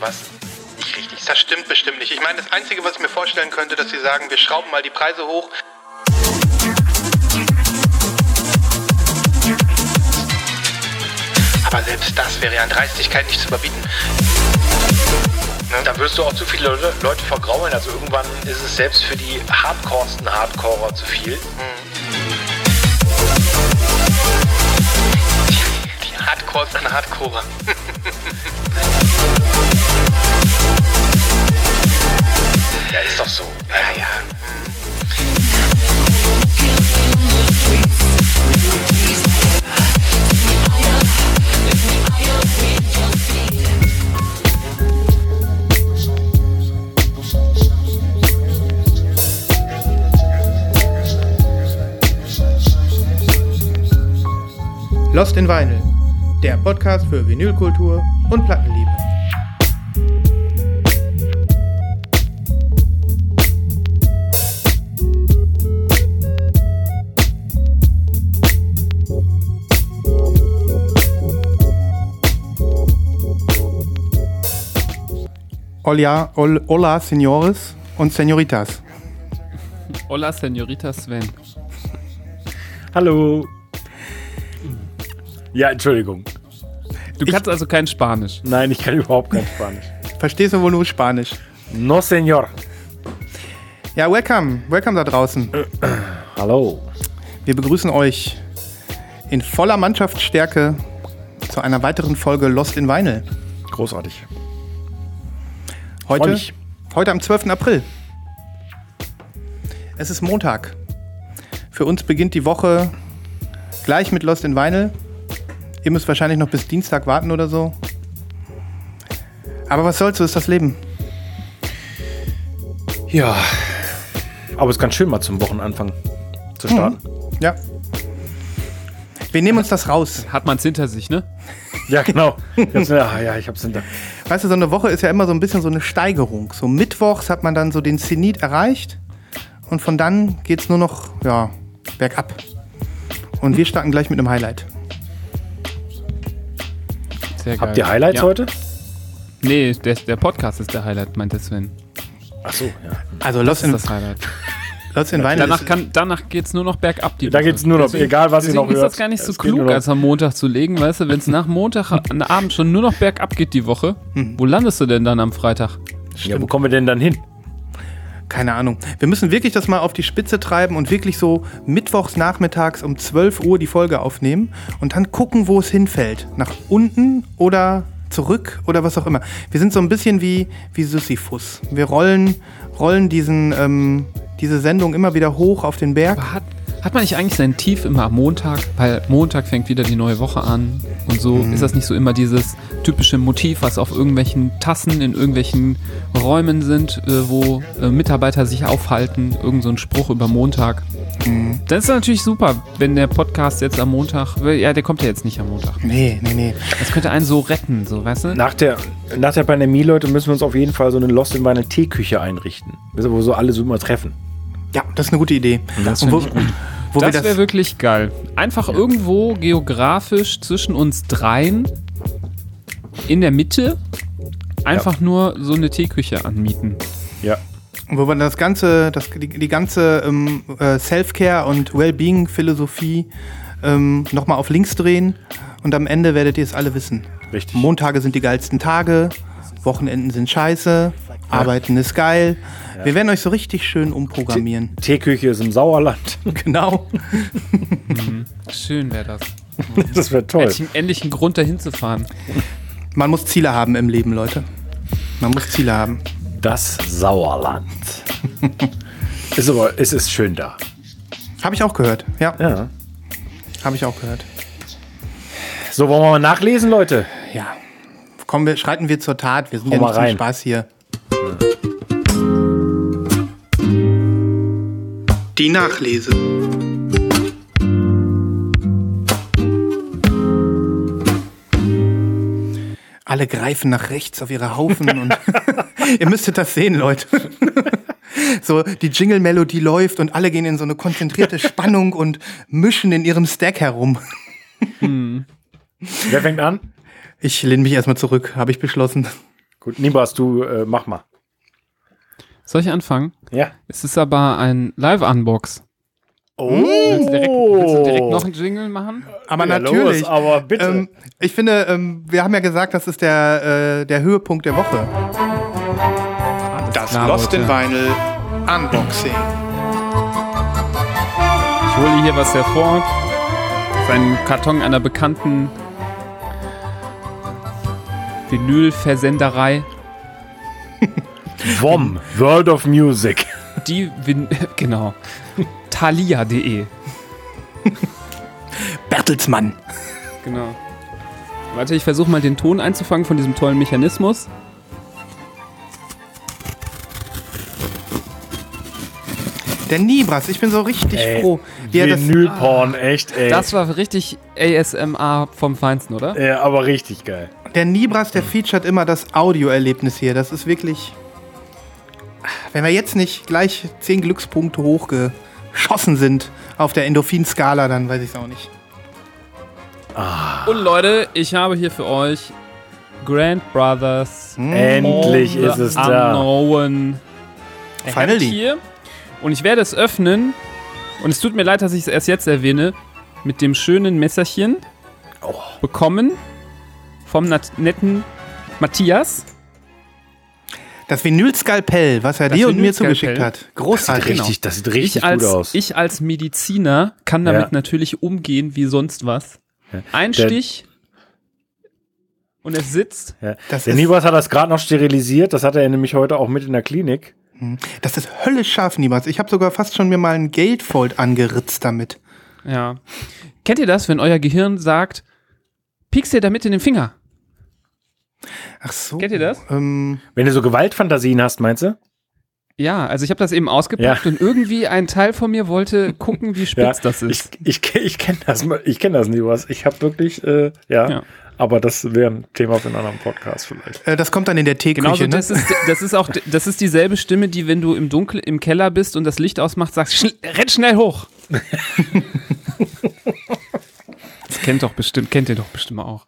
irgendwas nicht richtig ist. Das stimmt bestimmt nicht. Ich meine, das Einzige, was ich mir vorstellen könnte, dass sie sagen, wir schrauben mal die Preise hoch. Aber selbst das wäre ja an Dreistigkeit nicht zu überbieten. Ne? Da wirst du auch zu viele Leute, Leute vergraulen. Also irgendwann ist es selbst für die hardcoresten Hardcorer zu viel. Die Hardcores an Hardcore. Ja, ist doch so. Ja, ja. Lost in Vinyl, der Podcast für Vinylkultur und Plattenliebe. Hola, hol- hola, señores und señoritas. Hola, Senorita Sven. Hallo. Ja, Entschuldigung. Du kannst also kein Spanisch. Nein, ich kann überhaupt kein Spanisch. Verstehst du wohl nur Spanisch? No, Señor. Ja, welcome, welcome da draußen. Hallo. Wir begrüßen euch in voller Mannschaftsstärke zu einer weiteren Folge Lost in Vinyl. Großartig. Heute, heute am 12. April. Es ist Montag. Für uns beginnt die Woche gleich mit Lost in Vinyl. Ihr müsst wahrscheinlich noch bis Dienstag warten oder so. Aber was soll's, so ist das Leben. Ja. Aber es ist ganz schön, mal zum Wochenanfang zu starten. Ja. Wir nehmen uns das raus. Hat man's hinter sich, ne? Ja, genau. Ich hab's, ja, ja, ich hab's hinter. Weißt du, so eine Woche ist ja immer so ein bisschen so eine Steigerung. So mittwochs hat man dann so den Zenit erreicht und von dann geht's nur noch, ja, bergab. Und wir starten gleich mit einem Highlight. Sehr geil. Habt ihr Highlights ja. heute? Nee, der, der Podcast ist der Highlight, meint der Sven. Ach so, ja. Also Das Lost in, das Highlight. Lost in Vinyl Danach, ist, kann, danach geht's nur noch bergab. Die Da Woche. geht's nur noch, egal was ihr Deswegen noch ist hört. das gar nicht so Es geht klug, als am Montag zu legen, weißt du, wenn es nach Montag an Abend schon nur noch bergab geht die Woche, Hm. wo landest du denn dann am Freitag? Ja, wo kommen wir denn dann hin? keine Ahnung. Wir müssen wirklich das mal auf die Spitze treiben und wirklich so mittwochs nachmittags um 12 Uhr die Folge aufnehmen und dann gucken, wo es hinfällt. Nach unten oder zurück oder was auch immer. Wir sind so ein bisschen wie, wie Sisyphus. Wir rollen, rollen diesen, ähm, diese Sendung immer wieder hoch auf den Berg. Aber hat, hat man nicht eigentlich sein Tief immer am Montag? Weil Montag fängt wieder die neue Woche an und so. Mhm. Ist das nicht so immer dieses typische Motiv, was auf irgendwelchen Tassen in irgendwelchen Räumen sind, äh, wo äh, Mitarbeiter sich aufhalten? Irgend so ein Spruch über Montag. Mhm. Dann ist es natürlich super, wenn der Podcast jetzt am Montag, ja, der kommt ja jetzt nicht am Montag. Nee, nee, nee. Das könnte einen so retten, so, weißt du? Nach der, nach der Pandemie, Leute, müssen wir uns auf jeden Fall so eine Lost in meine Teeküche einrichten. Wo so alle so immer treffen. Ja, das ist eine gute Idee. Das finde ich wo wir Das wäre wirklich geil. Einfach irgendwo geografisch zwischen uns dreien in der Mitte einfach nur so eine Teeküche anmieten. Ja. Wo wir das ganze, das, die, die ganze ähm, äh, Self-Care und Wellbeing-Philosophie ähm, nochmal auf links drehen und am Ende werdet ihr es alle wissen. Richtig. Montage sind die geilsten Tage, Wochenenden sind scheiße, Arbeiten ist geil. Wir werden euch so richtig schön umprogrammieren. Teeküche ist im Sauerland. genau. Schön wäre das. Das wäre toll. Endlich, endlich einen Grund dahin zu fahren. Man muss Ziele haben im Leben, Leute. Man muss Ziele haben. Das Sauerland. ist aber, es ist schön da. Habe ich auch gehört. Ja, Ja. habe ich auch gehört. So, wollen wir mal nachlesen, Leute? Ja. Kommen wir, schreiten wir zur Tat. Wir sind Hau ja nicht zum rein. Spaß hier. Die Nachlese. Alle greifen nach rechts auf ihre Haufen und ihr müsstet das sehen, Leute. so, die Jingle-Melodie läuft und alle gehen in so eine konzentrierte Spannung und mischen in ihrem Stack herum. Wer fängt an? Ich lehne mich erstmal zurück, habe ich beschlossen. Gut, Nibas, du äh, mach mal. Soll ich anfangen? Ja. Es ist aber ein Live-Unbox. Oh, Willst du, direkt, willst du direkt noch einen Jingle machen? Aber Ja, natürlich. los, aber bitte. Ähm, ich finde, ähm, wir haben ja gesagt, das ist der, äh, der Höhepunkt der Woche. Das klar, Lost in. Vinyl Unboxing. Ich hole hier was hervor. Das ist ein Karton einer bekannten Vinylversenderei. WOM, World of Music. Die, Vin genau, thalia.de. Bertelsmann. Genau. Warte, ich versuche mal den Ton einzufangen von diesem tollen Mechanismus. Der Nibras, ich bin so richtig Ey, froh. Das, Vinylporn, echt, ey. Das war richtig ASMR vom Feinsten, oder? äh, aber richtig geil. Der Nibras, der featuret immer das Audioerlebnis hier. Das ist wirklich. Wenn wir jetzt nicht gleich 10 Glückspunkte hochgeschossen sind auf der Endorphin-Skala, dann weiß ich es auch nicht. Und Leute, ich habe hier für euch Grand Brothers. Endlich All ist es da. Unknown. Finally. Hier. Und ich werde es öffnen. Und es tut mir leid, dass ich es erst jetzt erwähne. Mit dem schönen Messerchen. Oh. Bekommen. Vom netten Matthias. Das Vinyl-Skalpell, was er Das dir und mir zugeschickt hat. Sieht Großartig. richtig, das sieht richtig Ich als, gut aus. ich als Mediziner kann damit Ja. natürlich umgehen wie sonst was. Ein Der- Stich. Und es sitzt. ja. Das Der Nibas hat das gerade noch sterilisiert. Das hat er nämlich heute auch mit in der Klinik. Das ist höllisch scharf, Nibras. Ich habe sogar fast schon mir mal ein Gatefold angeritzt damit. Ja. Kennt ihr das, wenn euer Gehirn sagt, piekst dir damit in den Finger? Ach so. Kennt ihr das? Ähm, Wenn du so Gewaltfantasien hast, meinst du? Ja, also ich habe das eben ausgepackt Ja. und irgendwie ein Teil von mir wollte gucken, wie spitz Ja, das ist. Ich, ich, ich kenne das, ich kenn das Nibas. Ich habe wirklich, äh, ja, Ja. Aber das wäre ein Thema für einen anderen Podcast vielleicht. äh, das kommt dann in der Teeküche, Genauso, ne? das ist, das ist auch, das ist dieselbe Stimme, die, wenn du im Dunkel im Keller bist und das Licht ausmacht, sagst, schnell, renn schnell hoch. das kennt doch bestimmt, kennt ihr doch bestimmt auch.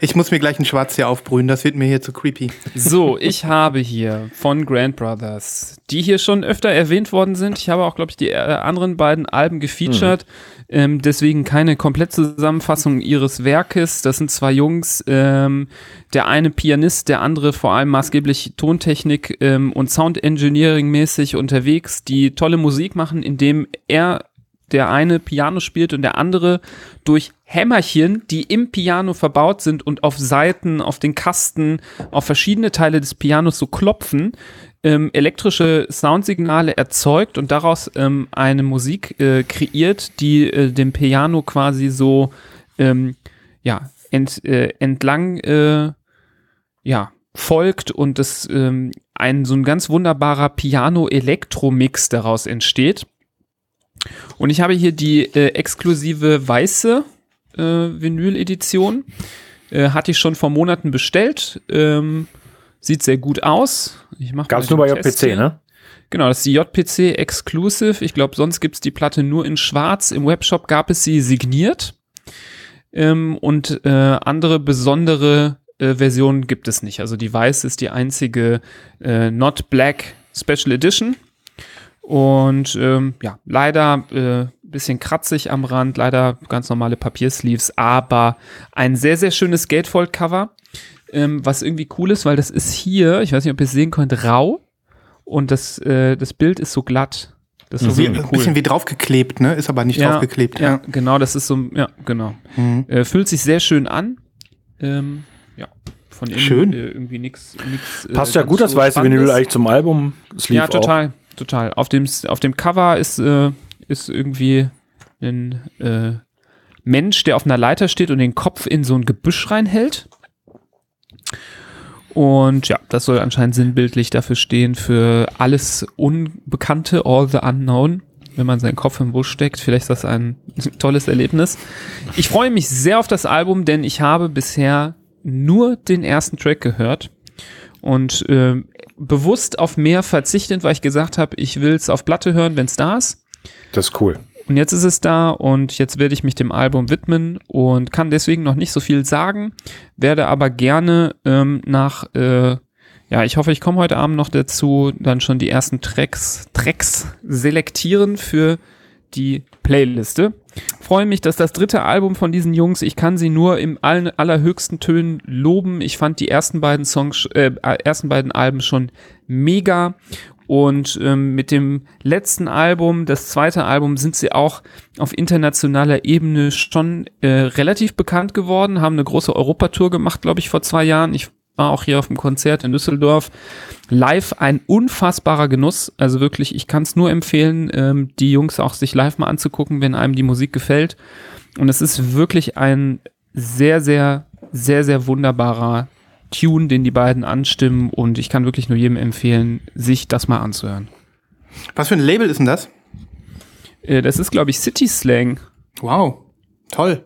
Ich muss mir gleich ein Schwarz hier aufbrühen, das wird mir hier zu creepy. So, ich habe hier von Grand Brothers, die hier schon öfter erwähnt worden sind. Ich habe auch, glaube ich, die äh, anderen beiden Alben gefeatured. Ähm, deswegen keine Komplettzusammenfassung ihres Werkes. Das sind zwei Jungs. Ähm, der eine Pianist, der andere vor allem maßgeblich Tontechnik ähm, und Sound Engineering mäßig unterwegs, die tolle Musik machen, indem er der eine Piano spielt und der andere durch Hämmerchen, die im Piano verbaut sind und auf Seiten, auf den Kasten, auf verschiedene Teile des Pianos so klopfen, ähm, elektrische Soundsignale erzeugt und daraus ähm, eine Musik äh, kreiert, die äh, dem Piano quasi so ähm, ja, ent, äh, entlang äh, ja, folgt und es ähm, ein so ein ganz wunderbarer Piano-Elektro-Mix daraus entsteht. Und ich habe hier die äh, exklusive weiße äh, Vinyl-Edition. Äh, hatte ich schon vor Monaten bestellt. Ähm, sieht sehr gut aus. Ich mach Gab es nur bei Test JPC, hier. ne? Genau, das ist die JPC Exclusive. Ich glaube, sonst gibt's die Platte nur in schwarz. Im Webshop gab es sie signiert. Ähm, und äh, andere besondere äh, Versionen gibt es nicht. Also die weiß ist die einzige äh, Not Black Special Edition. Und ähm, ja, leider äh, bisschen kratzig am Rand, leider ganz normale Papiersleeves, aber ein sehr, sehr schönes Gatefold-Cover, ähm, was irgendwie cool ist, weil das ist hier, ich weiß nicht, ob ihr es sehen könnt, rau und das, äh, das Bild ist so glatt. Das ist so Wie, irgendwie Ein bisschen wie draufgeklebt, ne? Ist aber nicht draufgeklebt. ja, Ja. genau, das ist so, ja, genau. Mhm. Äh, fühlt sich sehr schön an. Ähm, ja, von innen Schön. Äh, irgendwie nichts. nix, äh, Passt ja gut, das weiße Vinyl eigentlich zum Album. Sleeve Ja, total, total. Auf dem, auf dem Cover ist, äh, ist irgendwie ein äh, Mensch, der auf einer Leiter steht und den Kopf in so ein Gebüsch reinhält. Und ja, das soll anscheinend sinnbildlich dafür stehen, für alles Unbekannte, all the unknown. Wenn man seinen Kopf im Busch steckt, vielleicht ist das ein tolles Erlebnis. Ich freue mich sehr auf das Album, denn ich habe bisher nur den ersten Track gehört und ähm, bewusst auf mehr verzichtend, weil ich gesagt habe, ich will es auf Platte hören, wenn es da ist. Das ist cool. Und jetzt ist es da und jetzt werde ich mich dem Album widmen und kann deswegen noch nicht so viel sagen, werde aber gerne ähm, nach äh, ja, ich hoffe, ich komme heute Abend noch dazu, dann schon die ersten Tracks, Tracks selektieren für die Playliste. Freue mich, dass das dritte Album von diesen Jungs, ich kann sie nur im allen, allerhöchsten Tönen loben. Ich fand die ersten beiden Songs, äh, ersten beiden Alben schon mega. Und ähm, mit dem letzten Album, das zweite Album, sind sie auch auf internationaler Ebene schon äh, relativ bekannt geworden, haben eine große Europatour gemacht, glaube ich, vor zwei Jahren. Ich war auch hier auf dem Konzert in Düsseldorf. Live ein unfassbarer Genuss. Also wirklich, ich kann es nur empfehlen, ähm, die Jungs auch sich live mal anzugucken, wenn einem die Musik gefällt. Und es ist wirklich ein sehr, sehr, sehr, sehr wunderbarer Tune, den die beiden anstimmen. Und ich kann wirklich nur jedem empfehlen, sich das mal anzuhören. Was für ein Label ist denn das? Äh, das ist, glaube ich, City Slang. Wow, toll.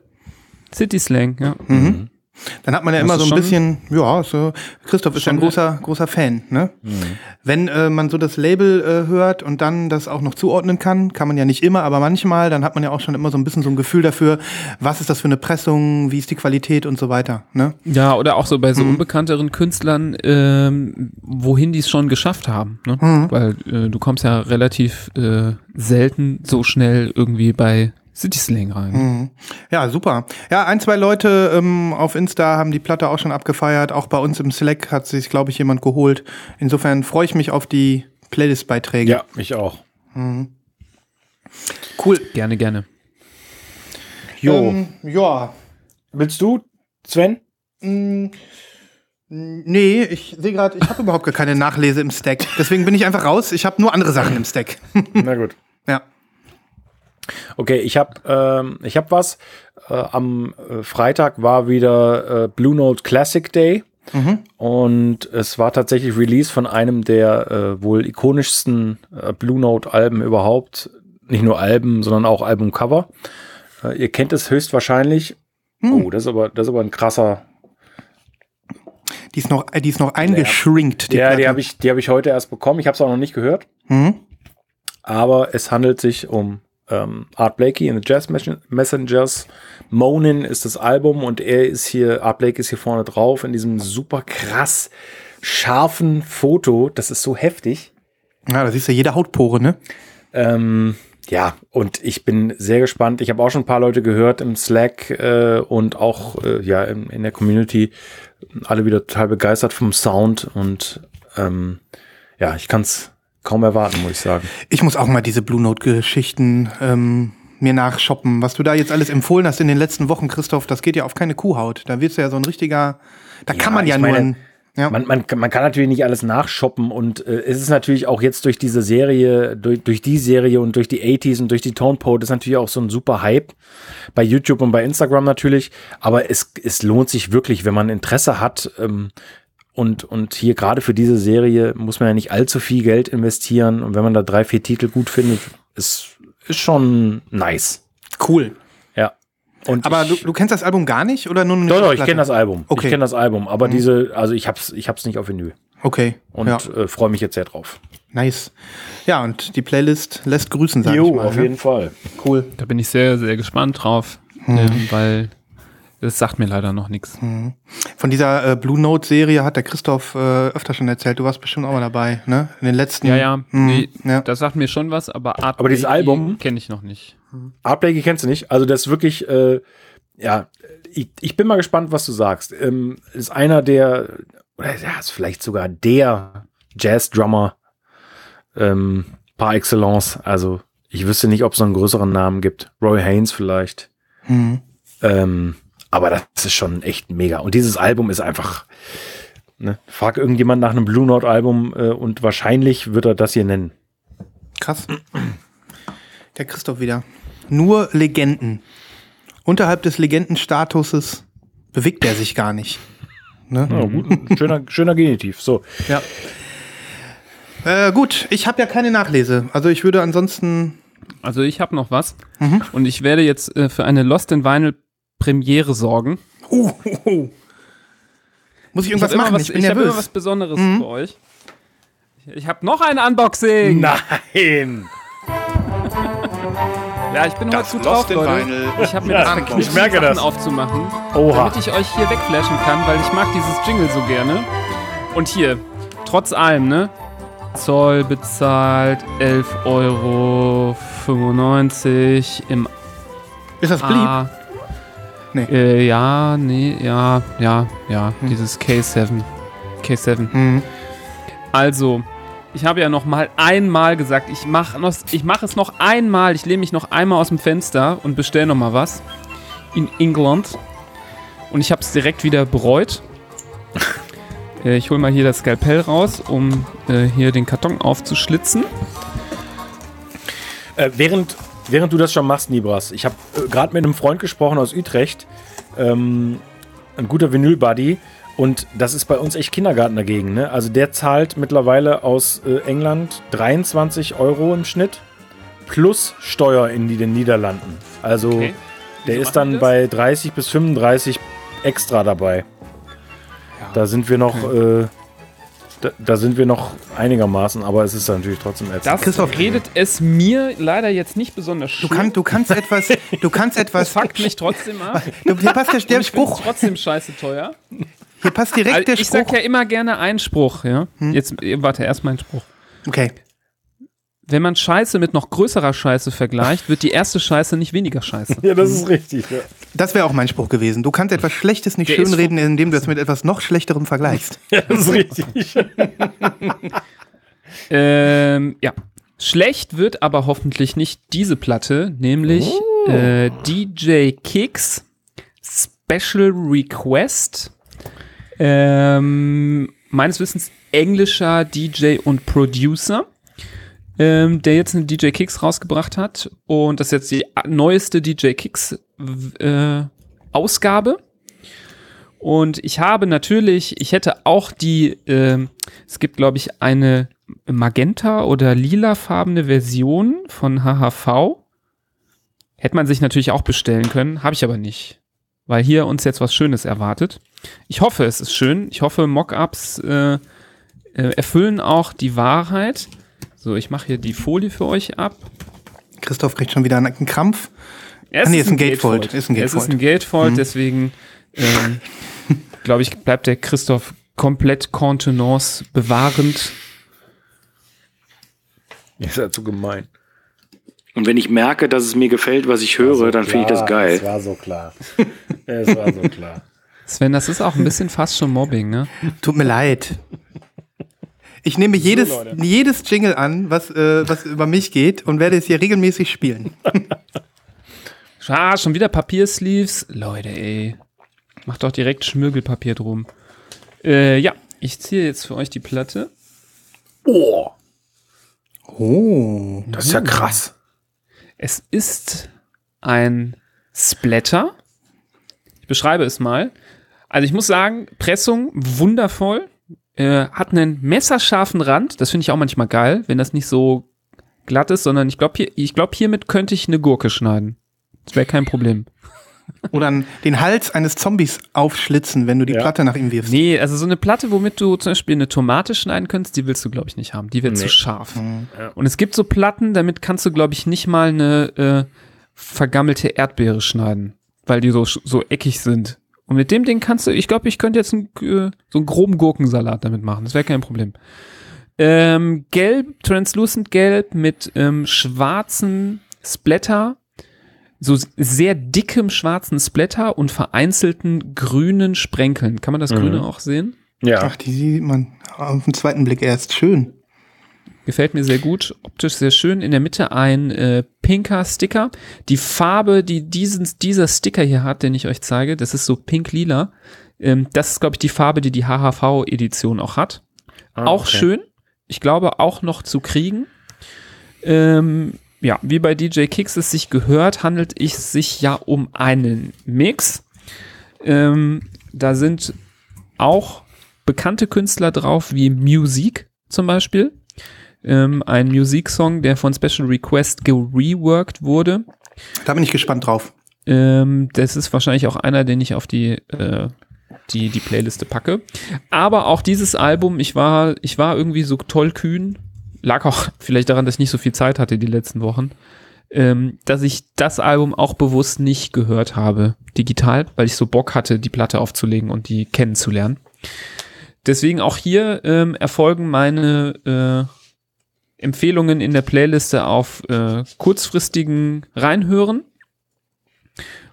City Slang, ja. Mhm. Dann hat man ja Das immer so ein bisschen, ja, so, Christoph ist ja ein großer, großer Fan, ne? Mhm. Wenn äh, man so das Label äh, hört und dann das auch noch zuordnen kann, kann man ja nicht immer, aber manchmal, dann hat man ja auch schon immer so ein bisschen so ein Gefühl dafür, was ist das für eine Pressung, wie ist die Qualität und so weiter, ne? Ja, oder auch so bei so unbekannteren Künstlern, ähm, wohin die es schon geschafft haben. Ne? Weil äh, du kommst ja relativ äh, selten so schnell irgendwie bei City Slang rein. Mhm. Ja, super. Ja, ein, zwei Leute ähm, auf Insta haben die Platte auch schon abgefeiert. Auch bei uns im Slack hat sich, glaube ich, jemand geholt. Insofern freue ich mich auf die Playlist-Beiträge. Ja, ich auch. Cool. Gerne, gerne. Jo. Ähm, ja. Willst du, Sven? Mm, Nee, ich sehe gerade, ich habe überhaupt gar keine Nachlese im Stack. Deswegen bin ich einfach raus. Ich habe nur andere Sachen im Stack. Na gut. ja. Okay, ich habe ähm, ich hab was. Äh, am äh, Freitag war wieder äh, Blue Note Classic Day. Und es war tatsächlich Release von einem der äh, wohl ikonischsten äh, Blue Note-Alben überhaupt. Nicht nur Alben, sondern auch Albumcover. Äh, ihr kennt es höchstwahrscheinlich. Oh, das ist aber, das ist aber ein krasser. Die ist noch, die ist noch eingeschrinkt. ja, die habe ich, die hab ich heute erst bekommen. Ich habe es auch noch nicht gehört. Mhm. aber es handelt sich um ähm, Art Blakey in the Jazz Mes- Messengers. Monin ist das Album und er ist hier, Art Blakey ist hier vorne drauf in diesem super krass scharfen Foto. Das ist so heftig. Ja, da siehst du jede Hautpore, ne? Ähm, ja, und ich bin sehr gespannt. Ich habe auch schon ein paar Leute gehört im Slack äh, und auch äh, ja in, in der Community. Alle wieder total begeistert vom Sound und ähm, ja, ich kann es kaum erwarten, muss ich sagen. Ich muss auch mal diese Blue Note-Geschichten ähm, mir nachshoppen. Was du da jetzt alles empfohlen hast in den letzten Wochen, Christoph, das geht ja auf keine Kuhhaut. Da wirst du ja so ein richtiger. Da kann Ja, man ja nur. ein, ja. Man, man, man kann natürlich nicht alles nachshoppen und äh, es ist natürlich auch jetzt durch diese Serie, durch, durch die Serie und durch die 80s und durch die Tone Poet ist natürlich auch so ein super Hype bei YouTube und bei Instagram natürlich, aber es, es lohnt sich wirklich, wenn man Interesse hat ähm, und, und hier gerade für diese Serie muss man ja nicht allzu viel Geld investieren und wenn man da drei, vier Titel gut findet, ist, ist schon nice. cool. Ja. Und Aber ich, du, du kennst das Album gar nicht oder nur eine doch, doch, ich kenne das Album. Okay. Ich kenne das Album, aber diese, also ich hab's, ich hab's nicht auf Vinyl. Okay. und ja, äh, freue mich jetzt sehr drauf. nice. Ja, und die Playlist lässt grüßen, sag ich mal. ne? Fall. Cool. Da bin ich sehr, sehr gespannt drauf, ähm, weil das sagt mir leider noch nichts. Von dieser äh, Blue Note-Serie hat der Christoph äh, öfter schon erzählt. Du warst bestimmt auch mal dabei, ne? In den letzten. Ja, ja, Hm, nee, ja. das sagt mir schon was, aber Art Aber dieses Album- kenne ich noch nicht. Art Blakey kennst du nicht. Also das ist wirklich, äh, ja, ich, ich bin mal gespannt, was du sagst. Ähm, ist einer der, oder ja, ist vielleicht sogar der Jazz-Drummer ähm, par excellence. Also ich wüsste nicht, ob es noch einen größeren Namen gibt. Roy Haynes vielleicht. Mhm. Ähm, aber das ist schon echt mega. Und dieses Album ist einfach, ne, frag irgendjemand nach einem Blue Note Album äh, und wahrscheinlich wird er das hier nennen. Krass. Der Christoph wieder. Nur Legenden. Unterhalb des Legendenstatuses bewegt er sich gar nicht. Ne? Ja, gut, schöner, schöner Genitiv. So, Ja. Äh, gut, ich habe ja keine Nachlese. Also ich würde ansonsten. Also ich habe noch was und ich werde jetzt äh, für eine Lost in Vinyl Premiere sorgen. Uh, uh, uh. Muss ich Ich irgendwas habe immer, machen? was, ich bin ich hab immer nervös. was Besonderes für euch. Ich, ich habe noch ein Unboxing. Nein! Ja, ich bin Das heute gut drauf, Leute. Vinyl. Ich habe mir Ja, das ich verkniffen, merke Sachen das. aufzumachen, Oha. damit ich euch hier wegflashen kann, weil ich mag dieses Jingle so gerne. Und hier, trotz allem, ne? Zoll bezahlt 11,95 Euro im Ist das blieb? Nee. Äh, ja, nee, ja, ja, ja, dieses K7. K7. Hm. Also, ich habe ja noch mal einmal gesagt, ich mache mach es noch einmal, ich lehne mich noch einmal aus dem Fenster und bestelle noch mal was in England. Und ich habe es direkt wieder bereut. äh, ich hole mal hier das Skalpell raus, um äh, hier den Karton aufzuschlitzen. Äh, während, während du das schon machst, Nibras, ich habe äh, gerade mit einem Freund gesprochen aus Utrecht, ähm, ein guter Vinyl-Buddy, und das ist bei uns echt Kindergarten dagegen. Ne? Also der zahlt mittlerweile aus äh, England 23 Euro im Schnitt plus Steuer in die, den Niederlanden. Also Okay. der ist dann bei 30 bis 35 extra dabei. Da sind wir noch, äh, da, da sind wir noch einigermaßen, aber es ist natürlich trotzdem ätzend. Das Christoph. redet es mir leider jetzt nicht besonders Du, schön. kann, du kannst etwas, du kannst das etwas, fuckt mich trotzdem ab. du, hier passt der, der Ich Spruch, trotzdem scheiße teuer. hier passt direkt Also der ich Spruch. sag ja immer gerne einen Spruch, ja. Jetzt, äh, warte, erst mein Spruch. Okay, Wenn man Scheiße mit noch größerer Scheiße vergleicht, wird die erste Scheiße nicht weniger Scheiße. ja, das ist richtig. Ja. das wäre auch mein Spruch gewesen. Du kannst etwas Schlechtes nicht Der schönreden, indem du es mit etwas noch Schlechterem vergleichst. ja, das ist richtig. Ähm, ja. Schlecht wird aber hoffentlich nicht diese Platte, nämlich äh, DJ Kicks Special Request. Ähm, meines Wissens englischer DJ und Producer, ähm, der jetzt eine DJ Kicks rausgebracht hat. Und das ist jetzt die neueste DJ Kicks äh, Ausgabe. Und ich habe natürlich, ich hätte auch die, ähm, es gibt glaube ich eine magenta oder lilafarbene Version von HHV. Hätte man sich natürlich auch bestellen können, habe ich aber nicht. Weil hier uns jetzt was Schönes erwartet. Ich hoffe, es ist schön. Ich hoffe, Mockups äh, äh, erfüllen auch die Wahrheit. So, ich mache hier die Folie für euch ab. Christoph kriegt schon wieder einen Krampf. Es Ah, nee, ist ein Gatefold. Ist ein Es ist Gatefold. ein Gatefold, deswegen ähm, glaube ich, bleibt der Christoph komplett Kontenance bewahrend. Ist ja zu gemein. Und wenn ich merke, dass es mir gefällt, was ich höre, dann finde ich das geil. Es war so klar. es war so klar. Sven, das ist auch ein bisschen fast schon Mobbing, ne? Tut mir leid. Ich nehme jedes, jedes Jingle an, was, äh, was über mich geht und werde es hier regelmäßig spielen. Ah, schon wieder Papiersleeves. Leute, ey. Macht doch direkt Schmirgelpapier drum. Äh, ja, ich ziehe jetzt für euch die Platte. Oh, Oh. das ist ja krass. Es ist ein Splatter. Ich beschreibe es mal. Also ich muss sagen, Pressung wundervoll. Äh, hat einen messerscharfen Rand. Das finde ich auch manchmal geil, wenn das nicht so glatt ist, sondern ich glaube, hier, ich glaub, hiermit könnte ich eine Gurke schneiden. Das wäre kein Problem. Oder den Hals eines Zombies aufschlitzen, wenn du die Ja. Platte nach ihm wirfst. Nee, also so eine Platte, womit du zum Beispiel eine Tomate schneiden könntest, die willst du, glaube ich, nicht haben. Die wird zu Nee. scharf. Ja. Und es gibt so Platten, damit kannst du, glaube ich, nicht mal eine äh, vergammelte Erdbeere schneiden, weil die so, so eckig sind. Und mit dem Ding kannst du, ich glaube, ich könnte jetzt einen, äh, so einen groben Gurkensalat damit machen. Das wäre kein Problem. Ähm, gelb, translucent gelb mit ähm, schwarzen Splatter, so sehr dickem schwarzen Splatter und vereinzelten grünen Sprenkeln. Kann man das Mhm. Grüne auch sehen? Ja. Ach, die sieht man auf den zweiten Blick erst. Schön. Gefällt mir sehr gut, optisch sehr schön. In der Mitte ein äh, pinker Sticker. Die Farbe, die diesen, dieser Sticker hier hat, den ich euch zeige, das ist so pink-lila. Ähm, das ist, glaube ich, die Farbe, die die HHV-Edition auch hat. Ah, auch okay. schön. Ich glaube, auch noch zu kriegen. Ähm, ja, wie bei DJ Kicks es sich gehört, handelt es sich ja um einen Mix. Ähm, da sind auch bekannte Künstler drauf, wie Music zum Beispiel. Ähm, ein Musiksong, der von Special Request gereworked wurde. Da bin ich gespannt drauf. Ähm, das ist wahrscheinlich auch einer, den ich auf die, äh, die, die Playliste packe. Aber auch dieses Album, ich war, ich war irgendwie so tollkühn. Lag auch vielleicht daran, dass ich nicht so viel Zeit hatte die letzten Wochen. Ähm, dass ich das Album auch bewusst nicht gehört habe, digital, weil ich so Bock hatte, die Platte aufzulegen und die kennenzulernen. deswegen auch hier ähm, erfolgen meine äh, Empfehlungen in der Playliste auf äh, kurzfristigen Reinhören,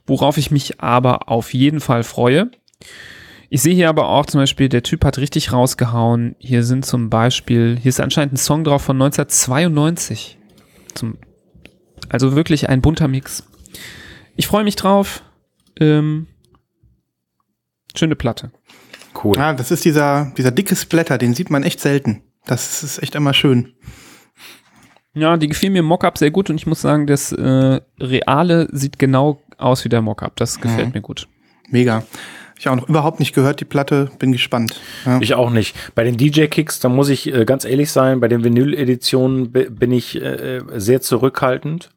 worauf ich mich aber auf jeden Fall freue. Ich sehe hier aber auch zum Beispiel, der Typ hat richtig rausgehauen. Hier sind zum Beispiel, hier ist anscheinend ein Song drauf von 1992. Zum, also wirklich ein bunter Mix. Ich freue mich drauf. Ähm, schöne Platte. Cool. Ja, das ist dieser, dieser dicke Splatter, den sieht man echt selten. Das ist echt immer schön. Ja, die gefiel mir im Mockup sehr gut und ich muss sagen, das äh, Reale sieht genau aus wie der Mockup. Das gefällt Mhm. mir gut. Mega. Ich auch noch überhaupt nicht gehört, die Platte. Bin gespannt. Ja. Ich auch nicht. Bei den DJ-Kicks, da muss ich äh, ganz ehrlich sein, bei den Vinyl-Editionen bi- bin ich äh, sehr zurückhaltend.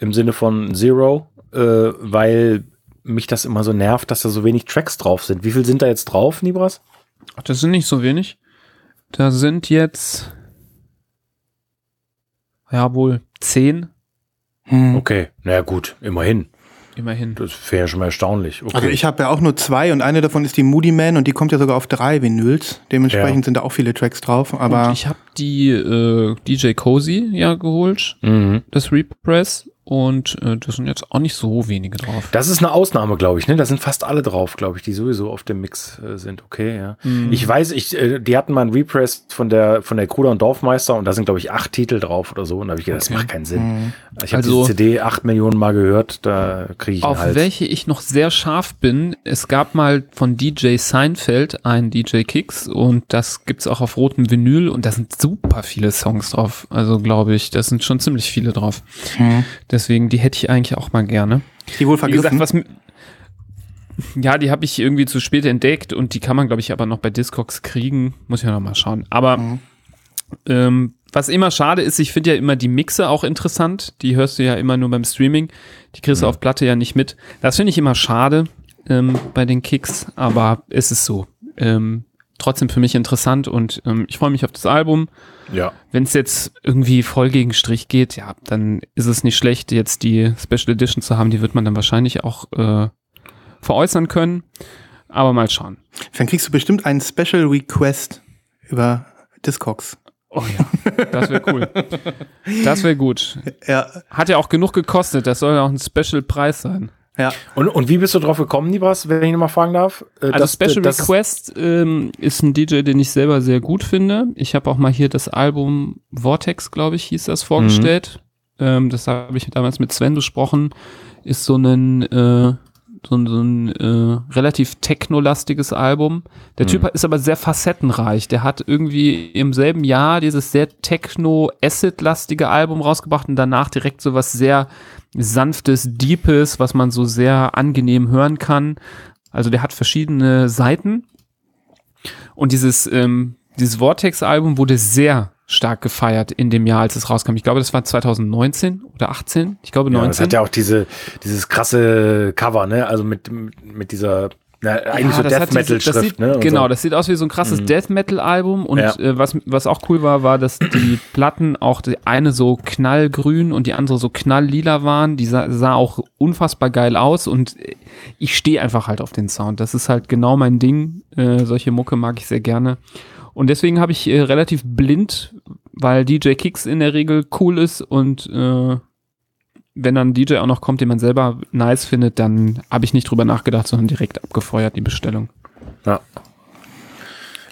Im Sinne von Zero, äh, weil mich das immer so nervt, dass da so wenig Tracks drauf sind. Wie viel sind da jetzt drauf, Nibras? Ach, das sind nicht so wenig. Da sind jetzt ja wohl zehn, Hm. Okay, naja gut, immerhin. immerhin. Das wäre ja schon mal erstaunlich. Okay. Also ich habe ja auch nur zwei und eine davon ist die Moody Man und die kommt ja sogar auf drei Vinyls. Dementsprechend Ja. sind da auch viele Tracks drauf. Aber und ich habe die äh, DJ Cozy ja geholt, mhm. das Repress und äh, das sind jetzt auch nicht so wenige drauf. Das ist eine Ausnahme, glaube ich. Ne? Da sind fast alle drauf, glaube ich, die sowieso auf dem Mix äh, sind. Okay, ja. Mhm. Ich weiß, ich, äh, die hatten mal einen Repress von der von der Kruder und Dorfmeister und da sind, glaube ich, acht Titel drauf oder so. Und da habe ich gedacht, Okay. das macht keinen Sinn. Mhm. Ich habe Also- die CD acht Millionen Mal gehört, da kriege ich einen Auf Hals. welche ich noch sehr scharf bin, es gab mal von DJ Seinfeld einen DJ Kicks und das gibt's auch auf rotem Vinyl und da sind super viele Songs drauf. Also glaube ich, da sind schon ziemlich viele drauf. hm. Deswegen, die hätte ich eigentlich auch mal gerne. die wohl Wie gesagt, was ja, die habe ich irgendwie zu spät entdeckt und die kann man, glaube ich, aber noch bei Discogs kriegen. Muss ich ja noch mal schauen. Aber Mhm. ähm, was immer schade ist, ich finde ja immer die Mixe auch interessant. Die hörst du ja immer nur beim Streaming. Die kriegst du auf Platte ja nicht mit. Das finde ich immer schade ähm, bei den Kicks, aber es ist so. Ähm, trotzdem für mich interessant und ähm, ich freue mich auf das Album. Ja. Wenn es jetzt irgendwie voll gegen Strich geht, ja, dann ist es nicht schlecht, jetzt die Special Edition zu haben. Die wird man dann wahrscheinlich auch äh, veräußern können. Aber mal schauen. Dann kriegst du bestimmt einen Special Request über Discogs. Oh ja, das wäre cool. Das wäre gut. Ja, Hat ja auch genug gekostet. Das soll ja auch ein Special-Preis sein. Ja. Und, und wie bist du drauf gekommen, Nibras, wenn ich nochmal fragen darf? Äh, Also das- Special das- Request ähm, ist ein DJ, den ich selber sehr gut finde. Ich habe auch mal hier das Album Vortex, glaube ich, hieß das, vorgestellt. Ähm, das habe ich damals mit Sven besprochen. Ist so ein, äh, so ein, so ein äh, relativ technolastiges Album. Der Typ ist aber sehr facettenreich. Der hat irgendwie im selben Jahr dieses sehr techno-acid-lastige Album rausgebracht und danach direkt so was sehr sanftes, deepes, was man so sehr angenehm hören kann. Also der hat verschiedene Seiten. Und dieses, ähm, dieses Vortex-Album wurde sehr stark gefeiert in dem Jahr, als es rauskam. Ich glaube, das war 2019 oder 18. Ich glaube Ja, 19. das hat ja auch diese, dieses krasse Cover, ne? Also mit, mit dieser, na, eigentlich so das Death Metal Schrift, sieht, ne? Genau, so. das sieht aus wie so ein krasses Death Metal Album und Ja. äh, was, was auch cool war, war, dass die Platten auch die eine so knallgrün und die andere so knalllila waren. Die sah, sah auch unfassbar geil aus und äh, ich stehe einfach halt auf den Sound. Das ist halt genau mein Ding. Äh, solche Mucke mag ich sehr gerne. Und deswegen habe ich äh, relativ blind, weil DJ Kicks in der Regel cool ist und äh, wenn dann ein DJ auch noch kommt, den man selber nice findet, dann habe ich nicht drüber nachgedacht, sondern direkt abgefeuert die Bestellung. Ja.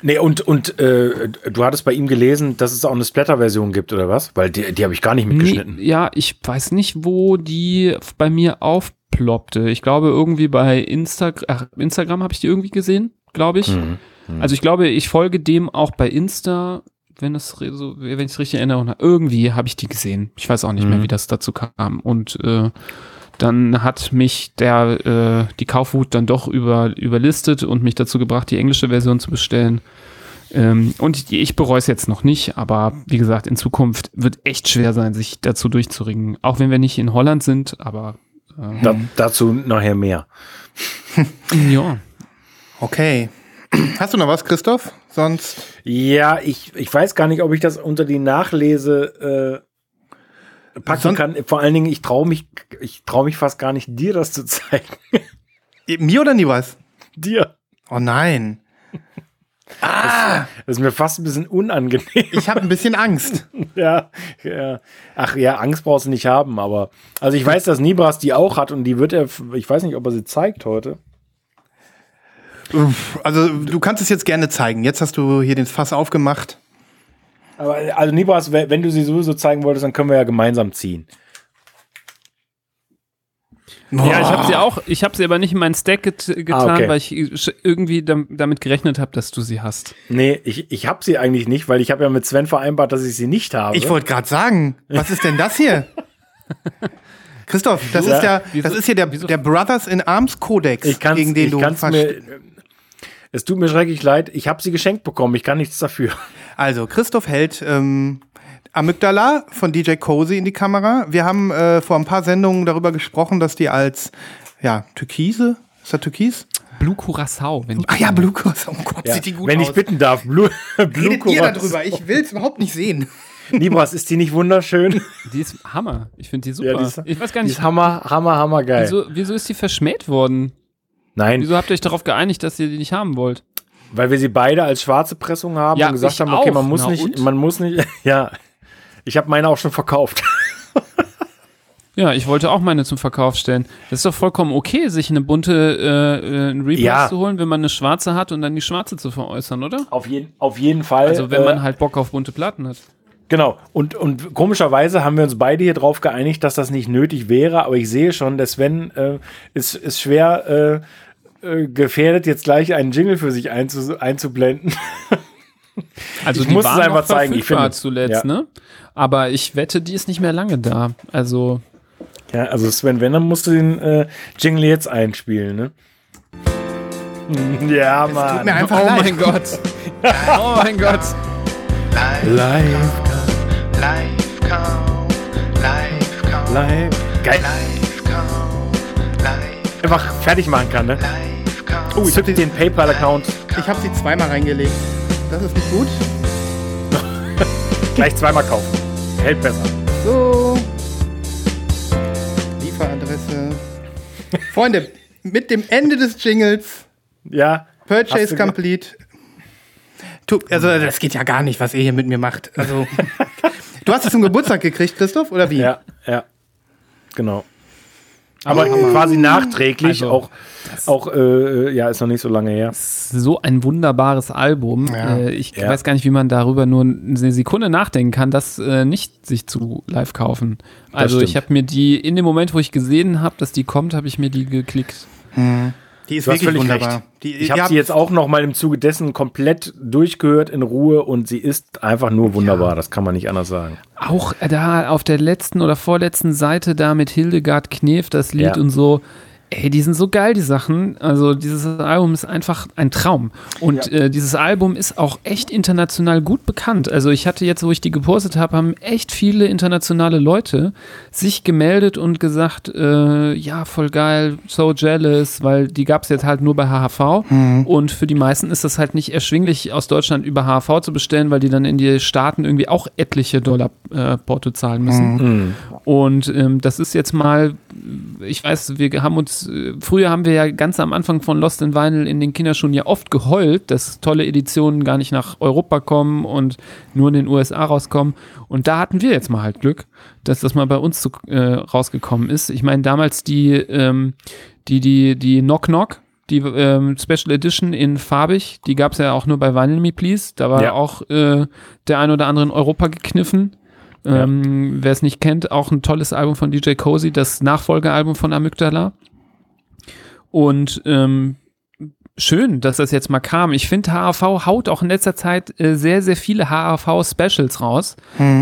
Nee, und, und äh, du hattest bei ihm gelesen, dass es auch eine Splatter-Version gibt, oder was? Weil die, die habe ich gar nicht mitgeschnitten. Nee, ja, ich weiß nicht, wo die bei mir aufploppte. Ich glaube, irgendwie bei Insta Instagram habe ich die irgendwie gesehen, glaube ich. Mhm. Also ich glaube, ich folge dem auch bei Insta, wenn es re- so, wenn ich es richtig erinnere. Irgendwie habe ich die gesehen. Ich weiß auch nicht mehr, Mhm. wie das dazu kam. Und äh, dann hat mich der äh, die Kaufwut dann doch über, überlistet und mich dazu gebracht, die englische Version zu bestellen. Ähm, und ich bereue es jetzt noch nicht, aber wie gesagt, in Zukunft wird echt schwer sein, sich dazu durchzuringen. Auch wenn wir nicht in Holland sind, aber äh, Da, dazu nachher mehr. ja. Okay. Hast du noch was, Christoph? Sonst. Ja, ich, ich weiß gar nicht, ob ich das unter die Nachlese äh, packen Son- kann. Vor allen Dingen, ich traue mich, ich traue mich fast gar nicht, dir das zu zeigen. Mir oder nie was? dir. Oh nein. Ah! Das, das ist mir fast ein bisschen unangenehm. Ich habe ein bisschen Angst. ja, ja. Ach ja, Angst brauchst du nicht haben, aber. Also ich weiß, dass Nibras die auch hat und die wird er. Ich weiß nicht, ob er sie zeigt heute. Also du kannst es jetzt gerne zeigen. Jetzt hast du hier den Fass aufgemacht. Aber also Nibras, wenn du sie sowieso zeigen wolltest, dann können wir ja gemeinsam ziehen. Ja, ich habe sie auch, ich habe sie aber nicht in meinen Stack get getan, Ah, okay. weil ich irgendwie dam damit gerechnet habe, dass du sie hast. Nee, ich, ich habe sie eigentlich nicht, weil ich habe ja mit Sven vereinbart, dass ich sie nicht habe. Ich wollte gerade sagen, was ist denn das hier? Christoph, das Ja. ist ja, Wieso- das ist hier der, wieso- der Brothers in Arms Kodex, gegen den ich du kann's mir. Es tut mir schrecklich leid, ich habe sie geschenkt bekommen, ich kann nichts dafür. Also, Christoph hält ähm, Amygdala von DJ Cozy in die Kamera. Wir haben äh, vor ein paar Sendungen darüber gesprochen, dass die als ja, Türkise, ist das Türkis? Blue Curacao, wenn ich Ach ja, Blue Curacao. Oh Gott, Ja, sieht die gut wenn aus. ich bitten darf, Blue, Blue Redet ihr darüber? Ich will es überhaupt nicht sehen. Nibras, ist die nicht wunderschön? Die ist Hammer. Ich finde die super. Ja, die ist- ich weiß gar Die nicht, ist hammer, hammer, hammer geil. wieso, wieso ist die verschmäht worden? Nein, Wieso habt ihr euch darauf geeinigt, dass ihr die nicht haben wollt? weil wir sie beide als schwarze Pressung haben Ja, und gesagt haben, okay, auch. man muss Na nicht, und? man muss nicht, ja. Ich habe meine auch schon verkauft. Ja, ich wollte auch meine zum Verkauf stellen. Das ist doch vollkommen okay, sich eine bunte äh, äh, ein Repress Ja. zu holen, wenn man eine schwarze hat und dann die schwarze zu veräußern, oder? Auf jeden, auf jeden Fall. Also wenn äh, man halt Bock auf bunte Platten hat. Genau. Und, und komischerweise haben wir uns beide hier drauf geeinigt, dass das nicht nötig wäre. Aber ich sehe schon, der Sven äh, ist, ist schwer äh, äh, gefährdet, jetzt gleich einen Jingle für sich einzu, einzublenden. Also Ich die muss es waren einfach noch zeigen, ich verfügbar finde- zuletzt, ja. ne? Aber ich wette, die ist nicht mehr lange da. Also ja, also Sven, wenn, dann musst du den äh, Jingle jetzt einspielen, ne? Ja, Mann. Tut mir einfach oh leid. mein Gott. Oh mein Gott. Live, Live Live live. Geil. Live Count, Live, Einfach fertig machen kann, ne? Live. Oh, ich hab den PayPal-Account Ich habe sie zweimal reingelegt. Das ist nicht gut. gleich zweimal kaufen. Hält besser. So. Lieferadresse. Freunde, mit dem Ende des Jingles, Ja. Purchase Complete. Tu, also, das geht ja gar nicht, was ihr hier mit mir macht. Also, du hast es zum Geburtstag gekriegt, Christoph, oder wie? Ja, ja. Genau. Aber quasi nachträglich, Also, auch, auch äh, ja, ist noch nicht so lange her. So ein wunderbares Album. Ja. Äh, ich Ja. weiß gar nicht, wie man darüber nur eine Sekunde nachdenken kann, das äh, nicht sich zu live kaufen. Also ich habe mir die, in dem Moment, wo ich gesehen habe, dass die kommt, habe ich mir die geklickt. Die ist wirklich völlig wunderbar. recht. Die, Ich habe sie jetzt auch noch mal im Zuge dessen komplett durchgehört in Ruhe und sie ist einfach nur wunderbar. Das kann man nicht anders sagen. Auch da auf der letzten oder vorletzten Seite da mit Hildegard Knef das Lied Ja. und so. Ey, die sind so geil, die Sachen. Also dieses Album ist einfach ein Traum. Und äh, dieses Album ist auch echt international gut bekannt. Also ich hatte jetzt, wo ich die gepostet habe, haben echt viele internationale Leute sich gemeldet und gesagt, äh, ja, voll geil, so jealous, weil die gab es jetzt halt nur bei HHV. Und für die meisten ist das halt nicht erschwinglich, aus Deutschland über HHV zu bestellen, weil die dann in die Staaten irgendwie auch etliche Dollar äh, Porto zahlen müssen. Und ähm, das ist jetzt mal, ich weiß, wir haben uns, äh, früher haben wir ja ganz am Anfang von Lost in Vinyl in den Kinderschuhen ja oft geheult, dass tolle Editionen gar nicht nach Europa kommen und nur in den USA rauskommen. Und da hatten wir jetzt mal halt Glück, dass das mal bei uns zu, äh, rausgekommen ist. Ich meine, damals die, ähm, die, die, die Knock Knock, die ähm, Special Edition in farbig, die gab es ja auch nur bei Vinyl Me Please. Da war Ja. auch äh, der ein oder andere in Europa gekniffen. Ähm, Wer es nicht kennt, auch ein tolles Album von DJ Cozy, das Nachfolgealbum von Amygdala. Und ähm, schön, dass das jetzt mal kam. Ich finde, HAV haut auch in letzter Zeit äh, sehr, sehr viele HAV-Specials raus,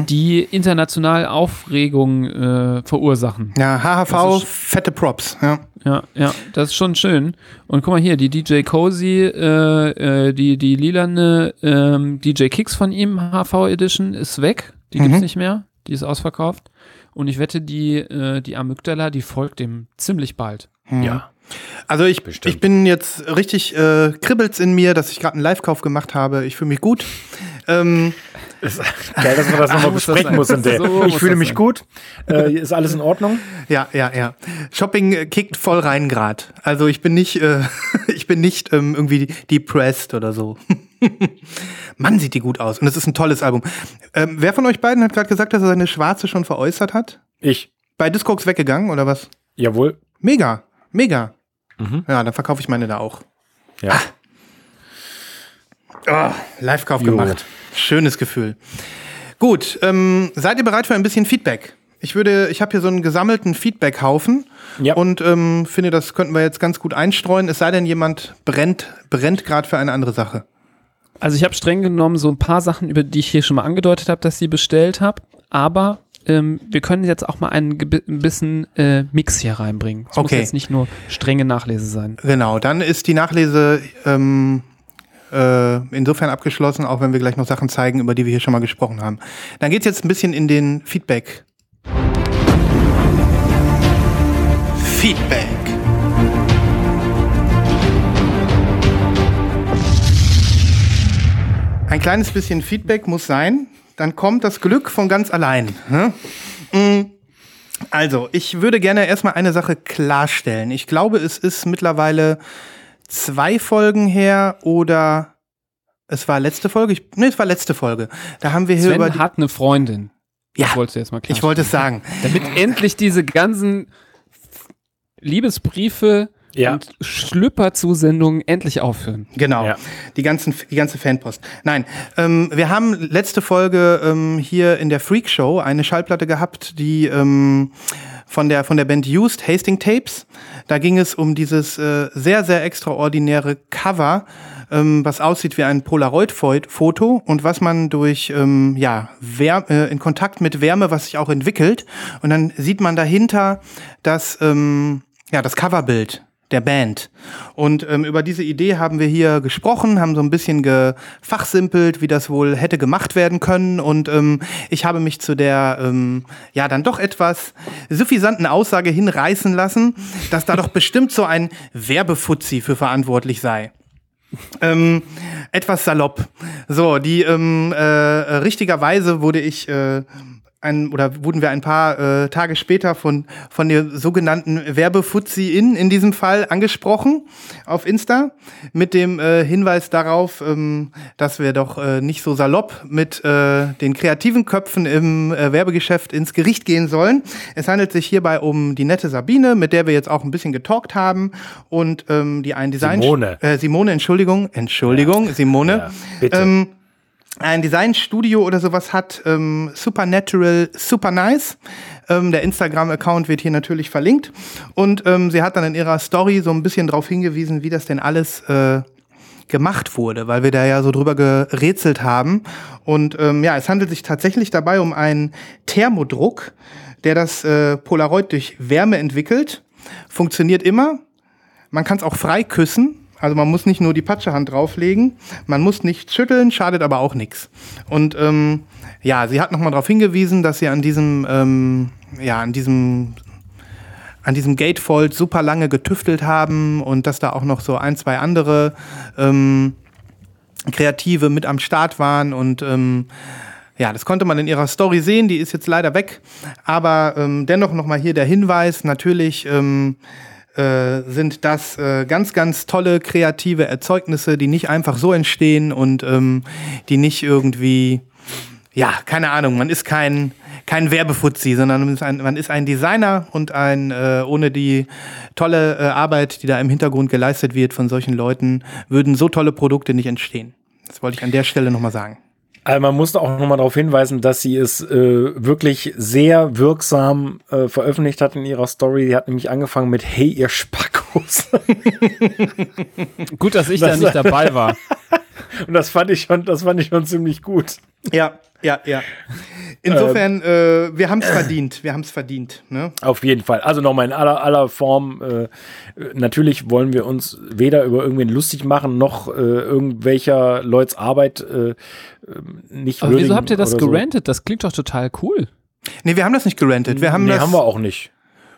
die international Aufregung äh, verursachen. Ja, ist- fette Props. Ja. Ja, ja, das ist schon schön. Und guck mal hier, die DJ Cozy, äh, äh, die, die lilane ähm, DJ Kicks von ihm, HV Edition, ist weg. Die gibt's nicht mehr. Die ist ausverkauft. Und ich wette, die, äh, die Amygdala, die folgt dem ziemlich bald. Ja. Also ich, Bestimmt. ich bin jetzt richtig äh, kribbelt's in mir, dass ich gerade einen Live-Kauf gemacht habe. Ich fühle mich gut. Ähm, Geil, dass man das nochmal muss besprechen muss. In der. So ich muss fühle mich sein. gut. Äh, ist alles in Ordnung? ja, ja, ja. Shopping äh, kickt voll rein grad. Also ich bin nicht, äh, ich bin nicht ähm, irgendwie depressed oder so. Mann, sieht die gut aus. Und es ist ein tolles Album. Ähm, wer von euch beiden hat gerade gesagt, dass er seine Schwarze schon veräußert hat? Ich. Bei Discogs weggegangen oder was? Jawohl. Mega, mega. Mhm. Ja, dann verkaufe ich meine da auch. Ja. Oh, Live-Kauf gemacht. Schönes Gefühl. Gut, ähm, seid ihr bereit für ein bisschen Feedback? Ich würde, ich habe hier so einen gesammelten Feedback-Haufen Ja. und ähm, finde, das könnten wir jetzt ganz gut einstreuen. Es sei denn, jemand brennt, brennt gerade für eine andere Sache. Also ich habe streng genommen so ein paar Sachen, über die ich hier schon mal angedeutet habe, dass ich sie bestellt habe. Aber ähm, wir können jetzt auch mal einen ein bisschen äh, Mix hier reinbringen. Es muss Okay. jetzt nicht nur strenge Nachlese sein. Genau, dann ist die Nachlese ähm, äh, insofern abgeschlossen, auch wenn wir gleich noch Sachen zeigen, über die wir hier schon mal gesprochen haben. Dann geht's jetzt ein bisschen in den Feedback. Feedback. Ein kleines bisschen Feedback muss sein, dann kommt das Glück von ganz allein. Ne? Mm. Also, ich würde gerne erstmal eine Sache klarstellen. Ich glaube, es ist mittlerweile zwei Folgen her oder es war letzte Folge. Ich, nee, es war letzte Folge. Da haben wir hier über Sven die, hat eine Freundin. Ja, Das wolltest du jetzt mal klar ich wollte es sagen. Damit endlich diese ganzen Liebesbriefe Ja. und Schlüpperzusendungen endlich aufhören. Genau, Ja. die, ganzen, die ganze Fanpost. Nein, ähm, wir haben letzte Folge ähm, hier in der Freak Show eine Schallplatte gehabt, die ähm, von, der, von der Band Used, Hasting Tapes. Da ging es um dieses äh, sehr, sehr extraordinäre Cover, ähm, was aussieht wie ein Polaroid-Foto und was man durch ähm, ja, Wär äh, in Kontakt mit Wärme, was sich auch entwickelt. Und dann sieht man dahinter das, ähm, ja, das Coverbild der Band. Und ähm, über diese Idee haben wir hier gesprochen, haben so ein bisschen gefachsimpelt, wie das wohl hätte gemacht werden können. Und ähm, ich habe mich zu der, ähm, ja, dann doch etwas suffisanten Aussage hinreißen lassen, dass da doch bestimmt so ein Werbefuzzi für verantwortlich sei. Ähm, etwas salopp. So, die ähm, äh, richtigerweise wurde ich äh, ein, oder wurden wir ein paar äh, Tage später von, von der sogenannten Werbefuzzi in diesem Fall angesprochen auf Insta mit dem äh, Hinweis darauf, ähm, dass wir doch äh, nicht so salopp mit äh, den kreativen Köpfen im äh, Werbegeschäft ins Gericht gehen sollen. Es handelt sich hierbei um die nette Sabine, mit der wir jetzt auch ein bisschen getalkt haben und ähm, die ein Design Simone. äh, Simone, Entschuldigung, Entschuldigung, Simone. Ja, bitte. Ähm, ein Designstudio oder sowas hat, ähm, Supernatural Super Nice. Ähm, der Instagram-Account wird hier natürlich verlinkt. Und ähm, sie hat dann in ihrer Story so ein bisschen darauf hingewiesen, wie das denn alles äh, gemacht wurde, weil wir da ja so drüber gerätselt haben. Und ähm, ja, es handelt sich tatsächlich dabei um einen Thermodruck, der das äh, Polaroid durch Wärme entwickelt. Funktioniert immer. Man kann es auch frei küssen. Also man muss nicht nur die Patschehand drauflegen, man muss nicht schütteln, schadet aber auch nichts. Und ähm, ja, sie hat nochmal darauf hingewiesen, dass sie an diesem, ähm, ja, an diesem an diesem Gatefold super lange getüftelt haben und dass da auch noch so ein, zwei andere ähm, Kreative mit am Start waren und ähm, ja, das konnte man in ihrer Story sehen, die ist jetzt leider weg, aber ähm, dennoch nochmal hier der Hinweis, natürlich ähm, äh, sind das äh, ganz, ganz tolle kreative Erzeugnisse, die nicht einfach so entstehen und ähm, die nicht irgendwie, ja, keine Ahnung, man ist kein, kein Werbefuzzi, sondern man ist ein, man ist ein Designer und ein, äh, ohne die tolle äh, Arbeit, die da im Hintergrund geleistet wird von solchen Leuten, würden so tolle Produkte nicht entstehen. Das wollte ich an der Stelle nochmal sagen. Also man musste auch nochmal darauf hinweisen, dass sie es äh, wirklich sehr wirksam äh, veröffentlicht hat in ihrer Story. Sie hat nämlich angefangen mit Hey, ihr Spackos. Gut, dass ich Das- da nicht dabei war. Und das fand ich schon, das fand ich schon ziemlich gut. Ja, ja, ja. Insofern, äh, wir haben es verdient. Wir haben es verdient. Ne? Auf jeden Fall. Also nochmal in aller, aller Form. Äh, natürlich wollen wir uns weder über irgendwen lustig machen, noch äh, irgendwelcher Leuts Arbeit äh, äh, nicht Aber wieso habt ihr das oder so. gerantet? Das klingt doch total cool. Nee, wir haben das nicht gerentet. Wir haben Nee, das. haben wir auch nicht.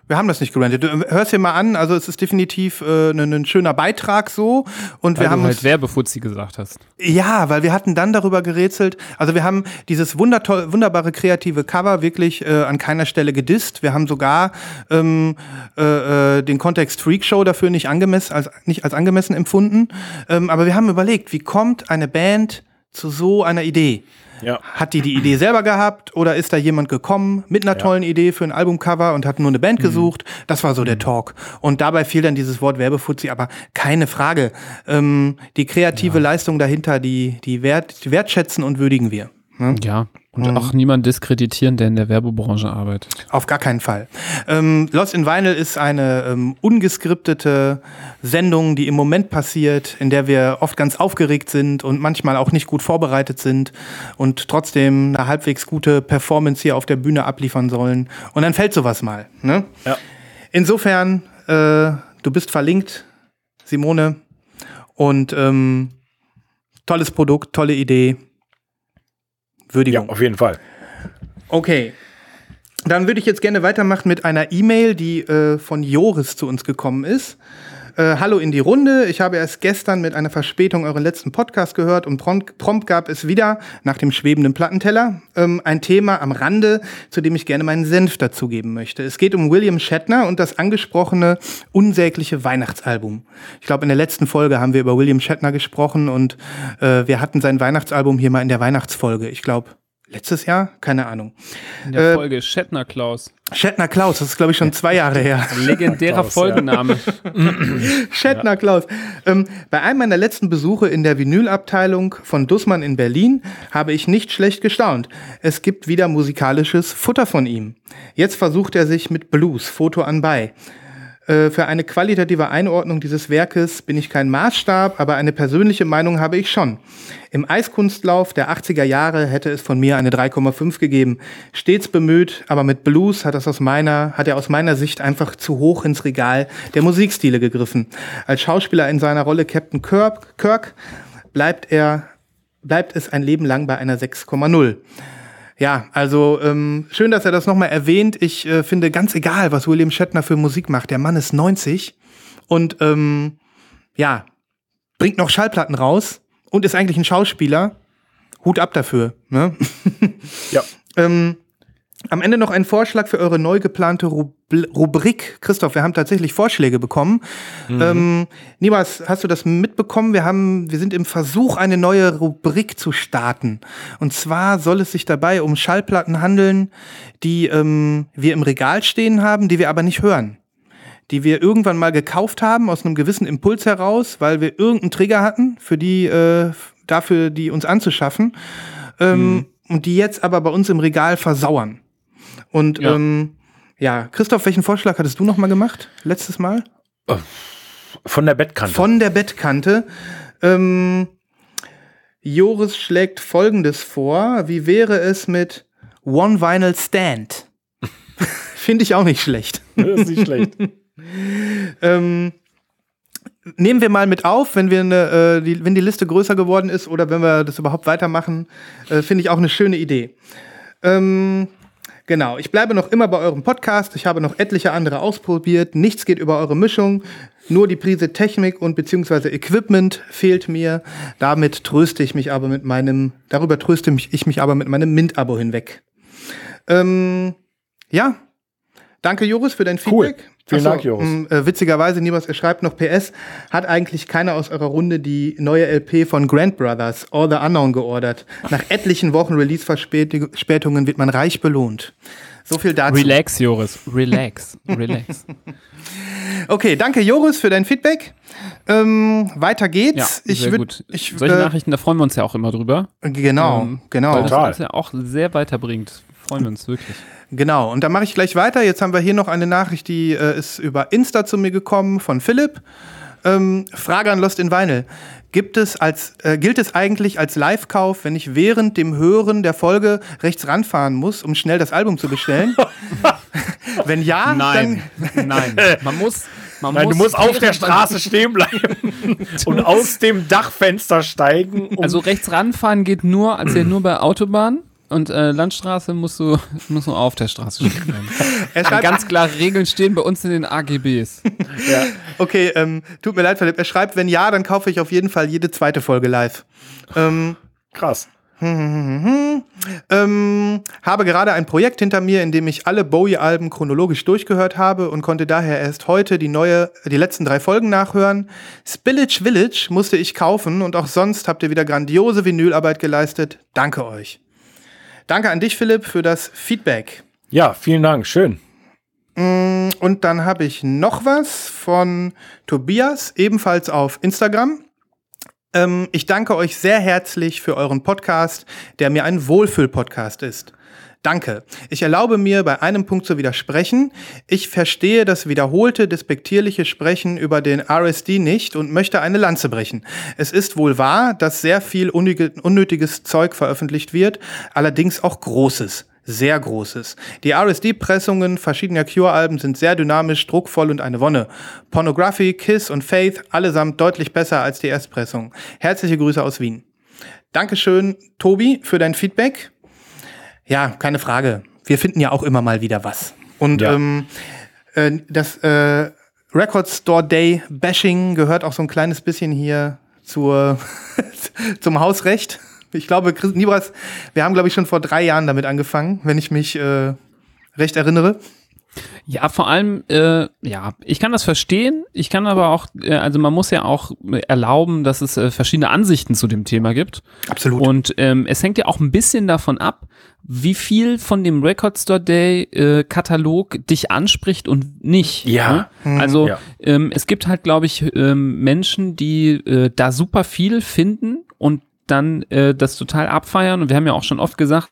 Wir haben das nicht gerantet. Du hörst dir mal an, also es ist definitiv äh, ein, ein schöner Beitrag so. Und Weil wir haben du halt uns, Werbefuzzi gesagt hast. ja, weil wir hatten dann darüber gerätselt. Also wir haben dieses wunderbare kreative Cover wirklich äh, an keiner Stelle gedisst. Wir haben sogar ähm, äh, äh, den Kontext Freak Show dafür nicht angemessen, als nicht als angemessen empfunden. Ähm, aber wir haben überlegt, wie kommt eine Band zu so einer Idee? Ja. Hat die die Idee selber gehabt oder ist da jemand gekommen mit einer tollen Idee für ein Albumcover und hat nur eine Band gesucht? Das war so der Talk. Und dabei fiel dann dieses Wort Werbefuzzi, aber keine Frage. Ähm, die kreative Leistung dahinter, die, die, wert, die wertschätzen und würdigen wir. Ne? Ja. Und auch niemand diskreditieren, der in der Werbebranche arbeitet. Auf gar keinen Fall. Ähm, Lost in Vinyl ist eine ähm, ungeskriptete Sendung, die im Moment passiert, in der wir oft ganz aufgeregt sind und manchmal auch nicht gut vorbereitet sind und trotzdem eine halbwegs gute Performance hier auf der Bühne abliefern sollen. Und dann fällt sowas mal. Ne? Ja. Insofern, äh, du bist verlinkt, Simone. Und ähm, tolles Produkt, tolle Idee. Ja, Würdigung. auf jeden Fall. Okay. Dann würde ich jetzt gerne weitermachen mit einer E-Mail, die äh, von Joris zu uns gekommen ist. Äh, Hallo in die Runde. Ich habe erst gestern mit einer Verspätung euren letzten Podcast gehört und prompt, prompt gab es wieder, nach dem schwebenden Plattenteller, ähm, ein Thema am Rande, zu dem ich gerne meinen Senf dazugeben möchte. Es geht um William Shatner und das angesprochene unsägliche Weihnachtsalbum. Ich glaube, in der letzten Folge haben wir über William Shatner gesprochen und äh, wir hatten sein Weihnachtsalbum hier mal in der Weihnachtsfolge. Ich glaube, letztes Jahr? Keine Ahnung. In der Äh, Folge Shatner Klaus. Shatner Klaus, das ist glaube ich schon zwei Jahre her. Legendärer Klaus, ja. Folgenname. Shatner Klaus. Ähm, bei einem meiner letzten Besuche in der Vinylabteilung von Dussmann in Berlin habe ich nicht schlecht gestaunt. Es gibt wieder musikalisches Futter von ihm. Jetzt versucht er sich mit Blues, Foto anbei. Äh, Für eine qualitative Einordnung dieses Werkes bin ich kein Maßstab, aber eine persönliche Meinung habe ich schon. Im Eiskunstlauf der 80er Jahre hätte es von mir eine 3,5 gegeben. Stets bemüht, aber mit Blues hat, das aus meiner, hat er aus meiner Sicht einfach zu hoch ins Regal der Musikstile gegriffen. Als Schauspieler in seiner Rolle Captain Kirk, Kirk bleibt er bleibt es ein Leben lang bei einer 6,0. Ja, also ähm, schön, dass er das nochmal erwähnt. Ich äh, finde ganz egal, was William Shatner für Musik macht. Der Mann ist 90 und ähm, ja, bringt noch Schallplatten raus und ist eigentlich ein Schauspieler. Hut ab dafür. Ne? Ja. Ähm, am Ende noch ein Vorschlag für eure neu geplante Rubrik. Christoph, wir haben tatsächlich Vorschläge bekommen. Ähm, Nibas, hast du das mitbekommen? Wir, haben, wir sind im Versuch, eine neue Rubrik zu starten. Und zwar soll es sich dabei um Schallplatten handeln, die ähm, wir im Regal stehen haben, die wir aber nicht hören. Die wir irgendwann mal gekauft haben, aus einem gewissen Impuls heraus, weil wir irgendeinen Trigger hatten, für die, äh, dafür, die uns anzuschaffen. Ähm, Und die jetzt aber bei uns im Regal versauern. Und Ja. ähm, ja, Christoph, welchen Vorschlag hattest du noch mal gemacht letztes Mal? Von der Bettkante. Von der Bettkante. Ähm, Joris schlägt Folgendes vor. Wie wäre es mit One Vinyl Stand? Finde ich auch nicht schlecht. das ist nicht schlecht. Ähm, nehmen wir mal mit auf, wenn wir eine, äh, die, wenn die Liste größer geworden ist oder wenn wir das überhaupt weitermachen, äh, finde ich auch eine schöne Idee. Ähm, genau, ich bleibe noch immer bei eurem Podcast. Ich habe noch etliche andere ausprobiert. Nichts geht über eure Mischung. Nur die Prise Technik und beziehungsweise Equipment fehlt mir. Damit tröste ich mich aber mit meinem, darüber tröste ich mich aber mit meinem Mint-Abo hinweg. Ähm, ja, danke Joris für dein Cool. Feedback. Vielen Ach so, Dank, Joris. m, Äh, witzigerweise, Nibas, er schreibt noch PS, hat eigentlich keiner aus eurer Runde die neue LP von Grant Brothers, All the Unknown, geordert. Nach etlichen Wochen Release-Verspätungen wird man reich belohnt. So viel dazu. Relax, Joris. Relax. Relax. Okay, danke Joris für dein Feedback. Ähm, weiter Ja, geht's. ich sehr würd, gut. Ich, Solche äh, Nachrichten, da freuen wir uns ja auch immer drüber. Genau, Ähm, genau. Weil das Total. uns ja auch sehr weiterbringt. Freuen wir uns wirklich. Genau, und dann mache ich gleich weiter. Jetzt haben wir hier noch eine Nachricht, die äh, ist über Insta zu mir gekommen von Philipp. Ähm, Frage an Lost in Vinyl. Gibt es als, äh, gilt es eigentlich als Live-Kauf, wenn ich während dem Hören der Folge rechts ranfahren muss, um schnell das Album zu bestellen? wenn ja, Nein, nein. Man muss, man Nein, du musst auf der Straße stehen bleiben und aus dem Dachfenster steigen. Um Also rechts ranfahren geht nur, als ja nur bei Autobahn. Und äh, Landstraße musst du, musst du auf der Straße stehen. Er ganz klare Regeln stehen bei uns in den AGBs. okay, ähm, tut mir leid, Philipp. Er schreibt, wenn ja, dann kaufe ich auf jeden Fall jede zweite Folge live. Ähm, Krass. ähm, habe gerade ein Projekt hinter mir, in dem ich alle Bowie-Alben chronologisch durchgehört habe und konnte daher erst heute die neue, die letzten drei Folgen nachhören. Spillage Village musste ich kaufen und auch sonst habt ihr wieder grandiose Vinylarbeit geleistet. Danke euch. Danke an dich, Philipp, für das Feedback. Ja, vielen Dank. Schön. Und dann habe ich noch was von Tobias, ebenfalls auf Instagram. Ähm, ich danke euch sehr herzlich für euren Podcast, der mir ein Wohlfühl-Podcast ist. Danke. Ich erlaube mir, bei einem Punkt zu widersprechen. Ich verstehe das wiederholte, despektierliche Sprechen über den RSD nicht und möchte eine Lanze brechen. Es ist wohl wahr, dass sehr viel unnötige- unnötiges Zeug veröffentlicht wird, allerdings auch Großes. Sehr Großes. Die RSD-Pressungen verschiedener Cure-Alben sind sehr dynamisch, druckvoll und eine Wonne. Pornography, Kiss und Faith allesamt deutlich besser als die Erstpressung. Herzliche Grüße aus Wien. Dankeschön, Tobi, für dein Feedback. Ja, keine Frage. Wir finden ja auch immer mal wieder was. Und Ja. ähm, äh, das äh, Record Store Day Bashing gehört auch so ein kleines bisschen hier zur, zum Hausrecht. Ich glaube, Chris Nibras, wir haben, glaube ich, schon vor drei Jahren damit angefangen, wenn ich mich äh, recht erinnere. Ja, vor allem, äh, ja, ich kann das verstehen. Ich kann aber auch, äh, also man muss ja auch erlauben, dass es äh, verschiedene Ansichten zu dem Thema gibt. Absolut. Und ähm, es hängt ja auch ein bisschen davon ab, wie viel von dem Record Store Day äh, Katalog dich anspricht und nicht. Ja. Ne? Also Ja. ähm, es gibt halt, glaube ich, ähm, Menschen, die äh, da super viel finden und dann äh, das total abfeiern. Und wir haben ja auch schon oft gesagt,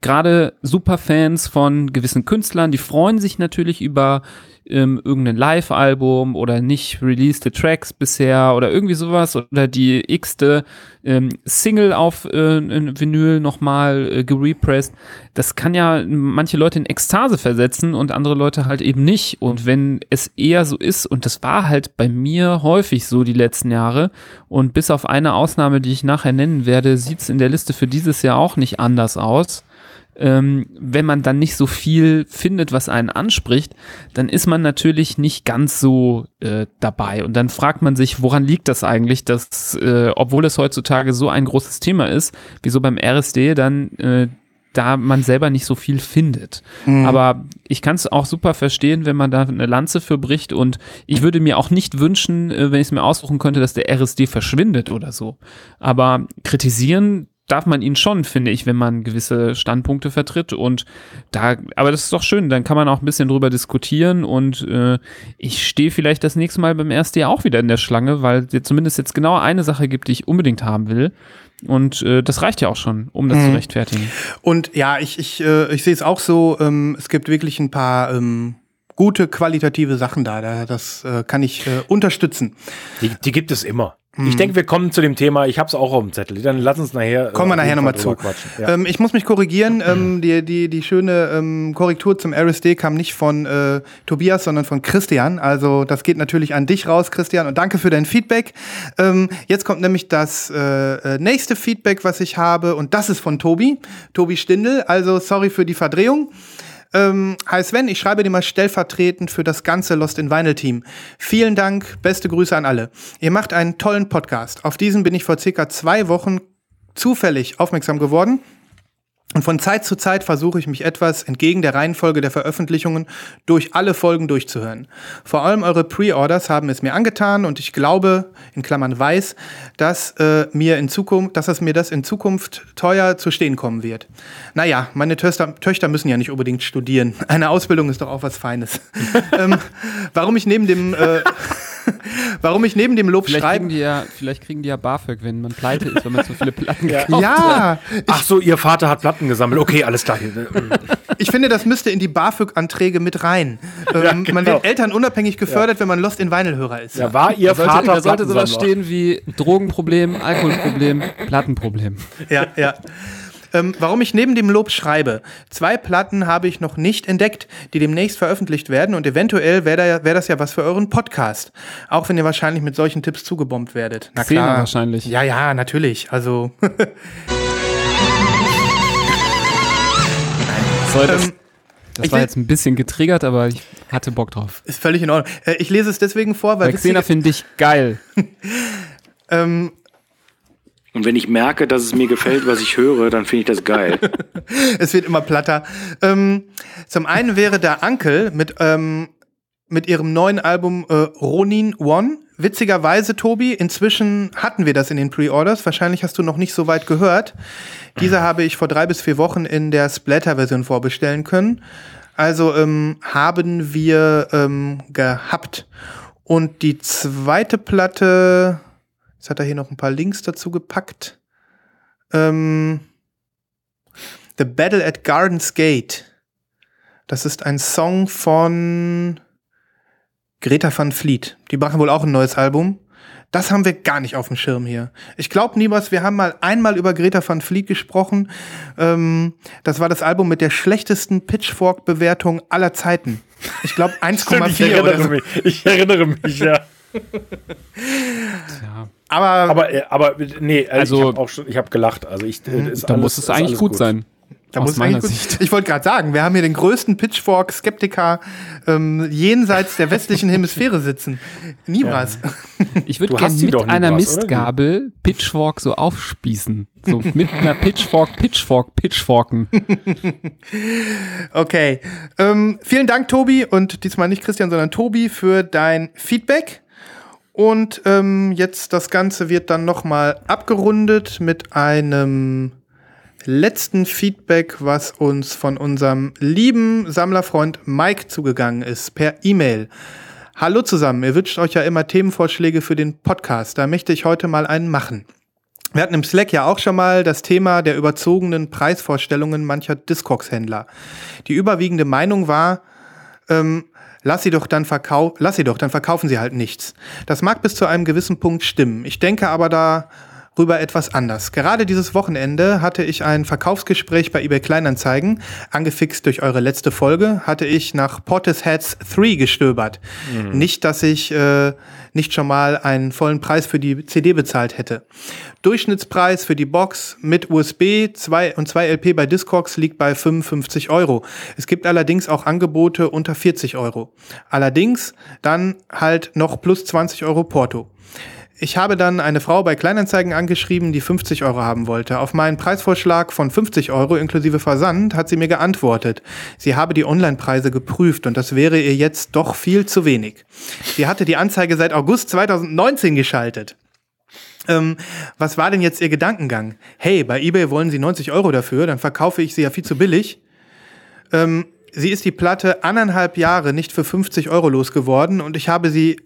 gerade Superfans von gewissen Künstlern, die freuen sich natürlich über ähm, irgendein Live-Album oder nicht released Tracks bisher oder irgendwie sowas oder die x-te ähm, Single auf äh, Vinyl nochmal äh, gerepressed. Das kann ja manche Leute in Ekstase versetzen und andere Leute halt eben nicht. Und wenn es eher so ist, und das war halt bei mir häufig so die letzten Jahre, und bis auf eine Ausnahme, die ich nachher nennen werde, sieht es in der Liste für dieses Jahr auch nicht anders aus ähm, wenn man dann nicht so viel findet, was einen anspricht, dann ist man natürlich nicht ganz so äh, dabei. Und dann fragt man sich, woran liegt das eigentlich, dass, äh, obwohl es heutzutage so ein großes Thema ist, wieso beim RSD dann äh, da man selber nicht so viel findet. Aber ich kann es auch super verstehen, wenn man da eine Lanze für bricht und ich würde mir auch nicht wünschen, äh, wenn ich es mir aussuchen könnte, dass der RSD verschwindet oder so. Aber kritisieren darf man ihn schon, finde ich, wenn man gewisse Standpunkte vertritt und da, aber das ist doch schön, dann kann man auch ein bisschen drüber diskutieren und äh, ich stehe vielleicht das nächste Mal beim RSD auch wieder in der Schlange, weil es zumindest jetzt genau eine Sache gibt, die ich unbedingt haben will und äh, das reicht ja auch schon, um das zu rechtfertigen. Und ja, ich, ich, äh, ich sehe es auch so, ähm, es gibt wirklich ein paar ähm, gute qualitative Sachen da. da das äh, kann ich äh, unterstützen. Die, die gibt es immer. Ich denke, wir kommen zu dem Thema. Ich habe es auch auf dem Zettel. Dann lass uns nachher. äh, Kommen wir auf nachher nochmal zu. Ja. Ähm, ich muss mich korrigieren. Ähm, die, die, die schöne ähm, Korrektur zum RSD kam nicht von äh, Tobias, sondern von Christian. Also das geht natürlich an dich raus, Christian. Und danke für dein Feedback. Ähm, jetzt kommt nämlich das äh, äh, nächste Feedback, was ich habe. Und das ist von Tobi. Tobi Stindl. Also sorry für die Verdrehung. Ähm, hi Sven, ich schreibe dir mal stellvertretend für das ganze Lost in Vinyl Team. Vielen Dank, beste Grüße an alle. Ihr macht einen tollen Podcast. Auf diesen bin ich vor circa zwei Wochen zufällig aufmerksam geworden. Und von Zeit zu Zeit versuche ich mich etwas entgegen der Reihenfolge der Veröffentlichungen durch alle Folgen durchzuhören. Vor allem eure Pre-Orders haben es mir angetan und ich glaube, in Klammern weiß, dass äh, mir in Zukunft, dass es mir das in Zukunft teuer zu stehen kommen wird. Naja, meine Töchter, Töchter müssen ja nicht unbedingt studieren. Eine Ausbildung ist doch auch was Feines. ähm, warum ich neben dem äh, warum ich neben dem Lob Vielleicht schreiben kriegen, die ja, vielleicht kriegen die ja BAföG, wenn man pleite ist, wenn man so viele Platten kauft. ja, Ach so, ihr Vater hat Platten gesammelt. Okay, alles klar. Ich finde, das müsste in die BAföG-Anträge mit rein. Ähm, Man genau. wird elternunabhängig gefördert, wenn man Lost in Vinyl-Hörer ist. Ja, war ihr Da sollte, Vater da sollte sowas stehen wie Drogenproblem, Alkoholproblem, Plattenproblem. Ja, ja. Ähm, warum ich neben dem Lob schreibe. Zwei Platten habe ich noch nicht entdeckt, die demnächst veröffentlicht werden und eventuell wäre da, wär das ja was für euren Podcast. Auch wenn ihr wahrscheinlich mit solchen Tipps zugebombt werdet. Na Zehner wahrscheinlich. Ja, ja, natürlich. Also. Sorry, das, Ähm, das ich war jetzt ein bisschen getriggert, aber ich hatte Bock drauf. Ist völlig in Ordnung. Äh, ich lese es deswegen vor, weil Xena finde ich geil. ähm, Und wenn ich merke, dass es mir gefällt, was ich höre, dann finde ich das geil. es wird immer platter. Ähm, zum einen wäre der Uncle mit, ähm, mit ihrem neuen Album äh, Ronin One. Witzigerweise, Tobi, inzwischen hatten wir das in den Pre-Orders. Wahrscheinlich hast du noch nicht so weit gehört. Diese habe ich vor drei bis vier Wochen in der Splatter-Version vorbestellen können. Also ähm, haben wir ähm, gehabt. Und die zweite Platte, jetzt hat er hier noch ein paar Links dazu gepackt. Ähm, The Battle at Gardens Gate. Das ist ein Song von Greta van Fleet. Die machen wohl auch ein neues Album. Das haben wir gar nicht auf dem Schirm hier. Ich glaube niemals, wir haben mal einmal über Greta van Fleet gesprochen. Ähm, das war das Album mit der schlechtesten Pitchfork-Bewertung aller Zeiten. Ich glaube ich 1,4 oder erinnere so. mich. Ich erinnere mich, ja. Aber, Aber, äh, aber nee, also, ich Also- habe auch schon, ich habe gelacht. Also ich, äh, ist da alles- muss es ist eigentlich alles gut, sein. Da aus muss meiner gut- Sicht. Ich wollte gerade sagen, wir haben hier den größten Pitchfork-Skeptiker ähm, jenseits der westlichen Hemisphäre sitzen. Nie was. Ich würde gerne mit doch nie einer was, oder? Mistgabel Pitchfork so aufspießen. So mit einer Pitchfork, Pitchfork, Pitchforken. Okay. Ähm, vielen Dank, Tobi, und diesmal nicht Christian, sondern Tobi für dein Feedback. Und ähm, jetzt das Ganze wird dann nochmal abgerundet mit einem letzten Feedback, was uns von unserem lieben Sammlerfreund Mike zugegangen ist, per E-Mail. Hallo zusammen, ihr wünscht euch ja immer Themenvorschläge für den Podcast. Da möchte ich heute mal einen machen. Wir hatten im Slack ja auch schon mal das Thema der überzogenen Preisvorstellungen mancher Discogs-Händler. Die überwiegende Meinung war, ähm, lass sie doch dann verkau lass sie doch, dann verkaufen sie halt nichts. Das mag bis zu einem gewissen Punkt stimmen. Ich denke aber darüber etwas anders. Gerade dieses Wochenende hatte ich ein Verkaufsgespräch bei eBay Kleinanzeigen. Angefixt durch eure letzte Folge hatte ich nach Portisheads 3 gestöbert. Nicht, dass ich äh, nicht schon mal einen vollen Preis für die CD bezahlt hätte. Durchschnittspreis für die Box mit USB 2 und 2 LP bei Discogs liegt bei 55 Euro. Es gibt allerdings auch Angebote unter 40 Euro. Allerdings dann halt noch plus 20 Euro Porto. Ich habe dann eine Frau bei Kleinanzeigen angeschrieben, die 50 Euro haben wollte. Auf meinen Preisvorschlag von 50 Euro inklusive Versand hat sie mir geantwortet. Sie habe die Online-Preise geprüft und das wäre ihr jetzt doch viel zu wenig. Sie hatte die Anzeige seit August 2019 geschaltet. Ähm, was war denn jetzt Ihr Gedankengang? Hey, bei eBay wollen Sie 90 Euro dafür, dann verkaufe ich sie ja viel zu billig. Ähm, sie ist die Platte anderthalb Jahre nicht für 50 Euro losgeworden und ich habe sie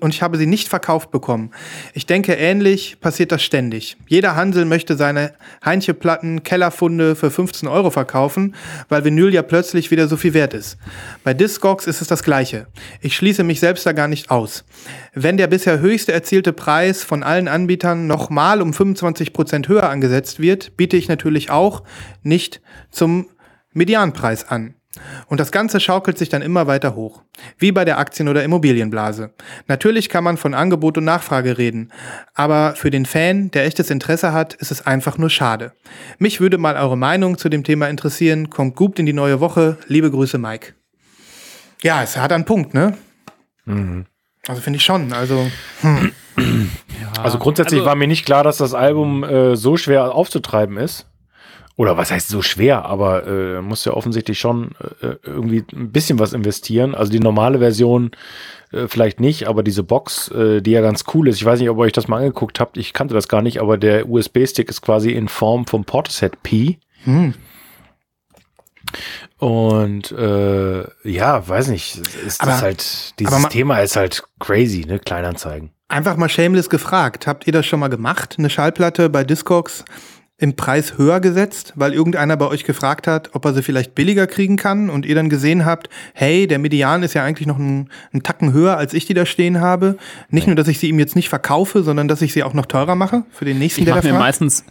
und ich habe sie nicht verkauft bekommen. Ich denke, ähnlich passiert das ständig. Jeder Hansel möchte seine Heinche-Platten, Kellerfunde für 15 Euro verkaufen, weil Vinyl ja plötzlich wieder so viel wert ist. Bei Discogs ist es das Gleiche. Ich schließe mich selbst da gar nicht aus. Wenn der bisher höchste erzielte Preis von allen Anbietern nochmal um 25 Prozent höher angesetzt wird, biete ich natürlich auch nicht zum Medianpreis an. Und das Ganze schaukelt sich dann immer weiter hoch. Wie bei der Aktien- oder Immobilienblase. Natürlich kann man von Angebot und Nachfrage reden. Aber für den Fan, der echtes Interesse hat, ist es einfach nur schade. Mich würde mal eure Meinung zu dem Thema interessieren. Kommt gut in die neue Woche. Liebe Grüße, Mike. Ja, es hat einen Punkt, ne? Also finde ich schon. Also, Also grundsätzlich Also- war mir nicht klar, dass das Album äh, so schwer aufzutreiben ist. Oder was heißt so schwer, aber äh, muss ja offensichtlich schon äh, irgendwie ein bisschen was investieren. Also die normale Version äh, vielleicht nicht, aber diese Box, äh, die ja ganz cool ist. Ich weiß nicht, ob ihr euch das mal angeguckt habt. Ich kannte das gar nicht, aber der USB-Stick ist quasi in Form vom Portishead P. hm. Und äh, ja, weiß nicht, ist Aber- das halt, dieses Thema ist halt crazy, ne? Kleinanzeigen. einfach mal shameless gefragt. Habt ihr das schon mal gemacht? Eine Schallplatte bei Discogs im Preis höher gesetzt, weil irgendeiner bei euch gefragt hat, ob er sie vielleicht billiger kriegen kann und ihr dann gesehen habt, hey, der Median ist ja eigentlich noch einen, einen Tacken höher, als ich die da stehen habe. Nicht nur, dass ich sie ihm jetzt nicht verkaufe, sondern dass ich sie auch noch teurer mache für den nächsten, Ich der da mir fragt. meistens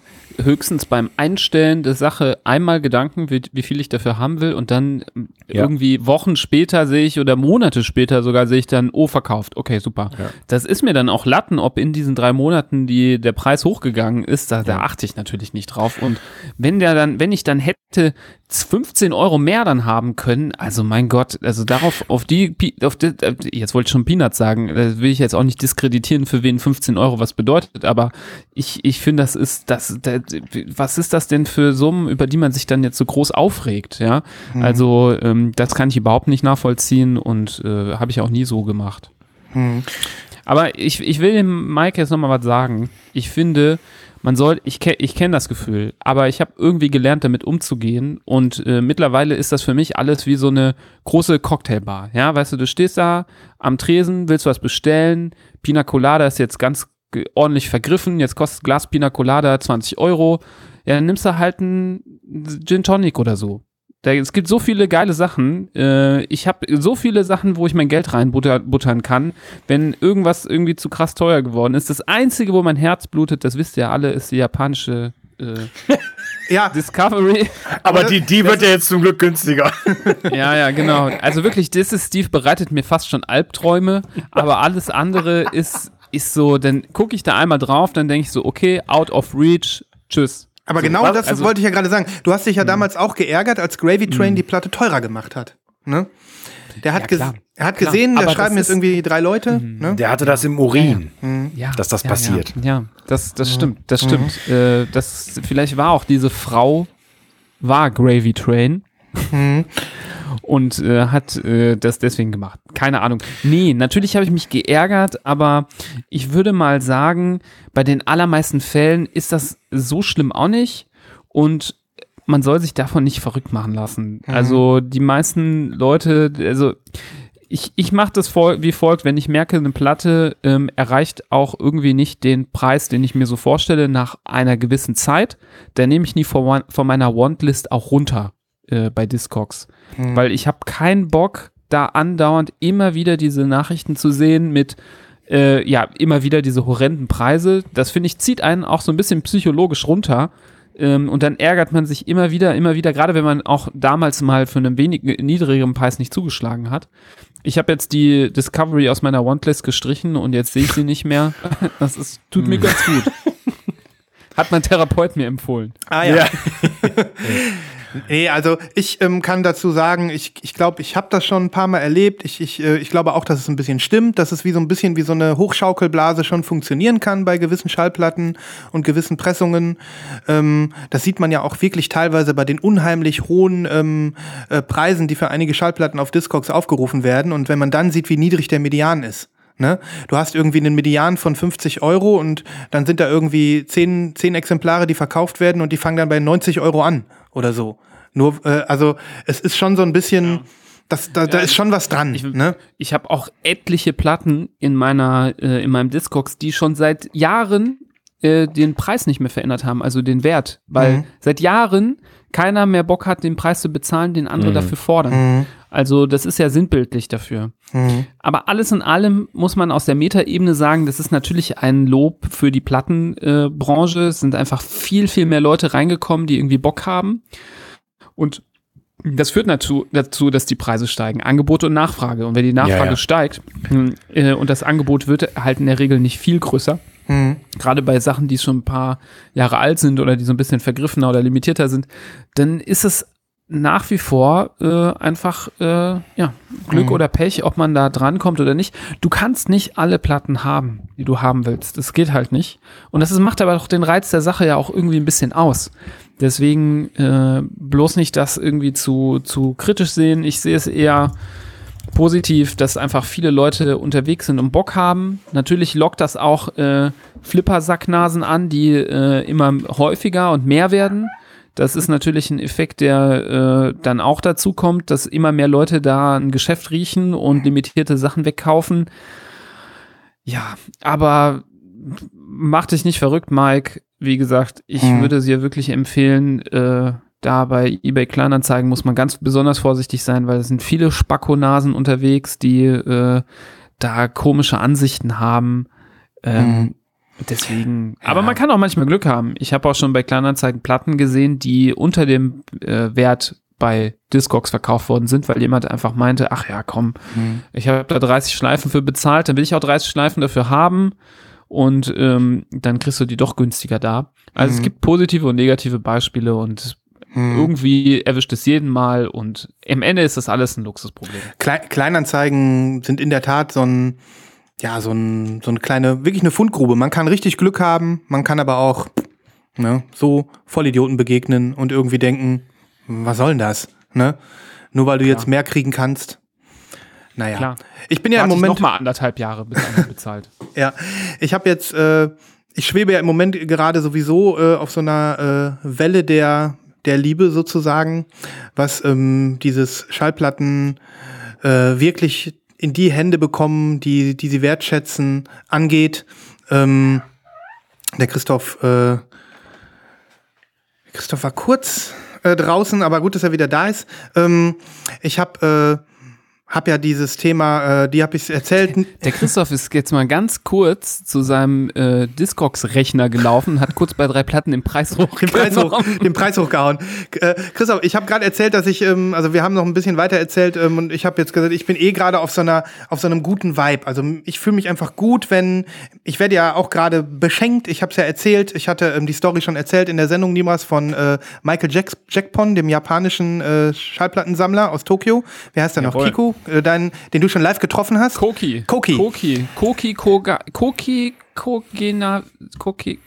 höchstens beim Einstellen der Sache einmal Gedanken, wie, wie viel ich dafür haben will und dann ähm, Ja. irgendwie Wochen später sehe ich oder Monate später sogar sehe ich dann, oh, verkauft. Okay, super. Das ist mir dann auch Latten, ob in diesen drei Monaten die, der Preis hochgegangen ist, da, da achte ich natürlich nicht nicht drauf. Und wenn der dann, wenn ich dann hätte 15 Euro mehr dann haben können, also mein Gott, also darauf, auf die, auf die jetzt wollte ich schon Peanuts sagen, das will ich jetzt auch nicht diskreditieren, für wen 15 Euro was bedeutet, aber ich, ich finde, das ist, das, das, was ist das denn für Summen, über die man sich dann jetzt so groß aufregt, ja? Mhm. Also, ähm, das kann ich überhaupt nicht nachvollziehen und äh, habe ich auch nie so gemacht. Mhm. Aber ich, ich will dem Mike jetzt nochmal was sagen. Ich finde, man soll, ich, ich kenne das Gefühl, aber ich habe irgendwie gelernt, damit umzugehen. Und äh, mittlerweile ist das für mich alles wie so eine große Cocktailbar. Ja, weißt du, du stehst da am Tresen, willst was bestellen. Pina Colada ist jetzt ganz ordentlich vergriffen. Jetzt kostet Glas Pina Colada 20 Euro. Ja, dann nimmst du halt einen Gin Tonic oder so. Da, es gibt so viele geile Sachen. Äh, ich habe so viele Sachen, wo ich mein Geld reinbuttern kann. Wenn irgendwas irgendwie zu krass teuer geworden ist. Das Einzige, wo mein Herz blutet, das wisst ihr alle, ist die japanische äh, Ja, Discovery. Aber die, die wird ja jetzt zum Glück günstiger. Ja, ja, genau. Also wirklich, das ist Steve bereitet mir fast schon Albträume, aber alles andere ist, ist so, dann gucke ich da einmal drauf, dann denke ich so, okay, out of reach, tschüss. aber genau was? das Also- wollte ich ja gerade sagen. Du hast dich ja damals auch geärgert, als Gravy Train die Platte teurer gemacht hat. Ne? Der hat, Ja, ges er hat Klar. gesehen, da schreiben jetzt irgendwie drei Leute. Ne? Der hatte das im Urin. Ja, Dass das ja, passiert. Ja, ja das, das stimmt, das stimmt. Äh, das, vielleicht war auch diese Frau, war Gravy Train. Und äh, hat äh, das deswegen gemacht. Keine Ahnung. Nee, natürlich habe ich mich geärgert, aber ich würde mal sagen, bei den allermeisten Fällen ist das so schlimm auch nicht. Und man soll sich davon nicht verrückt machen lassen. Also die meisten Leute, also ich, ich mache das wie folgt, wenn ich merke, eine Platte ähm, erreicht auch irgendwie nicht den Preis, den ich mir so vorstelle, nach einer gewissen Zeit, dann nehme ich nie von, von meiner Wantlist auch runter äh, bei Discogs. Weil ich habe keinen Bock, da andauernd immer wieder diese Nachrichten zu sehen mit äh, ja, immer wieder diese horrenden Preise. Das finde ich, zieht einen auch so ein bisschen psychologisch runter. Ähm, und dann ärgert man sich immer wieder, immer wieder, gerade wenn man auch damals mal für einen wenig niedrigeren Preis nicht zugeschlagen hat. Ich habe jetzt die Discovery aus meiner Wantlist gestrichen und jetzt sehe ich sie nicht mehr. Das ist, tut mir ganz gut. Hat mein Therapeut mir empfohlen. Ah ja. nee, also ich ähm, kann dazu sagen, ich glaube, ich, glaub, ich habe das schon ein paar Mal erlebt. Ich, ich, äh, ich glaube auch, dass es ein bisschen stimmt, dass es wie so ein bisschen wie so eine Hochschaukelblase schon funktionieren kann bei gewissen Schallplatten und gewissen Pressungen. Ähm, das sieht man ja auch wirklich teilweise bei den unheimlich hohen ähm, äh, Preisen, die für einige Schallplatten auf Discogs aufgerufen werden. Und wenn man dann sieht, wie niedrig der Median ist. Ne? Du hast irgendwie einen Median von 50 Euro und dann sind da irgendwie 10, 10 Exemplare, die verkauft werden und die fangen dann bei 90 Euro an oder so. Nur, äh, also es ist schon so ein bisschen, das, da, da ist schon was dran. Ich, ne? ich habe auch etliche Platten in meiner, äh, in meinem Discogs, die schon seit Jahren äh, den Preis nicht mehr verändert haben, also den Wert, weil Mhm. seit Jahren keiner mehr Bock hat, den Preis zu bezahlen, den andere dafür fordern. Mhm. Also das ist ja sinnbildlich dafür. Mhm. Aber alles in allem muss man aus der Metaebene sagen, das ist natürlich ein Lob für die Plattenbranche. Äh, es sind einfach viel, viel mehr Leute reingekommen, die irgendwie Bock haben. Und das führt dazu, dazu, dass die Preise steigen. Angebot und Nachfrage. Und wenn die Nachfrage Ja, ja. steigt hm, äh, und das Angebot wird halt in der Regel nicht viel größer, Mhm. gerade bei Sachen, die schon ein paar Jahre alt sind oder die so ein bisschen vergriffener oder limitierter sind, dann ist es nach wie vor äh, einfach äh, ja, Glück Mhm. oder Pech, ob man da drankommt oder nicht. Du kannst nicht alle Platten haben, die du haben willst. Das geht halt nicht. Und das ist, macht aber doch den Reiz der Sache ja auch irgendwie ein bisschen aus. Deswegen äh, bloß nicht das irgendwie zu, zu kritisch sehen. Ich sehe es eher positiv, dass einfach viele Leute unterwegs sind und Bock haben. Natürlich lockt das auch äh, Flippersacknasen an, die äh, immer häufiger und mehr werden. Das ist natürlich ein Effekt, der äh, dann auch dazu kommt, dass immer mehr Leute da ein Geschäft riechen und limitierte Sachen wegkaufen. Ja, aber mach dich nicht verrückt, Mike. Wie gesagt, ich Mhm. würde dir wirklich empfehlen, äh, da bei eBay Kleinanzeigen muss man ganz besonders vorsichtig sein, weil es sind viele Spackonasen unterwegs, die äh, da komische Ansichten haben. Ähm, Mhm. Deswegen, aber man kann auch manchmal Glück haben. Ich habe auch schon bei Kleinanzeigen Platten gesehen, die unter dem äh, Wert bei Discogs verkauft worden sind, weil jemand einfach meinte, ach ja, komm, Mhm. ich habe da 30 Schleifen für bezahlt, dann will ich auch 30 Schleifen dafür haben. und ähm, dann kriegst du die doch günstiger da. Also es Mhm. gibt positive und negative Beispiele und Hm. irgendwie erwischt es jeden Mal und am Ende ist das alles ein Luxusproblem. Klei Kleinanzeigen sind in der Tat so ein, ja, so ein, so eine kleine, wirklich eine Fundgrube. Man kann richtig Glück haben, man kann aber auch ne, so Vollidioten begegnen und irgendwie denken, was soll denn das? Ne? Nur weil du jetzt mehr kriegen kannst. Naja. Klar. Ich bin ja im Warte ich Moment. noch mal anderthalb Jahre, bis bezahlt. Ja, ich habe jetzt, äh, ich schwebe ja im Moment gerade sowieso äh, auf so einer äh, Welle der, der Liebe sozusagen, was ähm, dieses Schallplatten äh, wirklich in die Hände bekommen, die, die sie wertschätzen, angeht. Ähm, der Christoph, äh, Christoph war kurz äh, draußen, aber gut, dass er wieder da ist. Ähm, ich habe äh, hab ja dieses Thema, äh, die habe ich erzählt, Der Christoph ist jetzt mal ganz kurz zu seinem äh, Discogs-Rechner gelaufen, hat kurz bei drei Platten den Preis den Preis, hoch, den Preis hochgehauen. Äh, Christoph, ich habe gerade erzählt, dass ich, ähm, also wir haben noch ein bisschen weiter erzählt ähm, und ich habe jetzt gesagt, ich bin eh gerade auf so einer, auf so einem guten Vibe. Also ich fühle mich einfach gut, wenn ich werde ja auch gerade beschenkt. Ich habe es ja erzählt. Ich hatte ähm, die Story schon erzählt in der Sendung niemals von äh, Michael Jack Jackpon, dem japanischen äh, Schallplattensammler aus Tokio. Wer heißt der noch? Jawohl. Kiku, äh, dein, den du schon live getroffen hast. Koki. Koki. Koki. Koki, Koga, Koki, Kogena, Koki,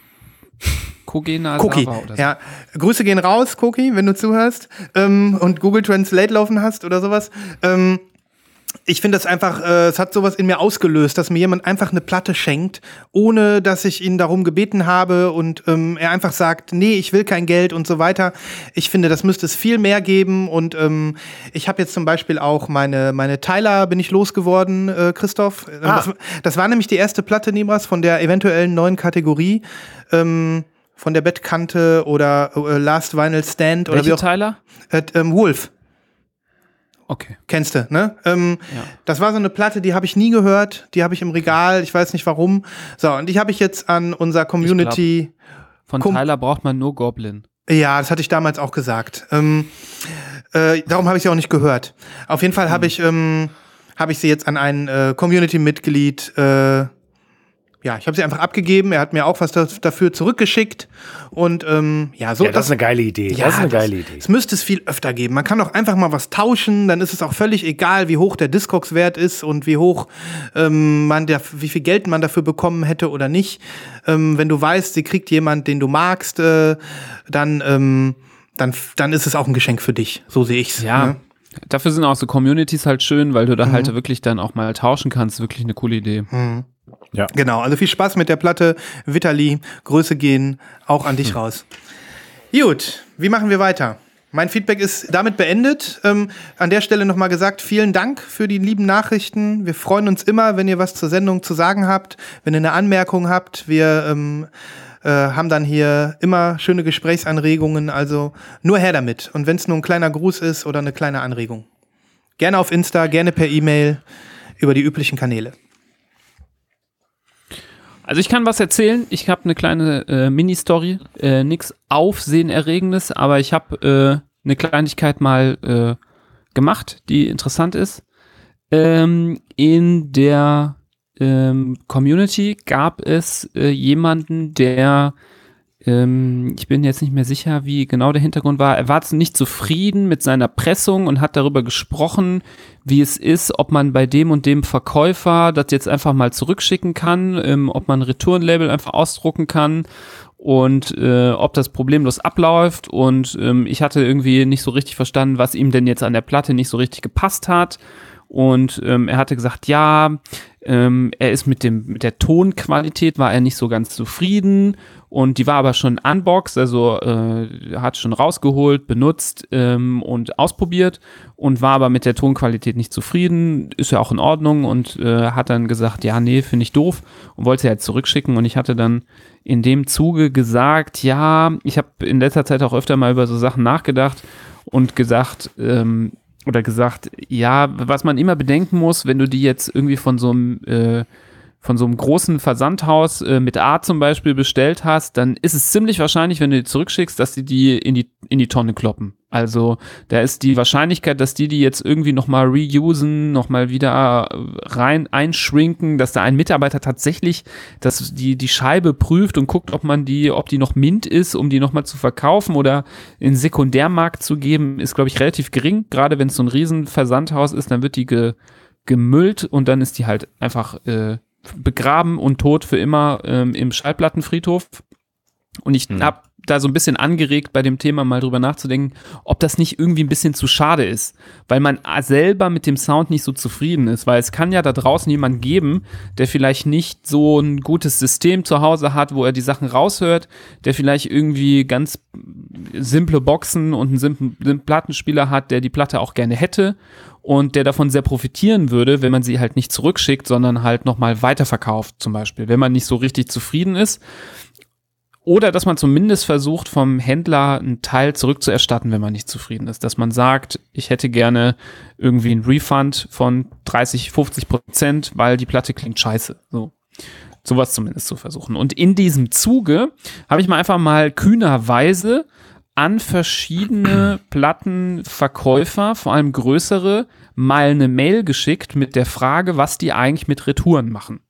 Kogena Koki, Sava oder so. ja. Grüße gehen raus, Koki, wenn du zuhörst ähm, und Google Translate laufen hast oder sowas. Ähm, ich finde das einfach, äh, es hat sowas in mir ausgelöst, dass mir jemand einfach eine Platte schenkt, ohne dass ich ihn darum gebeten habe und ähm, er einfach sagt, nee, ich will kein Geld und so weiter. Ich finde, das müsste es viel mehr geben und ähm, ich habe jetzt zum Beispiel auch meine, meine Tyler bin ich losgeworden, äh, Christoph. Ähm, Ah. Das, das war nämlich die erste Platte, Nibras, von der eventuellen neuen Kategorie. Ähm, von der Bettkante oder äh, Last Vinyl Stand oder wie Welche auch Tyler? äh, ähm, Wolf. Okay. Kennst du, ne? Ähm, Ja. Das war so eine Platte, die habe ich nie gehört, die habe ich im Regal, ich weiß nicht warum. So, und die habe ich jetzt an unser Community. Von Kum- Tyler braucht man nur Goblin. Ja, das hatte ich damals auch gesagt. Ähm, äh, darum habe ich sie auch nicht gehört. Auf jeden Fall habe ich, ähm, habe ich sie jetzt an ein äh, Community-Mitglied. Äh, ja, ich habe sie einfach abgegeben. Er hat mir auch was da, dafür zurückgeschickt. Und ähm, ja, so Ja, das ist eine geile Idee. Ja, das ist eine geile Idee. Es müsste es viel öfter geben. Man kann auch einfach mal was tauschen, dann ist es auch völlig egal, wie hoch der Discogs-Wert ist und wie hoch ähm, man der, wie viel Geld man dafür bekommen hätte oder nicht. Ähm, wenn du weißt, sie kriegt jemand, den du magst, äh, dann, ähm, dann, dann ist es auch ein Geschenk für dich. So sehe ich's. Ja. Ne? Dafür sind auch so Communities halt schön, weil du Mhm. da halt wirklich dann auch mal tauschen kannst. Wirklich eine coole Idee. Genau, also viel Spaß mit der Platte. Vitali, Größe gehen auch an dich Hm. raus. Gut, wie machen wir weiter? Mein Feedback ist damit beendet. Ähm, an der Stelle nochmal gesagt, vielen Dank für die lieben Nachrichten. Wir freuen uns immer, wenn ihr was zur Sendung zu sagen habt, wenn ihr eine Anmerkung habt. Wir ähm, äh, haben dann hier immer schöne Gesprächsanregungen, also nur her damit. Und wenn es nur ein kleiner Gruß ist oder eine kleine Anregung. Gerne auf Insta, gerne per E-Mail, über die üblichen Kanäle. Also ich kann was erzählen. Ich habe eine kleine äh, Mini-Story. Äh, nix Aufsehenerregendes, aber ich habe äh, eine Kleinigkeit mal äh, gemacht, die interessant ist. Ähm, in der ähm, Community gab es äh, jemanden, der ähm, ich bin jetzt nicht mehr sicher, wie genau der Hintergrund war. Er war nicht zufrieden mit seiner Pressung und hat darüber gesprochen, wie es ist, ob man bei dem und dem Verkäufer das jetzt einfach mal zurückschicken kann, ähm, ob man ein Retourenlabel einfach ausdrucken kann und äh, ob das problemlos abläuft. Und ähm, ich hatte irgendwie nicht so richtig verstanden, was ihm denn jetzt an der Platte nicht so richtig gepasst hat. Und ähm, er hatte gesagt, ja, ähm, er ist mit dem mit der Tonqualität war er nicht so ganz zufrieden und die war aber schon unboxed, also äh, hat schon rausgeholt, benutzt ähm, und ausprobiert und war aber mit der Tonqualität nicht zufrieden, ist ja auch in Ordnung und äh, hat dann gesagt, ja, nee, finde ich doof und wollte sie halt zurückschicken. Und ich hatte dann in dem Zuge gesagt, ja, ich habe in letzter Zeit auch öfter mal über so Sachen nachgedacht und gesagt, ähm, oder gesagt, ja, was man immer bedenken muss, wenn du die jetzt irgendwie von so einem äh, von so einem großen Versandhaus äh, mit A zum Beispiel bestellt hast, dann ist es ziemlich wahrscheinlich, wenn du die zurückschickst, dass die die in die, in die Tonne kloppen. Also da ist die Wahrscheinlichkeit, dass die die jetzt irgendwie nochmal reusen, nochmal wieder äh, rein einschrinken, dass da ein Mitarbeiter tatsächlich dass die, die Scheibe prüft und guckt, ob man die, ob die noch mint ist, um die nochmal zu verkaufen oder in Sekundärmarkt zu geben, ist, glaube ich, relativ gering. Gerade wenn es so ein Riesenversandhaus ist, dann wird die ge, gemüllt und dann ist die halt einfach äh, begraben und tot für immer ähm, im Schallplattenfriedhof. Und ich Hm. habe da so ein bisschen angeregt, bei dem Thema mal drüber nachzudenken, ob das nicht irgendwie ein bisschen zu schade ist, weil man selber mit dem Sound nicht so zufrieden ist, weil es kann ja da draußen jemand geben, der vielleicht nicht so ein gutes System zu Hause hat, wo er die Sachen raushört, der vielleicht irgendwie ganz simple Boxen und einen simplen, simplen Plattenspieler hat, der die Platte auch gerne hätte und der davon sehr profitieren würde, wenn man sie halt nicht zurückschickt, sondern halt nochmal weiterverkauft zum Beispiel, wenn man nicht so richtig zufrieden ist. Oder dass man zumindest versucht, vom Händler einen Teil zurückzuerstatten, wenn man nicht zufrieden ist. Dass man sagt, ich hätte gerne irgendwie einen Refund von 30, 50 Prozent, weil die Platte klingt scheiße. So. Sowas zumindest zu versuchen. Und in diesem Zuge habe ich mal einfach mal kühnerweise an verschiedene Plattenverkäufer, vor allem größere, mal eine Mail geschickt mit der Frage, was die eigentlich mit Retouren machen.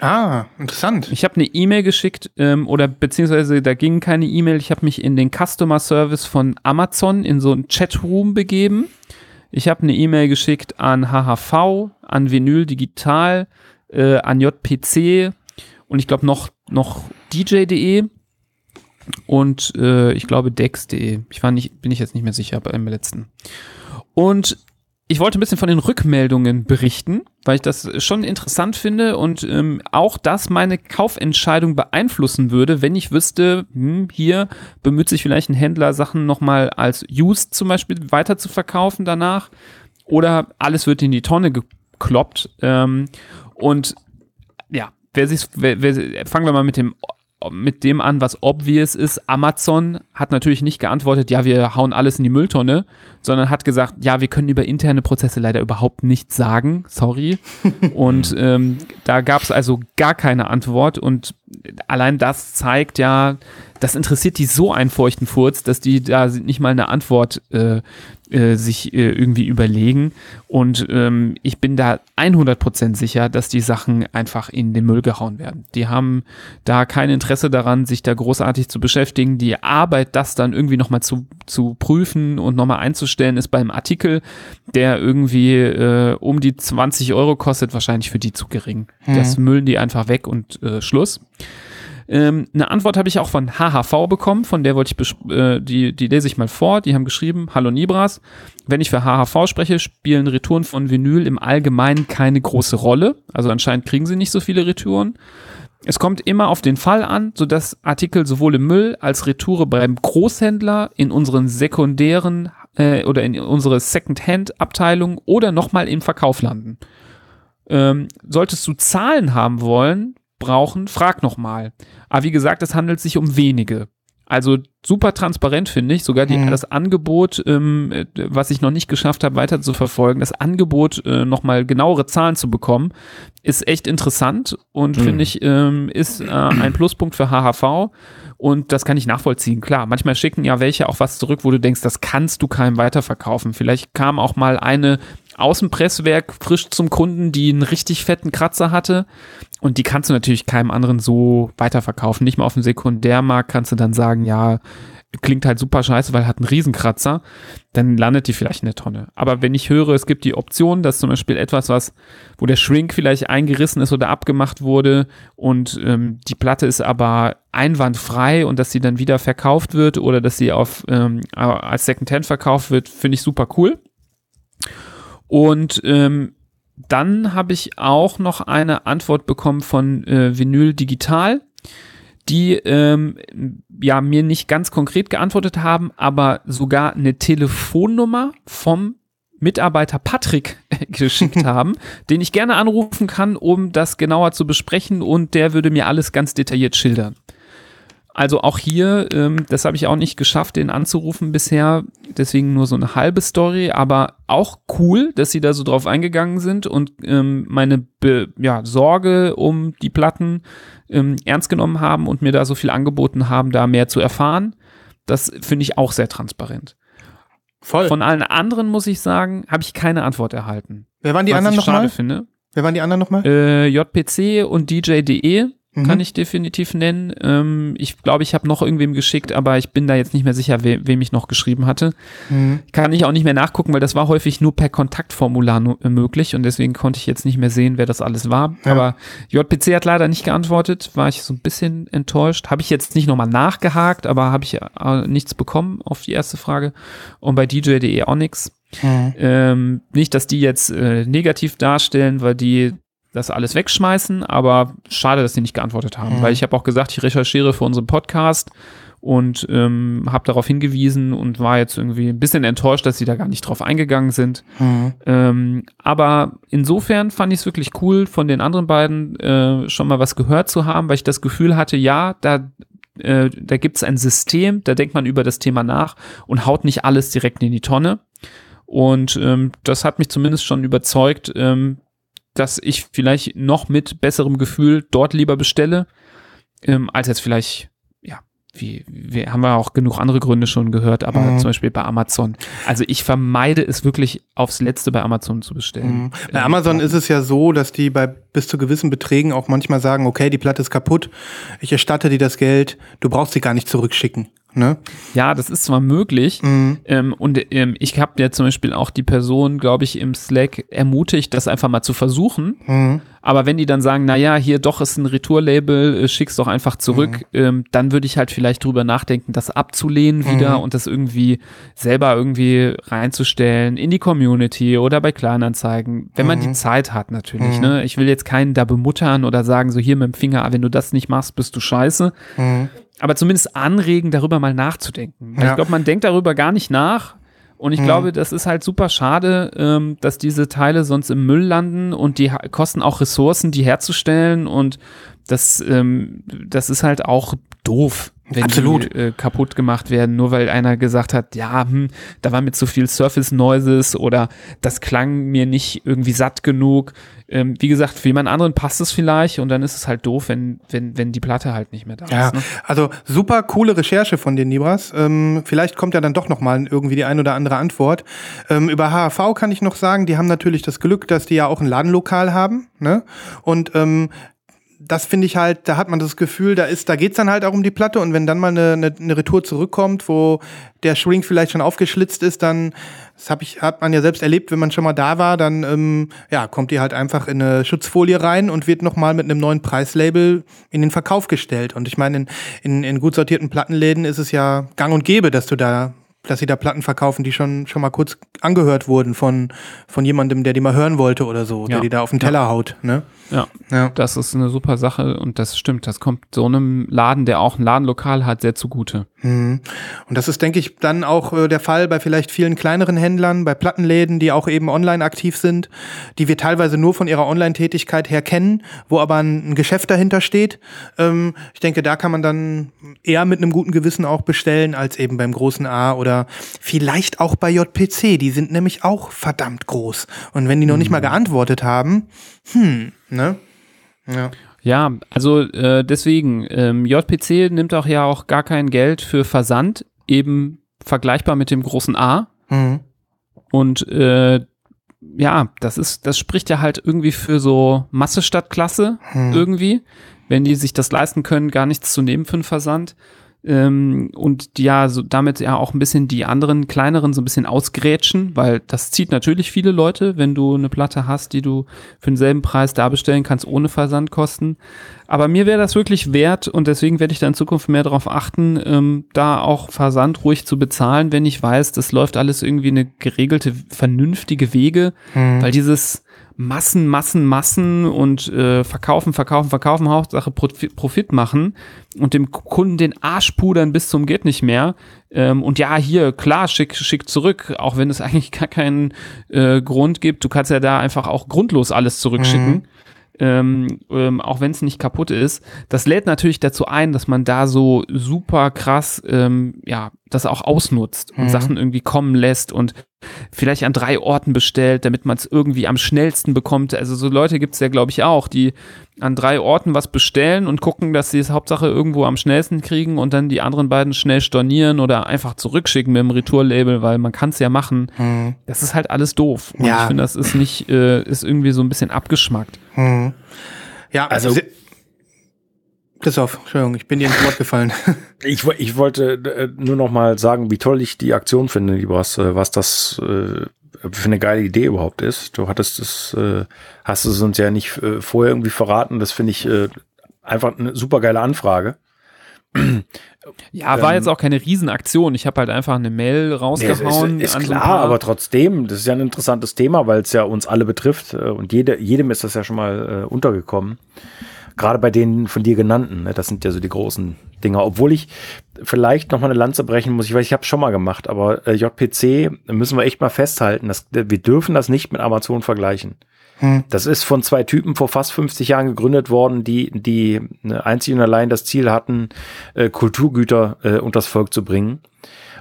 Ah, interessant. Ich habe eine E-Mail geschickt ähm, oder beziehungsweise da ging keine E-Mail. Ich habe mich in den Customer Service von Amazon in so einen Chatroom begeben. Ich habe eine E-Mail geschickt an HHV, an Vinyl Digital, äh, an JPC und ich glaube noch, noch DJ.de und äh, ich glaube Dex.de. Ich war nicht, bin ich jetzt nicht mehr sicher beim letzten. Und ich wollte ein bisschen von den Rückmeldungen berichten, weil ich das schon interessant finde und ähm, auch das meine Kaufentscheidung beeinflussen würde, wenn ich wüsste, hm, hier bemüht sich vielleicht ein Händler, Sachen nochmal als used zum Beispiel weiter zu verkaufen danach oder alles wird in die Tonne gekloppt. Ähm, und ja, wer sich, wer, wer, fangen wir mal mit dem mit dem an, was obvious ist. Amazon hat natürlich nicht geantwortet, ja, wir hauen alles in die Mülltonne, sondern hat gesagt, ja, wir können über interne Prozesse leider überhaupt nichts sagen, sorry. und ähm, da gab es also gar keine Antwort und allein das zeigt ja, das interessiert die so einen feuchten Furz, dass die da nicht mal eine Antwort äh, äh, sich äh, irgendwie überlegen. Und ähm, ich bin da 100% sicher, dass die Sachen einfach in den Müll gehauen werden. Die haben da kein Interesse daran, sich da großartig zu beschäftigen. Die Arbeit, das dann irgendwie nochmal zu, zu prüfen und nochmal einzustellen, ist beim Artikel, der irgendwie äh, um die 20 Euro kostet, wahrscheinlich für die zu gering. Mhm. Das müllen die einfach weg und äh, Schluss. Ähm, eine Antwort habe ich auch von HHV bekommen, von der wollte ich, äh, die, die lese ich mal vor. Die haben geschrieben, Hallo Nibras, wenn ich für HHV spreche, spielen Retouren von Vinyl im Allgemeinen keine große Rolle. Also anscheinend kriegen sie nicht so viele Retouren. Es kommt immer auf den Fall an, sodass Artikel sowohl im Müll als Retoure beim Großhändler in unseren sekundären äh, oder in unsere Second-Hand-Abteilung oder nochmal im Verkauf landen. Ähm, solltest du Zahlen haben wollen, brauchen, frag nochmal. Aber wie gesagt, es handelt sich um wenige. Also super transparent finde ich. Sogar die, Mhm. das Angebot, ähm, äh, was ich noch nicht geschafft habe, weiter zu verfolgen, das Angebot, äh, nochmal genauere Zahlen zu bekommen, ist echt interessant und Mhm. finde ich, ähm, ist äh, ein Pluspunkt für HHV. Und das kann ich nachvollziehen. Klar, manchmal schicken ja welche auch was zurück, wo du denkst, das kannst du keinem weiterverkaufen. Vielleicht kam auch mal eine Außenpresswerk frisch zum Kunden, die einen richtig fetten Kratzer hatte. Und die kannst du natürlich keinem anderen so weiterverkaufen. Nicht mal auf dem Sekundärmarkt kannst du dann sagen, ja, klingt halt super scheiße, weil hat einen Riesenkratzer. Dann landet die vielleicht in der Tonne. Aber wenn ich höre, es gibt die Option, dass zum Beispiel etwas, was, wo der Shrink vielleicht eingerissen ist oder abgemacht wurde und ähm, die Platte ist aber einwandfrei und dass sie dann wieder verkauft wird oder dass sie auf ähm, als Secondhand verkauft wird, finde ich super cool. Und ähm, dann habe ich auch noch eine Antwort bekommen von äh, Vinyl Digital, die ähm, ja mir nicht ganz konkret geantwortet haben, aber sogar eine Telefonnummer vom Mitarbeiter Patrick geschickt haben, den ich gerne anrufen kann, um das genauer zu besprechen und der würde mir alles ganz detailliert schildern. Also auch hier, ähm, das habe ich auch nicht geschafft, den anzurufen bisher. Deswegen nur so eine halbe Story, aber auch cool, dass sie da so drauf eingegangen sind und ähm, meine Be ja, Sorge um die Platten ähm, ernst genommen haben und mir da so viel angeboten haben, da mehr zu erfahren. Das finde ich auch sehr transparent. Voll. Von allen anderen muss ich sagen, habe ich keine Antwort erhalten. Wer waren die was anderen nochmal? Wer waren die anderen nochmal? Äh, JPC und DJ.de Mhm. kann ich definitiv nennen. Ähm, ich glaube, ich habe noch irgendwem geschickt, aber ich bin da jetzt nicht mehr sicher, we wem ich noch geschrieben hatte. Mhm. Kann ich auch nicht mehr nachgucken, weil das war häufig nur per Kontaktformular nu- äh, möglich und deswegen konnte ich jetzt nicht mehr sehen, wer das alles war. Ja. Aber JPC hat leider nicht geantwortet, war ich so ein bisschen enttäuscht. Habe ich jetzt nicht nochmal nachgehakt, aber habe ich äh, nichts bekommen auf die erste Frage. Und bei DJ.de auch nichts. Mhm. Ähm, nicht, dass die jetzt äh, negativ darstellen, weil die das alles wegschmeißen, aber schade, dass die nicht geantwortet haben, Mhm. weil ich habe auch gesagt, ich recherchiere für unseren Podcast und ähm, habe darauf hingewiesen und war jetzt irgendwie ein bisschen enttäuscht, dass sie da gar nicht drauf eingegangen sind. Mhm. Ähm, aber insofern fand ich es wirklich cool, von den anderen beiden äh, schon mal was gehört zu haben, weil ich das Gefühl hatte, ja, da, äh, da gibt es ein System, da denkt man über das Thema nach und haut nicht alles direkt in die Tonne. Und ähm, das hat mich zumindest schon überzeugt, ähm, dass ich vielleicht noch mit besserem Gefühl dort lieber bestelle, ähm, als jetzt vielleicht, ja, wie, wir haben ja auch genug andere Gründe schon gehört, aber Mhm. zum Beispiel bei Amazon. Also ich vermeide es wirklich aufs Letzte bei Amazon zu bestellen. Mhm. Bei Amazon ist es ja so, dass die bei bis zu gewissen Beträgen auch manchmal sagen, okay, die Platte ist kaputt, ich erstatte dir das Geld, du brauchst sie gar nicht zurückschicken. Ne? Ja, das ist zwar möglich. Mhm. Ähm, und ähm, ich habe ja zum Beispiel auch die Person, glaube ich, im Slack ermutigt, das einfach mal zu versuchen. Mhm. Aber wenn die dann sagen, na ja, hier doch ist ein Retourlabel, äh, schick's doch einfach zurück, ähm, dann würde ich halt vielleicht drüber nachdenken, das abzulehnen wieder und das irgendwie selber irgendwie reinzustellen in die Community oder bei Kleinanzeigen, wenn man die Zeit hat natürlich. Ne? Ich will jetzt keinen da bemuttern oder sagen, so hier mit dem Finger, ah, wenn du das nicht machst, bist du scheiße. Mhm. Aber zumindest anregen, darüber mal nachzudenken. Ja. Ich glaube, man denkt darüber gar nicht nach. Und ich glaube, das ist halt super schade, ähm, dass diese Teile sonst im Müll landen und die kosten auch Ressourcen, die herzustellen. Und das, ähm, das ist halt auch doof, wenn Absolut. die äh, kaputt gemacht werden, nur weil einer gesagt hat, ja, hm, da war mir zu viel Surface Noises oder das klang mir nicht irgendwie satt genug. Ähm, wie gesagt, für jemand anderen passt es vielleicht und dann ist es halt doof, wenn, wenn, wenn die Platte halt nicht mehr da Ja, ist. Ne? also super coole Recherche von den Nibras. Ähm, vielleicht kommt ja dann doch noch mal irgendwie die ein oder andere Antwort. Ähm, über HAV kann ich noch sagen, die haben natürlich das Glück, dass die ja auch ein Ladenlokal haben. Ne? Und ähm, das finde ich halt, da hat man das Gefühl, da ist, da geht's dann halt auch um die Platte und wenn dann mal eine, eine, eine Retour zurückkommt, wo der Shrink vielleicht schon aufgeschlitzt ist, dann, das hab ich, hat man ja selbst erlebt, wenn man schon mal da war, dann ähm, ja, kommt die halt einfach in eine Schutzfolie rein und wird nochmal mit einem neuen Preislabel in den Verkauf gestellt. Und ich meine, in, in, in gut sortierten Plattenläden ist es ja gang und gäbe, dass du da dass sie da Platten verkaufen, die schon, schon mal kurz angehört wurden von, von jemandem, der die mal hören wollte oder so, der Ja. die da auf den Teller haut. Ne? Ja. Ja. Das ist eine super Sache und das stimmt. Das kommt so einem Laden, der auch ein Ladenlokal hat, sehr zugute. Mhm. Und das ist, denke ich, dann auch äh, der Fall bei vielleicht vielen kleineren Händlern, bei Plattenläden, die auch eben online aktiv sind, die wir teilweise nur von ihrer Online-Tätigkeit her kennen, wo aber ein, ein Geschäft dahinter steht. Ähm, ich denke, da kann man dann eher mit einem guten Gewissen auch bestellen, als eben beim großen A oder vielleicht auch bei JPC. Die sind nämlich auch verdammt groß. Und wenn die noch nicht mal geantwortet haben, hm, ne? Ja. Ja, also äh, deswegen, ähm, JPC nimmt auch ja auch gar kein Geld für Versand, eben vergleichbar mit dem großen A. Mhm. Und äh, ja, das ist, das spricht ja halt irgendwie für so Masse statt Klasse Hm. irgendwie, wenn die sich das leisten können, gar nichts zu nehmen für einen Versand. Ähm, und ja, so damit ja auch ein bisschen die anderen kleineren so ein bisschen ausgrätschen, weil das zieht natürlich viele Leute, wenn du eine Platte hast, die du für denselben Preis da bestellen kannst, ohne Versandkosten. Aber mir wäre das wirklich wert und deswegen werde ich da in Zukunft mehr darauf achten, ähm, da auch Versand ruhig zu bezahlen, wenn ich weiß, das läuft alles irgendwie eine geregelte, vernünftige Wege, weil dieses Massen, Massen, Massen und äh, verkaufen, verkaufen, verkaufen, Hauptsache Profit, machen und dem Kunden den Arsch pudern bis zum geht nicht mehr. Ähm, und ja, hier, klar, schick, schick zurück, auch wenn es eigentlich gar keinen äh, Grund gibt. Du kannst ja da einfach auch grundlos alles zurückschicken. Ähm, ähm, auch wenn es nicht kaputt ist. Das lädt natürlich dazu ein, dass man da so super krass, ähm, ja, das auch ausnutzt und Mhm. Sachen irgendwie kommen lässt und vielleicht an drei Orten bestellt, damit man es irgendwie am schnellsten bekommt. Also so Leute gibt es ja, glaube ich, auch, die an drei Orten was bestellen und gucken, dass sie es Hauptsache irgendwo am schnellsten kriegen und dann die anderen beiden schnell stornieren oder einfach zurückschicken mit dem Retour-Label, weil man kann es ja machen. Mhm. Das ist halt alles doof. Und Ja. ich finde, das ist nicht, äh, ist irgendwie so ein bisschen abgeschmackt. Mhm. Ja, Also- also. Christoph, Entschuldigung, ich bin dir ins Wort gefallen. Ich, ich wollte äh, nur noch mal sagen, wie toll ich die Aktion finde, lieber was, äh, was das äh, für eine geile Idee überhaupt ist. Du hattest es, äh, hast es uns ja nicht äh, vorher irgendwie verraten. Das finde ich äh, einfach eine super geile Anfrage. Ja, war Ähm, jetzt auch keine Riesenaktion. Ich habe halt einfach eine Mail Nee, rausgehauen. ist, ist so ein klar, paar- aber trotzdem, das ist ja ein interessantes Thema, weil es ja uns alle betrifft äh, und jede, jedem ist das ja schon mal äh, untergekommen. Gerade bei den von dir genannten, ne, das sind ja so die großen Dinger. Obwohl ich vielleicht noch mal eine Lanze brechen muss, ich weiß, ich habe schon mal gemacht, aber äh, JPC müssen wir echt mal festhalten, dass, wir dürfen das nicht mit Amazon vergleichen. Hm. Das ist von zwei Typen vor fast 50 Jahren gegründet worden, die, die ne, einzig und allein das Ziel hatten, äh, Kulturgüter äh, unters Volk zu bringen.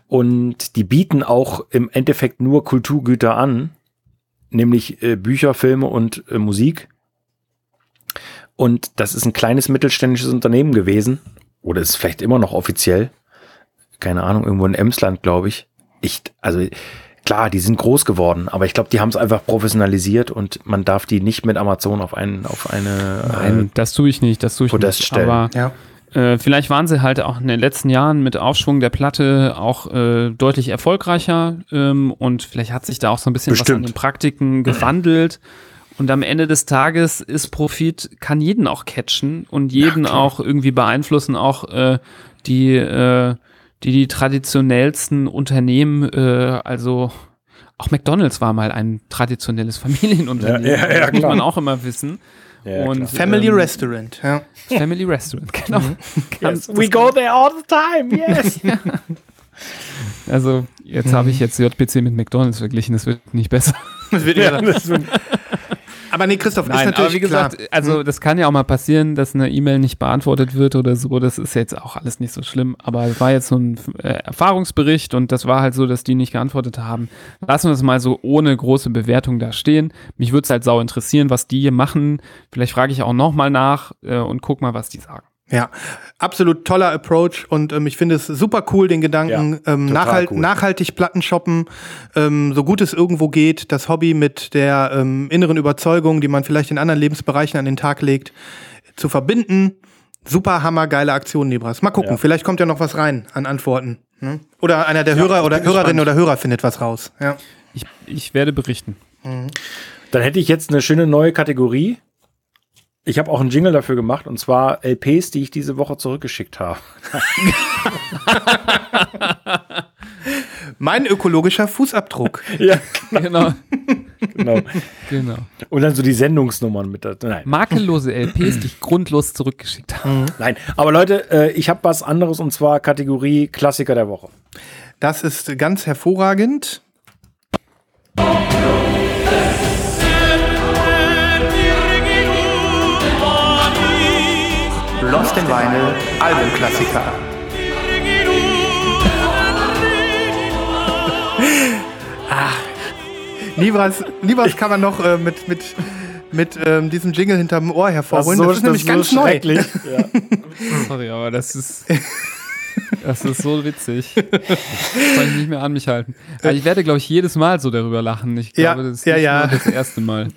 Und die bieten auch im Endeffekt nur Kulturgüter an, nämlich äh, Bücher, Filme und äh, Musik. Und das ist ein kleines mittelständisches Unternehmen gewesen. Oder ist vielleicht immer noch offiziell. Keine Ahnung, irgendwo in Emsland, glaube ich. Ich, also klar, die sind groß geworden, aber ich glaube, die haben es einfach professionalisiert und man darf die nicht mit Amazon auf einen, auf eine Nein, das tue ich nicht, das tue ich Podest nicht. stellen. Aber ja. äh, vielleicht waren sie halt auch in den letzten Jahren mit Aufschwung der Platte auch äh, deutlich erfolgreicher ähm, und vielleicht hat sich da auch so ein bisschen was an Bestimmt. den Praktiken gewandelt. Und am Ende des Tages ist Profit, kann jeden auch catchen und jeden auch irgendwie beeinflussen, auch äh, die, äh, die die traditionellsten Unternehmen, äh, also auch McDonalds war mal ein traditionelles Familienunternehmen. Ja, ja, ja, das muss man auch immer wissen. Ja, und. Family ähm, Restaurant, ja. Family Restaurant, genau. Ganz- We go there all the time, yes. Also jetzt habe ich jetzt JPC mit McDonalds verglichen, das wird nicht besser. Das wird eher- aber nee, Christoph, ist Nein, natürlich aber wie gesagt, klar. also das kann ja auch mal passieren, dass eine E-Mail nicht beantwortet wird oder so. Das ist jetzt auch alles nicht so schlimm. Aber es war jetzt so ein äh, Erfahrungsbericht und das war halt so, dass die nicht geantwortet haben. Lassen wir das mal so ohne große Bewertung da stehen. Mich würde es halt sau interessieren, was die hier machen. Vielleicht frage ich auch noch mal nach äh, und guck mal, was die sagen. Ja, absolut toller Approach und ähm, ich finde es super cool, den Gedanken, Ja, ähm, nachhalt, cool. nachhaltig Platten shoppen, ähm, so gut es irgendwo geht, das Hobby mit der ähm, inneren Überzeugung, die man vielleicht in anderen Lebensbereichen an den Tag legt, zu verbinden. Super hammergeile Aktion, Libras. Mal gucken, Ja. vielleicht kommt ja noch was rein an Antworten. Ne? Oder einer der Hörer ich oder Hörerinnen gespannt. oder Hörer findet was raus. Ja. Ich, ich werde berichten. Dann hätte ich jetzt eine schöne neue Kategorie. Ich habe auch einen Jingle dafür gemacht und zwar LPs, die ich diese Woche zurückgeschickt habe. Mein ökologischer Fußabdruck. Ja, genau, genau. genau. Und dann so die Sendungsnummern mit da. Nein, Makellose LPs, die ich grundlos zurückgeschickt habe. nein. Aber Leute, äh, ich habe was anderes und zwar Kategorie Klassiker der Woche. Das ist ganz hervorragend. Lost in Vinyl Albumklassiker. ah, Libras, Libras kann man noch äh, mit, mit, mit ähm, diesem Jingle hinterm Ohr hervorholen. Das, ist nämlich ganz neu. schrecklich. Ja. Sorry, aber das ist. Das ist so witzig. Das kann ich nicht mehr an mich halten. Aber ich werde, glaube ich, jedes Mal so darüber lachen. Ich Ja, glaube, das ist ja, nicht ja. nur das erste Mal.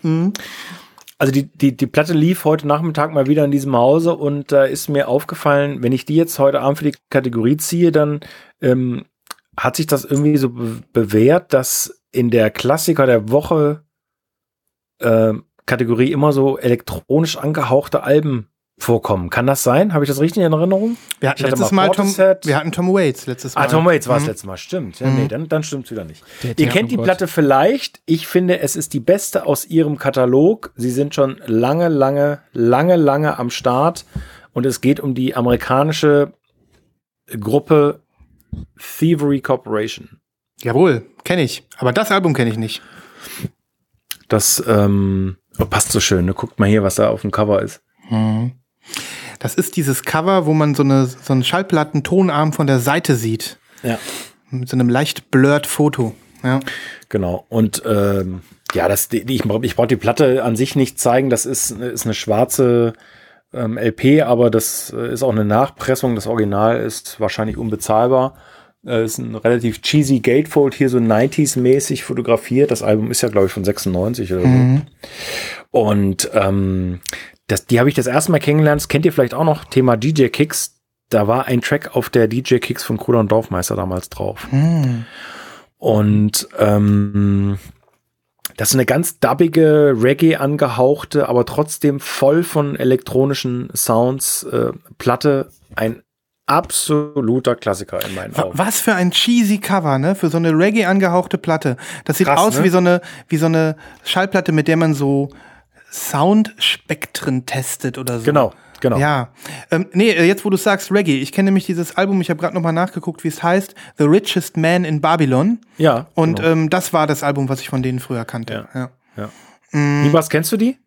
Also die, die, die Platte lief heute Nachmittag mal wieder in diesem Hause und da ist mir aufgefallen, wenn ich die jetzt heute Abend für die Kategorie ziehe, dann ähm, hat sich das irgendwie so be bewährt, dass in der Klassiker der Woche ähm, Kategorie immer so elektronisch angehauchte Alben vorkommen. Kann das sein? Habe ich das richtig in Erinnerung? Wir hatten letztes mal Mal Tom, wir hatten Tom Waits letztes Mal. Ah, Tom Waits war es Mhm. letztes Mal. Stimmt. Ja, Nee, dann, dann stimmt es wieder nicht. Der Ihr kennt die Thermogott. Platte vielleicht. Ich finde, es ist die beste aus ihrem Katalog. Sie sind schon lange, lange, lange, lange am Start. Und es geht um die amerikanische Gruppe Thievery Corporation. Jawohl, kenne ich. Aber das Album kenne ich nicht. Das ähm, Oh, passt so schön, ne? Guckt mal hier, was da auf dem Cover ist. Das ist dieses Cover, wo man so, eine, so einen Schallplatten-Tonarm von der Seite sieht. Ja. Mit so einem leicht blurred Foto. Ja. Genau. Und ähm, ja, das, die, ich, ich brauche die Platte an sich nicht zeigen. Das ist, ist eine schwarze ähm, LP, aber das äh, ist auch eine Nachpressung. Das Original ist wahrscheinlich unbezahlbar. Äh, ist ein relativ cheesy Gatefold, hier so 90s-mäßig fotografiert. Das Album ist ja, glaube ich, von 96 oder so. Und ähm, das, die habe ich das erste Mal kennengelernt. Das kennt ihr vielleicht auch noch, Thema DJ Kicks. Da war ein Track auf der DJ Kicks von Kruder und Dorfmeister damals drauf. Und ähm, das ist eine ganz dubbige, Reggae angehauchte, aber trotzdem voll von elektronischen Sounds äh, Platte. Ein absoluter Klassiker in meinen Augen. Was für ein cheesy Cover, ne? Für so eine Reggae angehauchte Platte. Das sieht Krass, aus ne? wie so eine wie so eine Schallplatte, mit der man so Soundspektren testet oder so. Genau, genau. Ja. Ähm, nee, äh, jetzt wo du sagst Reggae, ich kenne nämlich dieses Album, ich habe gerade nochmal nachgeguckt, wie es heißt, The Richest Man in Babylon. Ja. Und genau. ähm, das war das Album, was ich von denen früher kannte. Ja. ja. Nibas, kennst du die?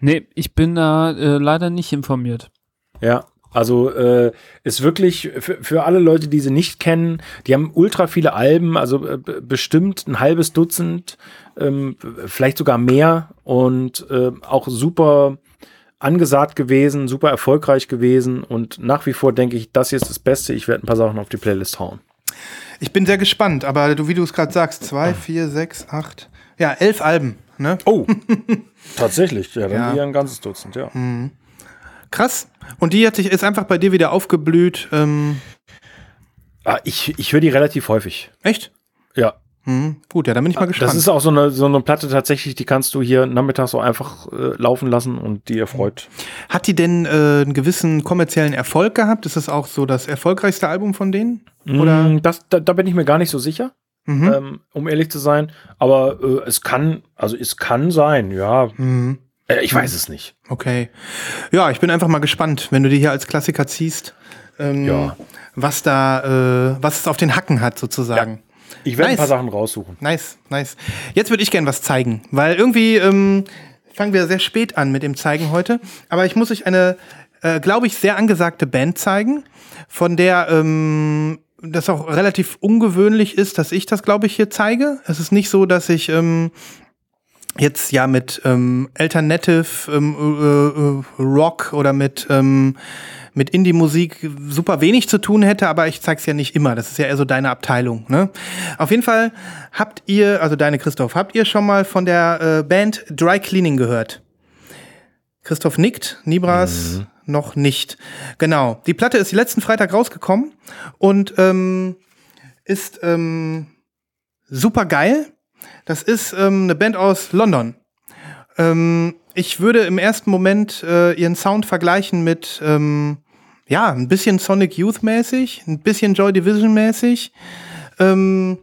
Nee, ich bin da äh, leider nicht informiert. Ja, also äh, ist wirklich für, für alle Leute, die sie nicht kennen, die haben ultra viele Alben, also äh, bestimmt ein halbes Dutzend, ähm, vielleicht sogar mehr und äh, auch super angesagt gewesen, super erfolgreich gewesen und nach wie vor denke ich, das hier ist das Beste. Ich werde ein paar Sachen auf die Playlist hauen. Ich bin sehr gespannt, aber du, wie du es gerade sagst, zwei, vier, sechs, acht, ja, elf Alben, ne? Oh, tatsächlich, ja, dann Ja. ein ganzes Dutzend, ja. Krass. Und die hat sich ist einfach bei dir wieder aufgeblüht. Ähm, Ah, ich ich höre die relativ häufig. echt? Ja, Hm, gut, ja, dann bin ich mal gespannt. Das ist auch so eine, so eine Platte tatsächlich, die kannst du hier nachmittags so einfach äh, laufen lassen und die erfreut. Hat die denn äh, einen gewissen kommerziellen Erfolg gehabt? Ist das auch so das erfolgreichste Album von denen? Oder? Mm, Das, da, da bin ich mir gar nicht so sicher, Mhm. ähm, um ehrlich zu sein. Aber äh, es kann, also es kann sein, ja. Mhm. Äh, ich weiß es nicht. Okay. Ja, ich bin einfach mal gespannt, wenn du die hier als Klassiker ziehst, ähm, Ja. was da, äh, was es auf den Hacken hat, sozusagen. Ich werde Nice. ein paar Sachen raussuchen. Nice, nice. Jetzt würde ich gern was zeigen, weil irgendwie ähm, fangen wir sehr spät an mit dem Zeigen heute. Aber ich muss euch eine, äh, glaube ich, sehr angesagte Band zeigen, von der ähm, das auch relativ ungewöhnlich ist, dass ich das, glaube ich, hier zeige. Es ist nicht so, dass ich ähm, jetzt ja mit ähm, Alternative ähm, äh, äh, Rock oder mit ähm, mit Indie-Musik super wenig zu tun hätte, aber ich zeig's ja nicht immer. Das ist ja eher so deine Abteilung. Ne? Auf jeden Fall habt ihr, also deine Christoph, habt ihr schon mal von der äh, Band Dry Cleaning gehört? Christoph nickt, Nibras noch nicht. Genau. Die Platte ist letzten Freitag rausgekommen und ähm, ist ähm, super geil. Das ist ähm, eine Band aus London. Ähm, ich würde im ersten Moment äh, ihren Sound vergleichen mit, ähm, ja, ein bisschen Sonic Youth mäßig, ein bisschen Joy Division mäßig. Ähm,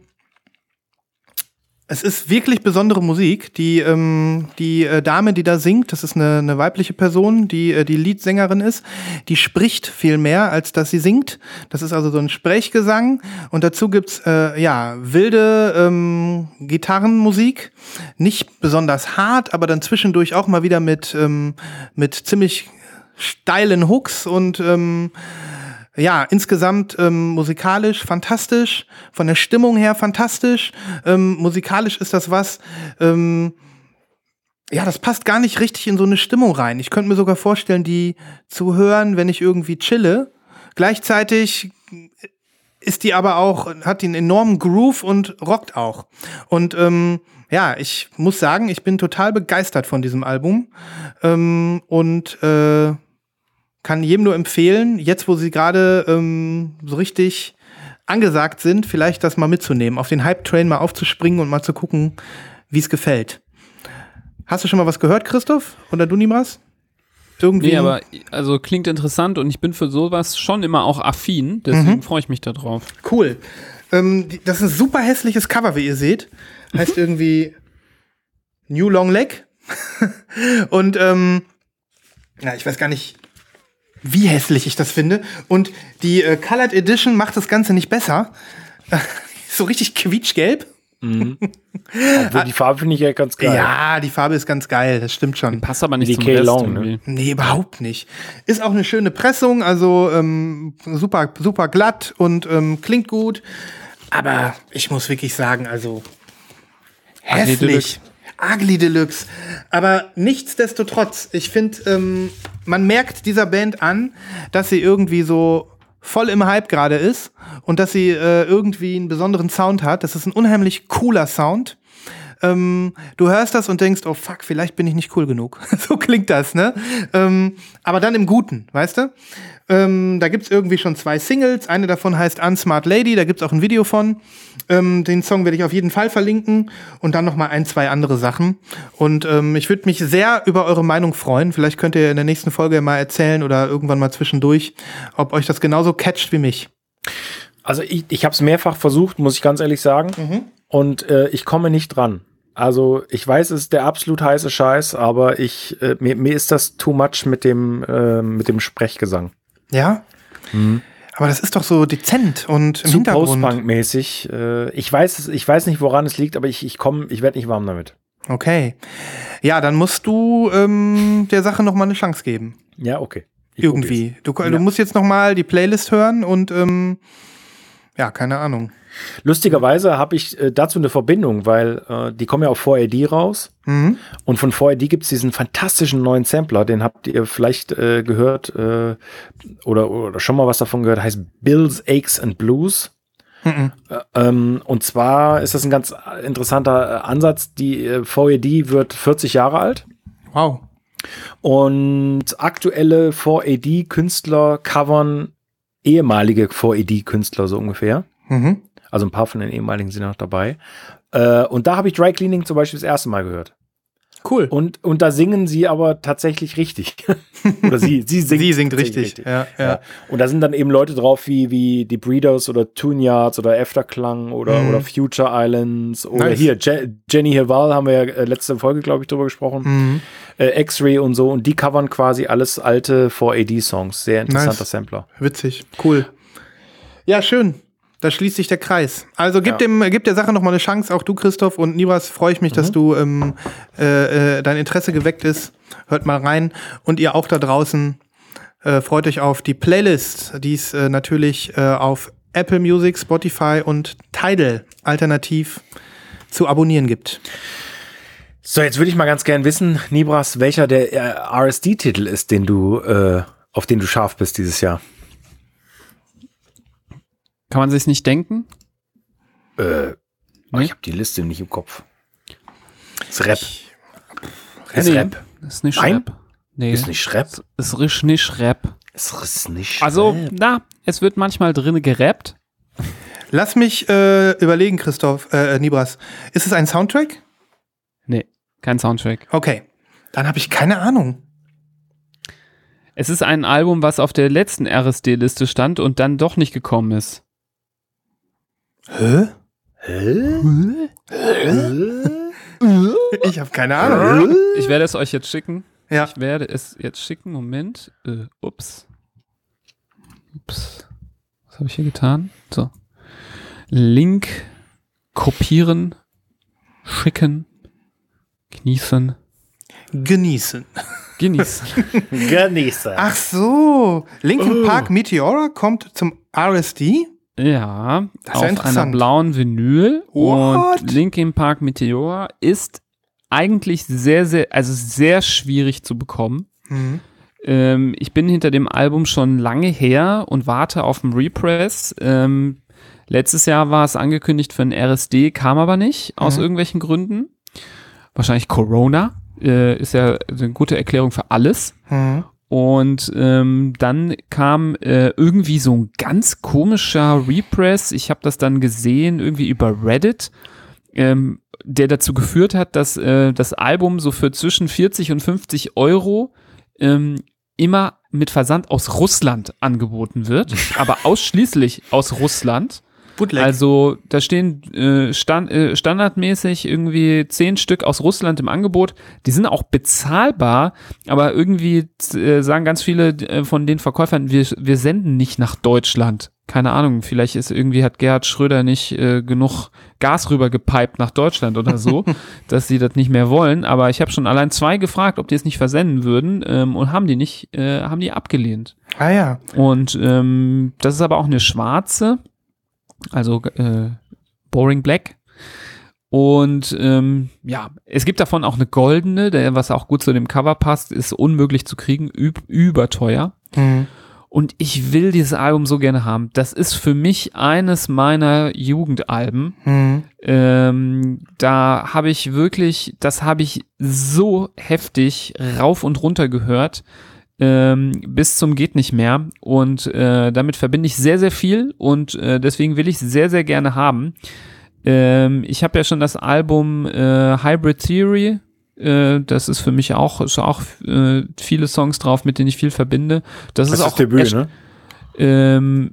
es ist wirklich besondere Musik. Die, ähm, die äh, Dame, die da singt, das ist eine, eine weibliche Person, die äh, die Leadsängerin ist, die spricht viel mehr, als dass sie singt. Das ist also so ein Sprechgesang. Und dazu gibt's äh, ja wilde ähm, Gitarrenmusik. Nicht besonders hart, aber dann zwischendurch auch mal wieder mit, ähm, mit ziemlich steilen Hooks und ähm, ja, insgesamt ähm, musikalisch fantastisch, von der Stimmung her fantastisch. Ähm, musikalisch ist das was, ähm, ja, das passt gar nicht richtig in so eine Stimmung rein. Ich könnte mir sogar vorstellen, die zu hören, wenn ich irgendwie chille. Gleichzeitig ist die aber auch, hat die einen enormen Groove und rockt auch. Und ähm, ja, ich muss sagen, ich bin total begeistert von diesem Album. Ähm, und äh, kann jedem nur empfehlen, jetzt wo sie gerade ähm, so richtig angesagt sind, vielleicht das mal mitzunehmen, auf den Hype-Train mal aufzuspringen und mal zu gucken, wie es gefällt. Hast du schon mal was gehört, Christoph? Oder du, Nimas? Irgendwie? Nee, aber also klingt interessant und ich bin für sowas schon immer auch affin, deswegen freue ich mich da drauf. Cool. Ähm, das ist ein super hässliches Cover, wie ihr seht. Heißt irgendwie New Long Leg. Und ähm, ja, ich weiß gar nicht, wie hässlich ich das finde. Und die äh, Colored Edition macht das Ganze nicht besser. so richtig quietschgelb. Obwohl die Farbe finde ich ja ganz geil. Ja, die Farbe ist ganz geil, das stimmt schon. Passt aber nicht Die zum. Rest Long, ne? irgendwie. Nee, überhaupt nicht. Ist auch eine schöne Pressung, also ähm, super, super glatt und ähm, klingt gut. Aber ich muss wirklich sagen, also Ugly hässlich. Ugly Deluxe. Aber nichtsdestotrotz, ich finde, ähm, man merkt dieser Band an, dass sie irgendwie so voll im Hype gerade ist und dass sie äh, irgendwie einen besonderen Sound hat. Das ist ein unheimlich cooler Sound. Ähm, du hörst das und denkst, oh fuck, vielleicht bin ich nicht cool genug. so klingt das, ne? Ähm, aber dann im Guten, weißt du? Ähm, da gibt's irgendwie schon zwei Singles. Eine davon heißt Unsmart Lady, da gibt's auch ein Video von. Ähm, den Song werde ich auf jeden Fall verlinken. Und dann noch mal ein, zwei andere Sachen. Und ähm, ich würde mich sehr über eure Meinung freuen. Vielleicht könnt ihr in der nächsten Folge mal erzählen oder irgendwann mal zwischendurch, ob euch das genauso catcht wie mich. Also ich, ich habe es mehrfach versucht, muss ich ganz ehrlich sagen. Und äh, ich komme nicht dran. Also ich weiß, es ist der absolut heiße Scheiß, aber ich äh, mir, mir ist das too much mit dem äh, mit dem Sprechgesang. Ja? Aber das ist doch so dezent und im Zu Hintergrund. Postpunk-mäßig. Äh, ich weiß, ich weiß nicht, woran es liegt, aber ich ich komme, ich werde nicht warm damit. Okay. Ja, dann musst du ähm, der Sache noch mal eine Chance geben. Ja, okay. Ich Irgendwie. Du, du Ja. musst jetzt noch mal die Playlist hören und ähm, ja, keine Ahnung. Lustigerweise habe ich äh, dazu eine Verbindung, weil äh, die kommen ja auf 4AD raus. Mhm. Und von 4AD gibt es diesen fantastischen neuen Sampler, den habt ihr vielleicht äh, gehört äh, oder, oder schon mal was davon gehört, heißt Bills, Aches and Blues. Mhm. Äh, ähm, und zwar ist das ein ganz interessanter äh, Ansatz. Die äh, 4AD wird 40 Jahre alt Wow. und aktuelle 4AD-Künstler covern ehemalige 4AD-Künstler so ungefähr. Mhm. Also ein paar von den ehemaligen sind noch dabei. Äh, und da habe ich Dry Cleaning zum Beispiel das erste Mal gehört. Cool. Und, und da singen sie aber tatsächlich richtig. oder sie, sie singt, Sie singt tatsächlich richtig. Ja, ja. Ja. Und da sind dann eben Leute drauf wie, wie die Breeders oder Tune Yards oder Afterklang oder, Mhm. oder Future Islands oder Nice. hier Je Jenny Hival haben wir ja äh, letzte Folge, glaube ich, drüber gesprochen. Mhm. Äh, X-Ray und so. Und die covern quasi alles alte 4AD-Songs. Sehr interessanter Nice. Sampler. Witzig. Cool. Ja, schön. Da schließt sich der Kreis. Also gib, Ja. dem, gib der Sache noch mal eine Chance. Auch du, Christoph und Nibras, freue ich mich, Mhm. dass du ähm, äh, äh, dein Interesse geweckt ist. Hört mal rein. Und ihr auch da draußen äh, freut euch auf die Playlist, die es äh, natürlich äh, auf Apple Music, Spotify und Tidal alternativ zu abonnieren gibt. So, jetzt würde ich mal ganz gern wissen, Nibras, welcher der äh, RSD-Titel ist, den du, äh, auf den du scharf bist dieses Jahr. Kann man sich's nicht denken? Äh, oh, Nee? ich habe die Liste nicht im Kopf. Ist Rap. Nee, Ist Rap. Ist nicht Nein? Rap. Nee. Ist nicht Rap. Ist risch nicht Rap. Ist nicht Also, Rap. na, es wird manchmal drinne gerappt. Lass mich äh, überlegen, Christoph, äh, Nibras. Ist es ein Soundtrack? Nee, kein Soundtrack. Okay. Dann habe ich keine Ahnung. Es ist ein Album, was auf der letzten RSD-Liste stand und dann doch nicht gekommen ist. Hä? Ich habe keine Ahnung. Ich werde es euch jetzt schicken. Ja. Ich werde es jetzt schicken. Moment. Äh, ups. Ups. Was habe ich hier getan? So. Link kopieren, schicken, genießen, Genießen. genießen. Genießer. Ach so. Linkin Park Meteora kommt zum RSD? Ja, auf einer blauen Vinyl. What? Und Linkin Park Meteor ist eigentlich sehr, sehr, also sehr schwierig zu bekommen. Mhm. Ähm, ich bin hinter dem Album schon lange her und warte auf den Repress. Ähm, letztes Jahr war es angekündigt für ein RSD, kam aber nicht, aus Mhm. irgendwelchen Gründen. Wahrscheinlich Corona äh, ist ja eine gute Erklärung für alles. Mhm. Und ähm, dann kam äh, irgendwie so ein ganz komischer Repress. Ich habe das dann gesehen, irgendwie über Reddit, ähm, der dazu geführt hat, dass äh, das Album so für zwischen 40 und 50 Euro ähm, immer mit Versand aus Russland angeboten wird, aber ausschließlich aus Russland. Bootleg. Also da stehen äh, stand, äh, standardmäßig irgendwie zehn Stück aus Russland im Angebot. Die sind auch bezahlbar, aber irgendwie äh, sagen ganz viele äh, von den Verkäufern, wir, wir senden nicht nach Deutschland. Keine Ahnung, vielleicht ist irgendwie hat Gerhard Schröder nicht äh, genug Gas rüber gepiped nach Deutschland oder so, dass sie das nicht mehr wollen. Aber ich habe schon allein zwei gefragt, ob die es nicht versenden würden ähm, und haben die nicht, äh, haben die abgelehnt. ah ja. Und ähm, das ist aber auch eine schwarze, also äh, Boring Black. Und ähm, ja, es gibt davon auch eine goldene, der, was auch gut zu dem Cover passt, ist unmöglich zu kriegen, üb überteuer. Mhm. Und ich will dieses Album so gerne haben. Das ist für mich eines meiner Jugendalben. Mhm. Ähm, da habe ich wirklich, das habe ich so heftig rauf und runter gehört, ähm, bis zum geht nicht mehr. Und äh, damit verbinde ich sehr, sehr viel und äh, deswegen will ich es sehr, sehr gerne haben. Ähm, ich habe ja schon das Album äh, Hybrid Theory. Äh, das ist für mich auch, ist auch äh, viele Songs drauf, mit denen ich viel verbinde. Das, Das ist ist auch Debüt, erst- ne? Ähm,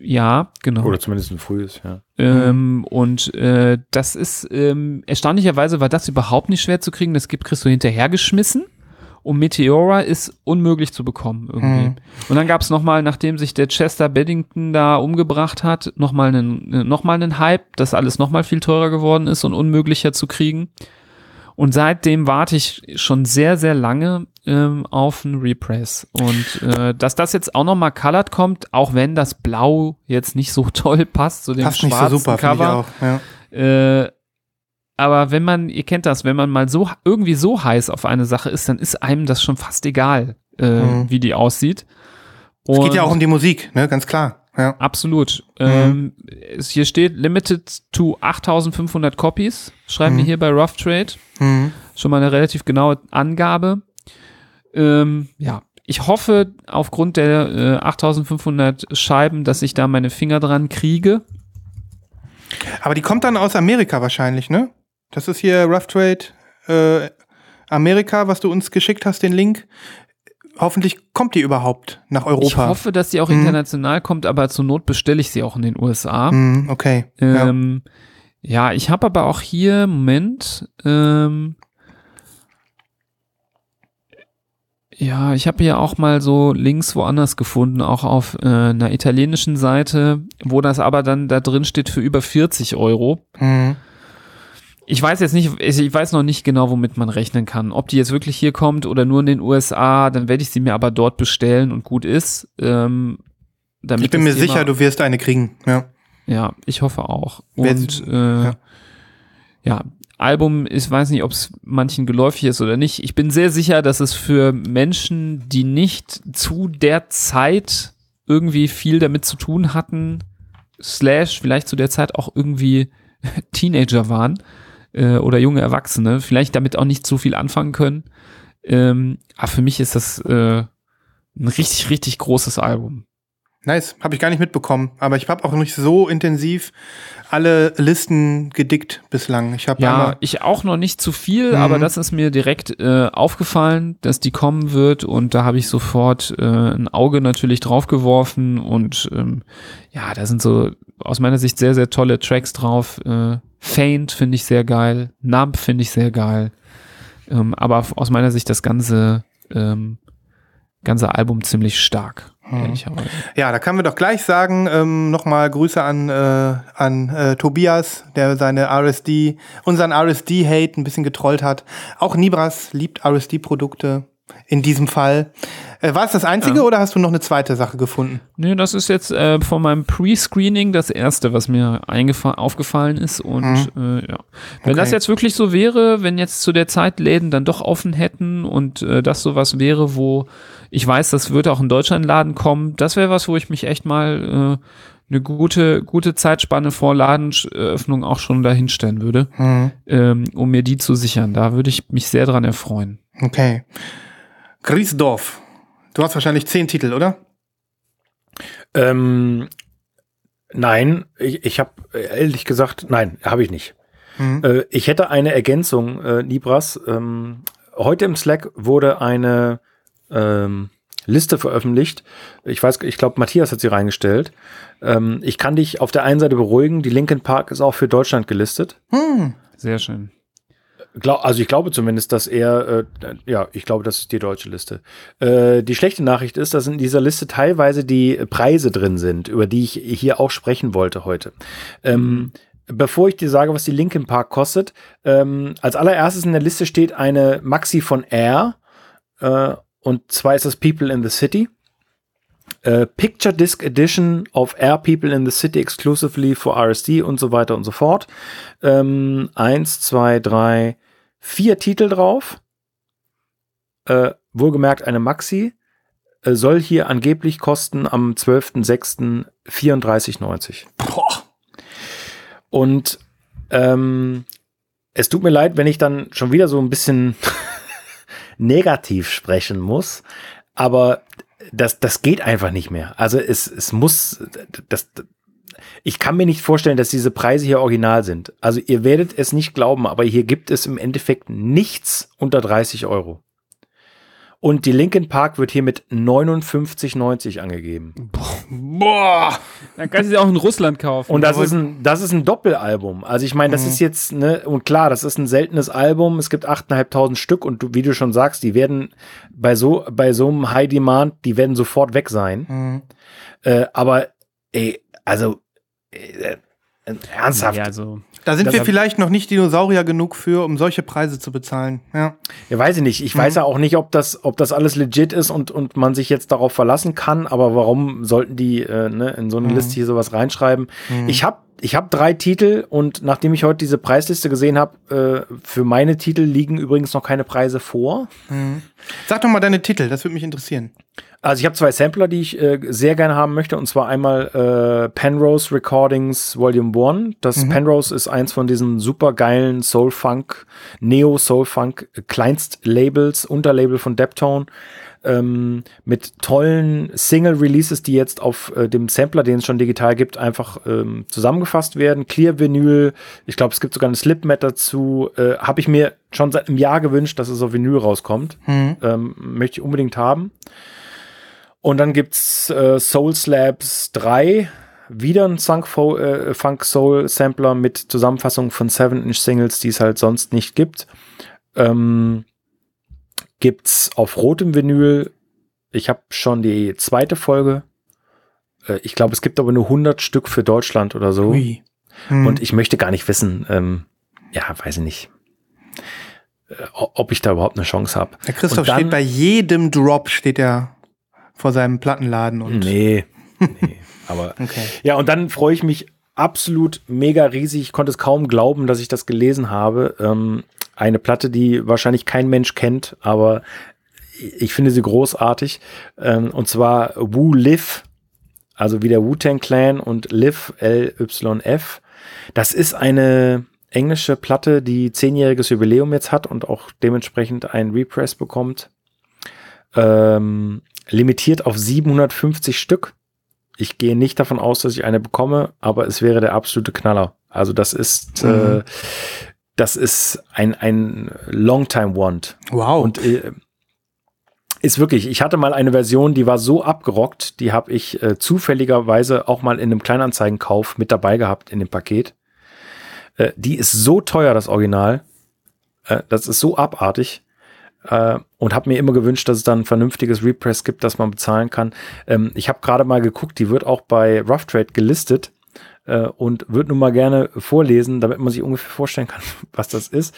ja, genau. Oder zumindest ein frühes, ja. Ähm, und äh, das ist ähm, erstaunlicherweise war das überhaupt nicht schwer zu kriegen. Das gibt du hinterhergeschmissen. Und Meteora ist unmöglich zu bekommen irgendwie. Hm. Und dann gab es nochmal, nachdem sich der Chester Beddington da umgebracht hat, nochmal einen, noch mal einen Hype, dass alles nochmal viel teurer geworden ist und unmöglicher zu kriegen. Und seitdem warte ich schon sehr, sehr lange ähm, auf einen Repress. Und äh, dass das jetzt auch nochmal colored kommt, auch wenn das Blau jetzt nicht so toll passt zu dem Passt nicht so schwarzen super, finde ich Cover. auch. Ja. Äh, aber wenn man, ihr kennt das, wenn man mal so irgendwie so heiß auf eine Sache ist, dann ist einem das schon fast egal, äh, Mhm. wie die aussieht. Es geht ja Und- auch um die Musik, ne? Ganz klar. Ja. Absolut. Ähm, es hier steht limited to 8500 Copies, schreiben Mhm. hier bei Rough Trade. Mhm. Schon mal eine relativ genaue Angabe. Ähm, ja, ich hoffe aufgrund der äh, 8500 Scheiben, dass ich da meine Finger dran kriege. Aber die kommt dann aus Amerika wahrscheinlich, ne? Das ist hier Rough Trade äh, Amerika, was du uns geschickt hast, den Link. Hoffentlich kommt die überhaupt nach Europa. Ich hoffe, dass sie auch Mhm. international kommt, aber zur Not bestelle ich sie auch in den USA. Mhm, okay. ja. Ähm, ja. ich habe aber auch hier, Moment, ähm, ja, ich habe hier auch mal so Links woanders gefunden, auch auf äh, einer italienischen Seite, wo das aber dann da drin steht für über 40 Euro. Mhm. Ich weiß jetzt nicht, ich weiß noch nicht genau, womit man rechnen kann. Ob die jetzt wirklich hier kommt oder nur in den USA, dann werde ich sie mir aber dort bestellen und gut ist. Ähm, Ich bin mir sicher, du wirst eine kriegen. Ja. Ja, ich hoffe auch. Und äh, ja. ja. Album, ich weiß nicht, ob es manchen geläufig ist oder nicht. Ich bin sehr sicher, dass es für Menschen, die nicht zu der Zeit irgendwie viel damit zu tun hatten, slash vielleicht zu der Zeit auch irgendwie Teenager waren äh, oder junge Erwachsene, vielleicht damit auch nicht so viel anfangen können. Ähm, aber für mich ist das äh, ein richtig, richtig großes Album. Nice, habe ich gar nicht mitbekommen. Aber ich habe auch nicht so intensiv alle Listen gedickt bislang. Ich habe Ja, ich auch noch nicht zu viel, Mhm. aber das ist mir direkt äh, aufgefallen, dass die kommen wird und da habe ich sofort äh, ein Auge natürlich drauf geworfen und ähm, ja, da sind so aus meiner Sicht sehr, sehr tolle Tracks drauf. Äh, Faint finde ich sehr geil, Numb finde ich sehr geil, ähm, aber aus meiner Sicht das ganze, ähm, ganze Album ziemlich stark, Mhm. Ja, da können wir doch gleich sagen, ähm, nochmal Grüße an, äh, an äh, Tobias, der seine RSD, unseren RSD-Hate ein bisschen getrollt hat. Auch Nibras liebt RSD-Produkte in diesem Fall. Äh, war es das einzige oder hast du noch eine zweite Sache gefunden? Nee, das ist jetzt äh, von meinem Pre-Screening das erste, was mir aufgefallen ist. Und äh, ja. Wenn Okay. das jetzt wirklich so wäre, wenn jetzt zu der Zeit Läden dann doch offen hätten und äh, das sowas wäre, wo ich weiß, das würde auch in Deutschland Laden kommen, das wäre was, wo ich mich echt mal äh, eine gute, gute Zeitspanne vor Ladenöffnung auch schon dahinstellen würde, Mhm. ähm, um mir die zu sichern. Da würde ich mich sehr dran erfreuen. Okay. Griesdorf. Du hast wahrscheinlich zehn Titel, oder? Ähm, nein, ich, ich habe ehrlich gesagt, nein, habe ich nicht. Mhm. Äh, ich hätte eine Ergänzung, äh, Nibras. Ähm, heute im Slack wurde eine ähm, Liste veröffentlicht. Ich weiß, ich glaube, Matthias hat sie reingestellt. Ähm, ich kann dich auf der einen Seite beruhigen, die Linkin Park ist auch für Deutschland gelistet. Sehr schön. Glaub, also ich glaube zumindest, dass er, äh, ja, ich glaube, das ist die deutsche Liste. Äh, die schlechte Nachricht ist, dass in dieser Liste teilweise die Preise drin sind, über die ich hier auch sprechen wollte heute. Ähm, bevor ich dir sage, was die Linkin Park kostet, ähm, als allererstes in der Liste steht eine Maxi von Air äh, und zwar ist das People in the City. Äh, Picture Disc Edition of Air People in the City exclusively for RSD und so weiter und so fort. Ähm, eins, zwei, drei, vier Titel drauf. Äh, wohlgemerkt eine Maxi. Äh, soll hier angeblich kosten am 12.06. 34,90. Und ähm, es tut mir leid, wenn ich dann schon wieder so ein bisschen negativ sprechen muss, aber das, das geht einfach nicht mehr. Also es, es muss, das, ich kann mir nicht vorstellen, dass diese Preise hier original sind. Also ihr werdet es nicht glauben, aber hier gibt es im Endeffekt nichts unter 30 Euro. Und die Linkin Park wird hier mit 59,90 angegeben. Boah! Dann kannst du sie auch in Russland kaufen. Und das ist ein, das ist ein Doppelalbum. Also ich meine, das ist jetzt, ne, und klar, das ist ein seltenes Album. Es gibt 8.500 Stück und du, wie du schon sagst, die werden bei so, bei so einem High Demand, die werden sofort weg sein. Äh, aber, ey, also, äh, äh, ernsthaft. Ja, also. Da sind Das wir vielleicht noch nicht Dinosaurier genug für, um solche Preise zu bezahlen. Ja. Ja, weiß ich nicht. Ich weiß ja auch nicht, ob das, ob das alles legit ist und, und man sich jetzt darauf verlassen kann, aber warum sollten die äh, ne, in so eine Liste hier sowas reinschreiben? Ich habe ich hab drei Titel und nachdem ich heute diese Preisliste gesehen habe, äh, für meine Titel liegen übrigens noch keine Preise vor. Sag doch mal deine Titel, das würde mich interessieren. Also ich habe zwei Sampler, die ich äh, sehr gerne haben möchte, und zwar einmal äh, Penrose Recordings Volume 1. Das Penrose ist eins von diesen super geilen Soul Funk, Neo Soul Funk Kleinstlabels, Unterlabel von Deptone. Ähm, mit tollen Single-Releases, die jetzt auf äh, dem Sampler, den es schon digital gibt, einfach ähm, zusammengefasst werden. Clear Vinyl, ich glaube, es gibt sogar eine Slipmat dazu. Äh, Habe ich mir schon seit einem Jahr gewünscht, dass es auf Vinyl rauskommt. Ähm, möchte ich unbedingt haben. Und dann gibt's äh, Soul Slabs 3, wieder ein äh, Funk Soul Sampler mit Zusammenfassung von 7-Inch-Singles, die es halt sonst nicht gibt. Ähm, gibt's auf rotem Vinyl, ich habe schon die zweite Folge. Äh, ich glaube, es gibt aber nur 100 Stück für Deutschland oder so. Hm. Und ich möchte gar nicht wissen, ähm, ja, weiß ich nicht, äh, ob ich da überhaupt eine Chance habe. Der Christoph dann- steht bei jedem Drop, steht er vor seinem Plattenladen und. Nee, nee, aber Okay. ja, und dann freue ich mich absolut mega riesig. Ich konnte es kaum glauben, dass ich das gelesen habe. Ähm, eine Platte, die wahrscheinlich kein Mensch kennt, aber ich finde sie großartig. Ähm, und zwar Wu Liv, also wie der Wu-Tang Clan und Liv, L-Y-F. Das ist eine englische Platte, die zehnjähriges Jubiläum jetzt hat und auch dementsprechend ein Repress bekommt. Ähm, limitiert auf 750 Stück. Ich gehe nicht davon aus, dass ich eine bekomme, aber es wäre der absolute Knaller. Also das ist, äh, das ist ein, ein Longtime Want. Wow. Und äh, ist wirklich, ich hatte mal eine Version, die war so abgerockt, die habe ich äh, zufälligerweise auch mal in einem Kleinanzeigenkauf mit dabei gehabt in dem Paket. Äh, die ist so teuer, das Original. Äh, das ist so abartig. Äh, und habe mir immer gewünscht, dass es dann ein vernünftiges Repress gibt, das man bezahlen kann. Ähm, ich habe gerade mal geguckt, die wird auch bei Rough Trade gelistet äh, und würde nun mal gerne vorlesen, damit man sich ungefähr vorstellen kann, was das ist.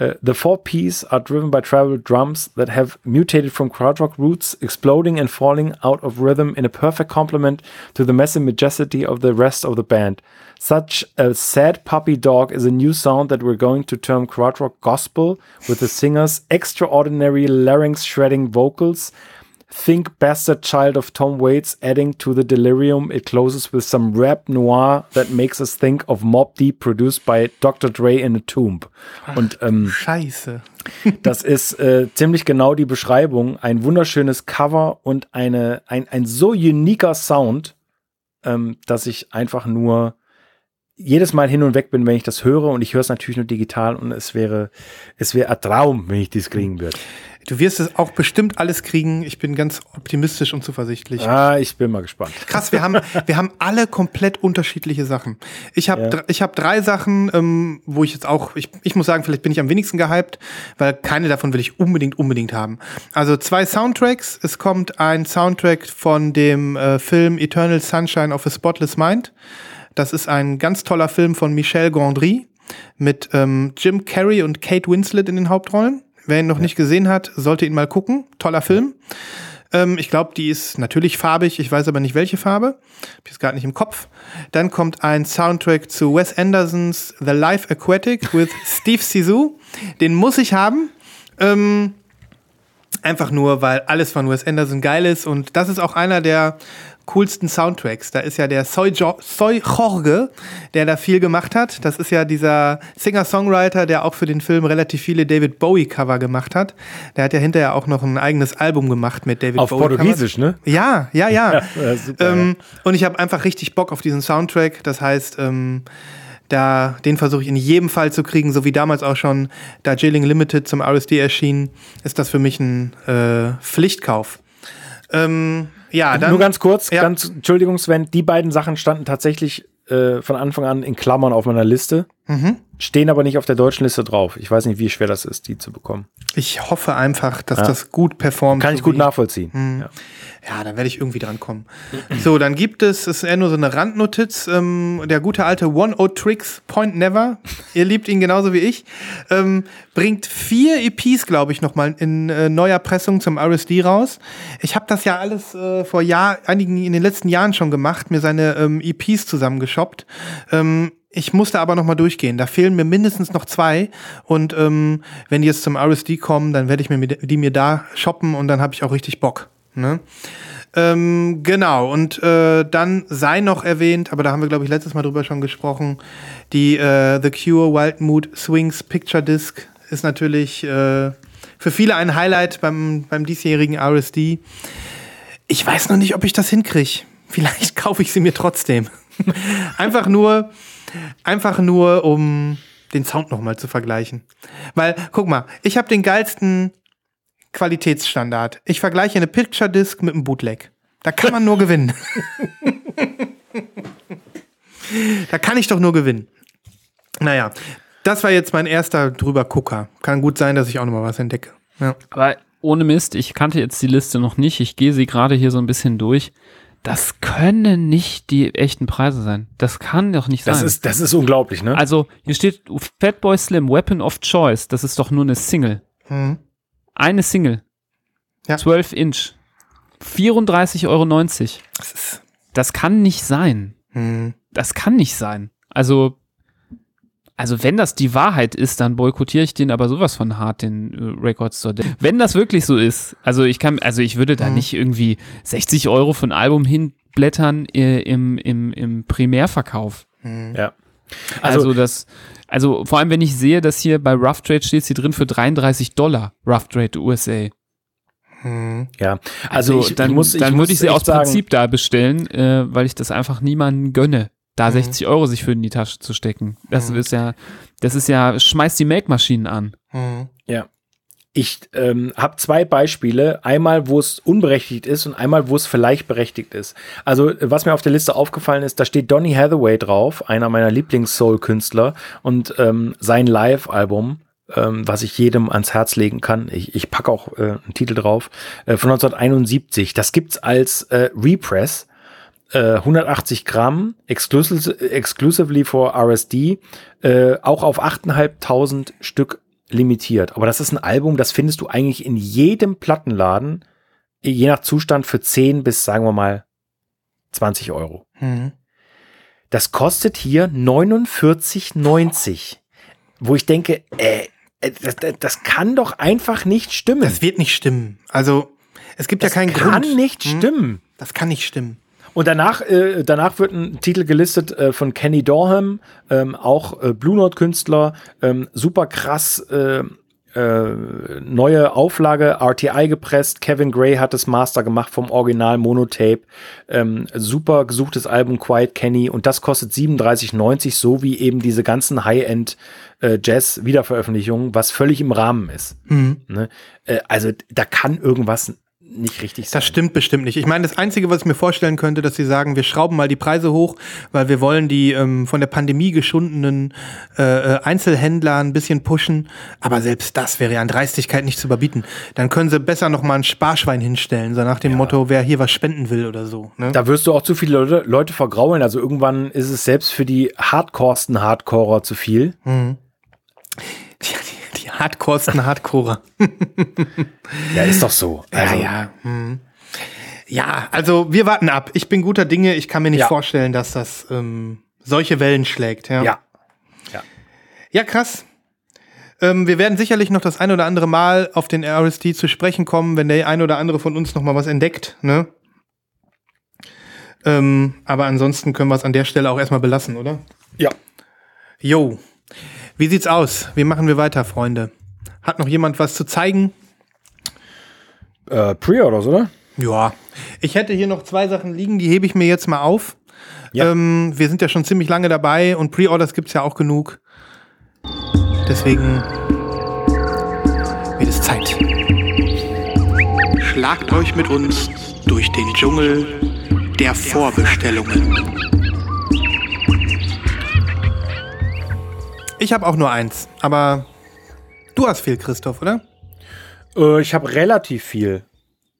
Uh, the four Ps are driven by travel drums that have mutated from krautrock roots, exploding and falling out of rhythm in a perfect complement to the messy majesty of the rest of the band. Such a sad puppy dog is a new sound that we're going to term krautrock gospel, with the singer's extraordinary larynx shredding vocals, Think Bastard Child of Tom Waits adding to the delirium. It closes with some rap noir that makes us think of Mob Deep produced by Dr. Dre in a Tomb. Und ähm, Scheiße. das ist äh, ziemlich genau die Beschreibung. Ein wunderschönes Cover und eine, ein, ein so uniker Sound, ähm, dass ich einfach nur jedes Mal hin und weg bin, wenn ich das höre. Und ich höre es natürlich nur digital und es wäre, es wäre ein Traum, wenn ich dies kriegen würde. Du wirst es auch bestimmt alles kriegen. Ich bin ganz optimistisch und zuversichtlich. Ah, ich bin mal gespannt. Krass, wir haben, wir haben alle komplett unterschiedliche Sachen. Ich habe Ja. ich hab drei Sachen, ähm, wo ich jetzt auch, ich, ich muss sagen, vielleicht bin ich am wenigsten gehypt, weil keine davon will ich unbedingt, unbedingt haben. Also zwei Soundtracks. Es kommt ein Soundtrack von dem äh, Film Eternal Sunshine of a Spotless Mind. Das ist ein ganz toller Film von Michel Gondry mit ähm, Jim Carrey und Kate Winslet in den Hauptrollen. Wer ihn noch nicht gesehen hat, sollte ihn mal gucken. Toller Film. Ähm, ich glaube, die ist natürlich farbig, ich weiß aber nicht welche Farbe. Hab ich gerade nicht im Kopf. Dann kommt ein Soundtrack zu Wes Andersons The Life Aquatic with Steve Sisu. Den muss ich haben. Ähm, einfach nur, weil alles von Wes Anderson geil ist und das ist auch einer der coolsten Soundtracks. Da ist ja der Soy, jo Soy Jorge, der da viel gemacht hat. Das ist ja dieser Singer-Songwriter, der auch für den Film relativ viele David Bowie-Cover gemacht hat. Der hat ja hinterher auch noch ein eigenes Album gemacht mit David Auf Bowie. Portugiesisch, ne? Ja, ja, ja. Ja, super, ähm, Und ich habe einfach richtig Bock auf diesen Soundtrack. Das heißt, ähm, da, den versuche ich in jedem Fall zu kriegen, so wie damals auch schon Darjeeling Limited zum RSD erschien, ist das für mich ein äh, Pflichtkauf. Ähm, ja, dann, Nur ganz kurz, Ja. ganz, Entschuldigung, Sven, die beiden Sachen standen tatsächlich äh, von Anfang an in Klammern auf meiner Liste, Mhm. stehen aber nicht auf der deutschen Liste drauf. Ich weiß nicht, wie schwer das ist, die zu bekommen. Ich hoffe einfach, dass Ja. das gut performt. Kann ich so gut nachvollziehen. Mhm. Ja. Ja, dann werde ich irgendwie dran kommen. So, dann gibt es, es ist eher nur so eine Randnotiz, ähm, der gute alte One O Tricks Point Never, ihr liebt ihn genauso wie ich, ähm, bringt vier EPs, glaube ich, nochmal in äh, neuer Pressung zum RSD raus. Ich habe das ja alles äh, vor Jahr, einigen in den letzten Jahren schon gemacht, mir seine ähm, EPs zusammengeshoppt. Ähm, ich musste aber noch mal durchgehen. Da fehlen mir mindestens noch zwei. Und ähm, wenn die jetzt zum RSD kommen, dann werde ich mir die mir da shoppen und dann habe ich auch richtig Bock. Ne? Ähm, genau, und äh, dann sei noch erwähnt, aber da haben wir, glaube ich, letztes Mal drüber schon gesprochen, die äh, The Cure Wild Mood Swings Picture Disc ist natürlich äh, für viele ein Highlight beim, beim diesjährigen RSD. Ich weiß noch nicht, ob ich das hinkriege. Vielleicht kaufe ich sie mir trotzdem. einfach nur, einfach nur, um den Sound noch mal zu vergleichen. Weil, guck mal, ich habe den geilsten Qualitätsstandard. Ich vergleiche eine Picture Disc mit einem Bootleg. Da kann man nur gewinnen. da kann ich doch nur gewinnen. Naja, das war jetzt mein erster drüber Gucker. Kann gut sein, dass ich auch noch mal was entdecke. Ja. Aber ohne Mist, ich kannte jetzt die Liste noch nicht. Ich gehe sie gerade hier so ein bisschen durch. Das können nicht die echten Preise sein. Das kann doch nicht Das sein. ist, das ist unglaublich, ne? also, hier steht Fatboy Slim, Weapon of Choice. Das ist doch nur eine Single. Hm. Eine Single. Ja. 12 Inch. 34,90 Euro. Das ist. Das kann nicht sein. Hm. Das kann nicht sein. Also, also wenn das die Wahrheit ist, dann boykottiere ich den aber sowas von hart, den äh, Record Store. Wenn das wirklich so ist, also ich kann, also ich würde da Mhm. nicht irgendwie 60 Euro ein Album hinblättern äh, im, im, im Primärverkauf. Hm. ja. Also, Also, das, also vor allem wenn ich sehe, dass hier bei Rough Trade steht sie drin für 33 Dollar, Rough Trade USA. Hm. ja. Also, ich, dann, ich muss, dann muss würde ich sie aus sagen, Prinzip da bestellen, äh, weil ich das einfach niemandem gönne, da Mhm. 60 Euro sich für in die Tasche zu stecken. Das Mhm. ist ja, das ist ja, schmeißt die Make-Maschinen an. Hm. Ich ähm, habe zwei Beispiele. Einmal, wo es unberechtigt ist und einmal, wo es vielleicht berechtigt ist. Also, was mir auf der Liste aufgefallen ist, da steht Donny Hathaway drauf, einer meiner Lieblings-Soul-Künstler und ähm, sein Live-Album, ähm, was ich jedem ans Herz legen kann. Ich, ich packe auch äh, einen Titel drauf, äh, von 1971. Das gibt's als äh, Repress. Äh, 180 Gramm, exclusive, exclusively for RSD, äh, auch auf 8.500 Stück limitiert. Aber das ist ein Album, das findest du eigentlich in jedem Plattenladen, je nach Zustand für 10 bis, sagen wir mal, 20 Euro. Hm. Das kostet hier 49,90. Wo ich denke, äh, äh, das, das, das kann doch einfach nicht stimmen. Das wird nicht stimmen. Also, es gibt Das ja keinen kann Grund. nicht Hm? stimmen. Das kann nicht stimmen. Und danach, äh, danach wird ein Titel gelistet äh, von Kenny Dorham, ähm, auch äh, Blue Note Künstler, ähm, super krass äh, äh, neue Auflage RTI gepresst. Kevin Gray hat das Master gemacht vom Original Monotape. Ähm, super gesuchtes Album Quiet Kenny und das kostet 37,90, so wie eben diese ganzen High-End äh, Jazz Wiederveröffentlichungen, was völlig im Rahmen ist. Ne? Äh, also da kann irgendwas nicht richtig sein. Das stimmt bestimmt nicht. Ich meine, das Einzige, was ich mir vorstellen könnte, dass sie sagen, wir schrauben mal die Preise hoch, weil wir wollen die ähm, von der Pandemie geschundenen äh, äh, Einzelhändler ein bisschen pushen. Aber selbst das wäre ja an Dreistigkeit nicht zu überbieten. Dann können sie besser noch mal ein Sparschwein hinstellen, so nach dem Motto, wer hier was spenden will oder so. Ne? Da wirst du auch zu viele Leute, Leute vergraulen. Also irgendwann ist es selbst für die hardcoresten Hardcorer zu viel. Die, die, die hardcoresten Hardcorer. Ja, ist doch so. Also, ja, ja. Hm. Ja, also wir warten ab. Ich bin guter Dinge. Ich kann mir nicht Ja. vorstellen, dass das ähm, solche Wellen schlägt. Ja, ja. ja krass. Ähm, wir werden sicherlich noch das ein oder andere Mal auf den RSD zu sprechen kommen, wenn der ein oder andere von uns noch mal was entdeckt. Ne? Ähm, aber ansonsten können wir es an der Stelle auch erstmal belassen, oder? Ja. Jo. Wie sieht's aus? Wie machen wir weiter, Freunde? Hat noch jemand was zu zeigen? Äh, Pre-Orders, oder? Ja, ich hätte hier noch zwei Sachen liegen, die hebe ich mir jetzt mal auf. Ja. Ähm, wir sind ja schon ziemlich lange dabei und Pre-Orders gibt's ja auch genug. Deswegen wird es Zeit. Schlagt euch mit uns durch den Dschungel der Vorbestellungen. Ich habe auch nur eins, aber du hast viel, Christoph, oder? Äh, ich habe relativ viel.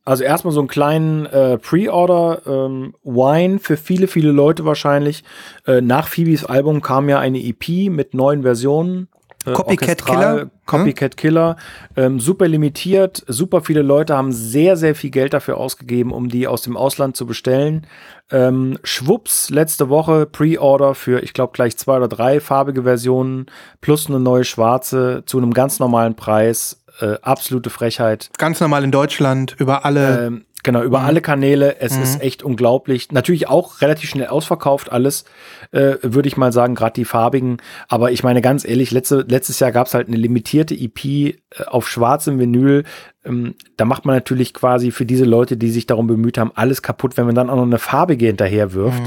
Also erstmal so einen kleinen äh, Pre-Order ähm, Wine für viele, viele Leute wahrscheinlich. Äh, nach Phoebes Album kam ja eine EP mit neuen Versionen. Copycat Killer. Copycat Killer. Ähm, super limitiert. Super viele Leute haben sehr, sehr viel Geld dafür ausgegeben, um die aus dem Ausland zu bestellen. Ähm, Schwupps, letzte Woche Pre-Order für, ich glaube, gleich zwei oder drei farbige Versionen plus eine neue schwarze zu einem ganz normalen Preis. Äh, absolute Frechheit. Ganz normal in Deutschland, über alle. Ähm, genau, über alle Kanäle. Es ist echt unglaublich. Natürlich auch relativ schnell ausverkauft alles, äh, würde ich mal sagen, gerade die farbigen. Aber ich meine ganz ehrlich, letzte, letztes Jahr gab es halt eine limitierte EP äh, auf schwarzem Vinyl. Ähm, da macht man natürlich quasi für diese Leute, die sich darum bemüht haben, alles kaputt, wenn man dann auch noch eine farbige hinterher wirft.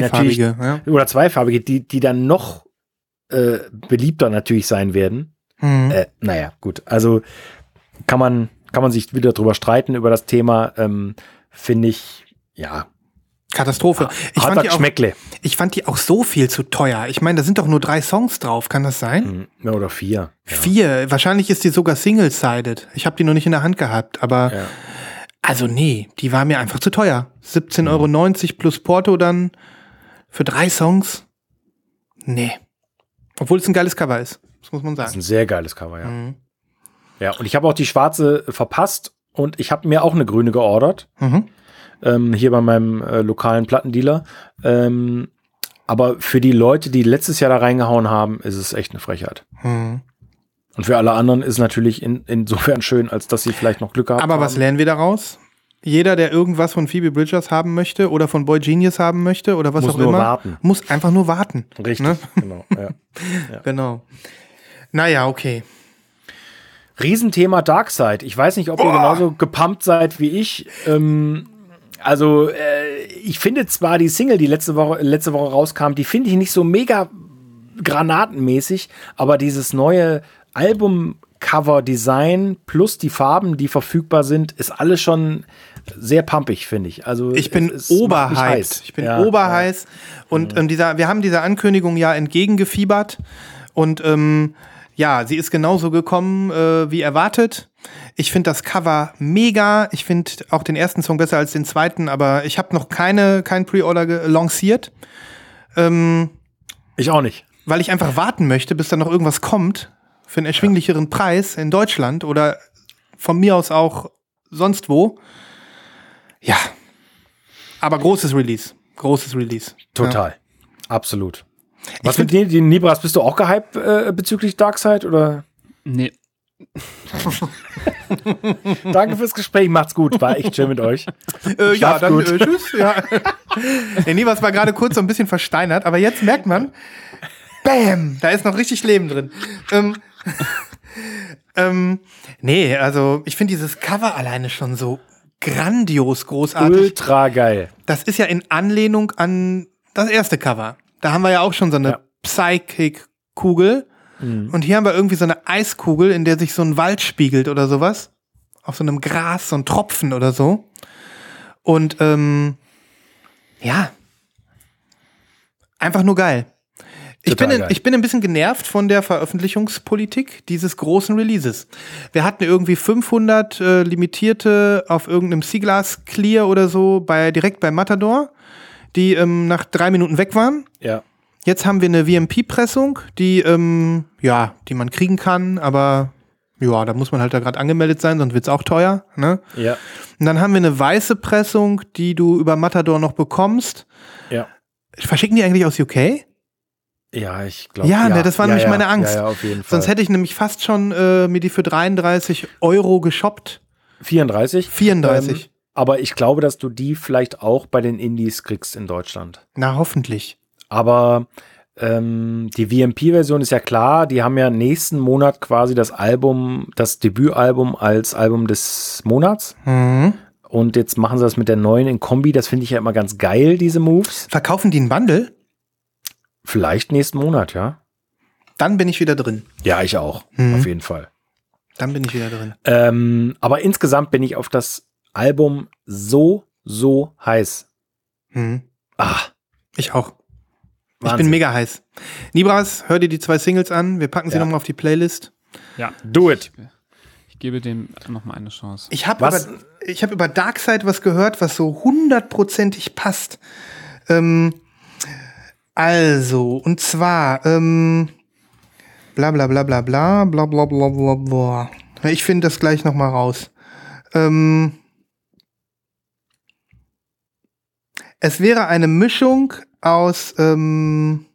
natürlich- Zweifarbige, ja. Oder zweifarbige, die, die dann noch äh, beliebter natürlich sein werden. Mhm. Äh, naja, gut. Also kann man, kann man sich wieder drüber streiten über das Thema. Ähm, Finde ich, ja, Katastrophe. Ich hat fand, die auch, Geschmäckle. ich fand die auch so viel zu teuer. Ich meine, da sind doch nur drei Songs drauf, kann das sein? Hm, Ja, oder vier. Ja. Vier. Wahrscheinlich ist die sogar single-sided. Ich habe die noch nicht in der Hand gehabt, aber Ja. also nee, die war mir einfach zu teuer. 17,90 Euro plus Porto dann für drei Songs. Nee. Obwohl es ein geiles Cover ist. Das muss man Das ist sagen. ein sehr geiles Cover, ja. Mhm. Ja, und ich habe auch die schwarze verpasst und ich habe mir auch eine grüne geordert. Mhm. ähm, hier bei meinem äh, lokalen Plattendealer. Ähm, aber für die Leute, die letztes Jahr da reingehauen haben, ist es echt eine Frechheit. Mhm. Und für alle anderen ist es natürlich in, insofern schön, als dass sie vielleicht noch Glück gehabt Aber haben. was lernen wir daraus? Jeder, der irgendwas von Phoebe Bridgers haben möchte oder von Boy Genius haben möchte oder was Muss auch immer, warten. muss einfach nur warten. Richtig, Ne? genau. Ja. Genau. Naja, okay. Riesenthema Darkseid. Ich weiß nicht, ob ihr genauso gepumpt seid wie ich. Ähm, also, äh, ich finde zwar die Single, die letzte Woche, letzte Woche rauskam, die finde ich nicht so mega granatenmäßig, aber dieses neue Album-Cover-Design plus die Farben, die verfügbar sind, ist alles schon sehr pumpig, finde ich. Also, Ich bin es- es macht mich oberhyped. heiß. Ich bin Ja, oberheiß. Und ähm, dieser, wir haben dieser Ankündigung ja entgegengefiebert. Und ähm, ja, sie ist genauso gekommen äh, wie erwartet. Ich finde das Cover mega. Ich finde auch den ersten Song besser als den zweiten, aber ich habe noch keine kein Pre-Order lanciert, ähm, Ich auch nicht. weil ich einfach warten möchte, bis da noch irgendwas kommt für einen erschwinglicheren Preis in Deutschland oder von mir aus auch sonst wo. Ja. Aber großes Release. Großes Release. Total. Absolut. Was find- mit dir, Nibras, bist du auch gehypt äh, bezüglich Darkseid oder? Nee. Danke fürs Gespräch, macht's gut. War echt schön mit euch. Äh, ja, dann gut. äh, tschüss. Ja. Der Nivas war gerade kurz so ein bisschen versteinert, aber jetzt merkt man, bam, da ist noch richtig Leben drin. Ähm, ähm, nee, also ich finde dieses Cover alleine schon so grandios großartig. Ultra geil. Das ist ja in Anlehnung an das erste Cover. Da haben wir ja auch schon so eine Ja. Psychic-Kugel. Und hier haben wir irgendwie so eine Eiskugel, in der sich so ein Wald spiegelt oder sowas. Auf so einem Gras, so ein Tropfen oder so. Und ähm, ja, einfach nur geil. Ich Total bin, in, geil. ich bin ein bisschen genervt von der Veröffentlichungspolitik dieses großen Releases. Wir hatten irgendwie 500 äh, limitierte auf irgendeinem Seaglass Clear oder so bei direkt bei Matador, die ähm, nach drei Minuten weg waren. Ja. Jetzt haben wir eine VMP-Pressung, die ähm, ja, die man kriegen kann, aber ja, da muss man halt da gerade angemeldet sein, sonst wird's auch teuer. Ne? Ja. Und dann haben wir eine weiße Pressung, die du über Matador noch bekommst. Ja. Verschicken die eigentlich aus UK? Ja, ich glaube. Ja, ne, das war nämlich ja, meine Angst. Ja, ja, auf jeden Fall. Sonst hätte ich nämlich fast schon äh, mir die für 33 Euro geshoppt. 34. 34. Ähm, aber ich glaube, dass du die vielleicht auch bei den Indies kriegst in Deutschland. Na, hoffentlich. Aber ähm, die VMP-Version ist ja klar, die haben ja nächsten Monat quasi das Album, das Debütalbum als Album des Monats. Mhm. Und jetzt machen sie das mit der neuen in Kombi. Das finde ich ja immer ganz geil, diese Moves. Verkaufen die einen Bundle? Vielleicht nächsten Monat, ja. Dann bin ich wieder drin. Ja, ich auch. Mhm. Auf jeden Fall. Dann bin ich wieder drin. Ähm, aber insgesamt bin ich auf das Album so, so heiß. Mhm. Ah, Ich auch. Ich Wahnsinn. bin mega heiß. Nibras, hör dir die zwei Singles an. Wir packen sie Ja. nochmal auf die Playlist. Ja. do it. Ich gebe dem nochmal eine Chance. Ich habe über, ich hab über Darkseid was gehört, was so hundertprozentig passt. Ähm, also, und zwar, ähm, bla bla bla bla bla bla bla bla bla bla. Ich finde das gleich noch mal raus. Ähm, es wäre eine Mischung aus, ähm,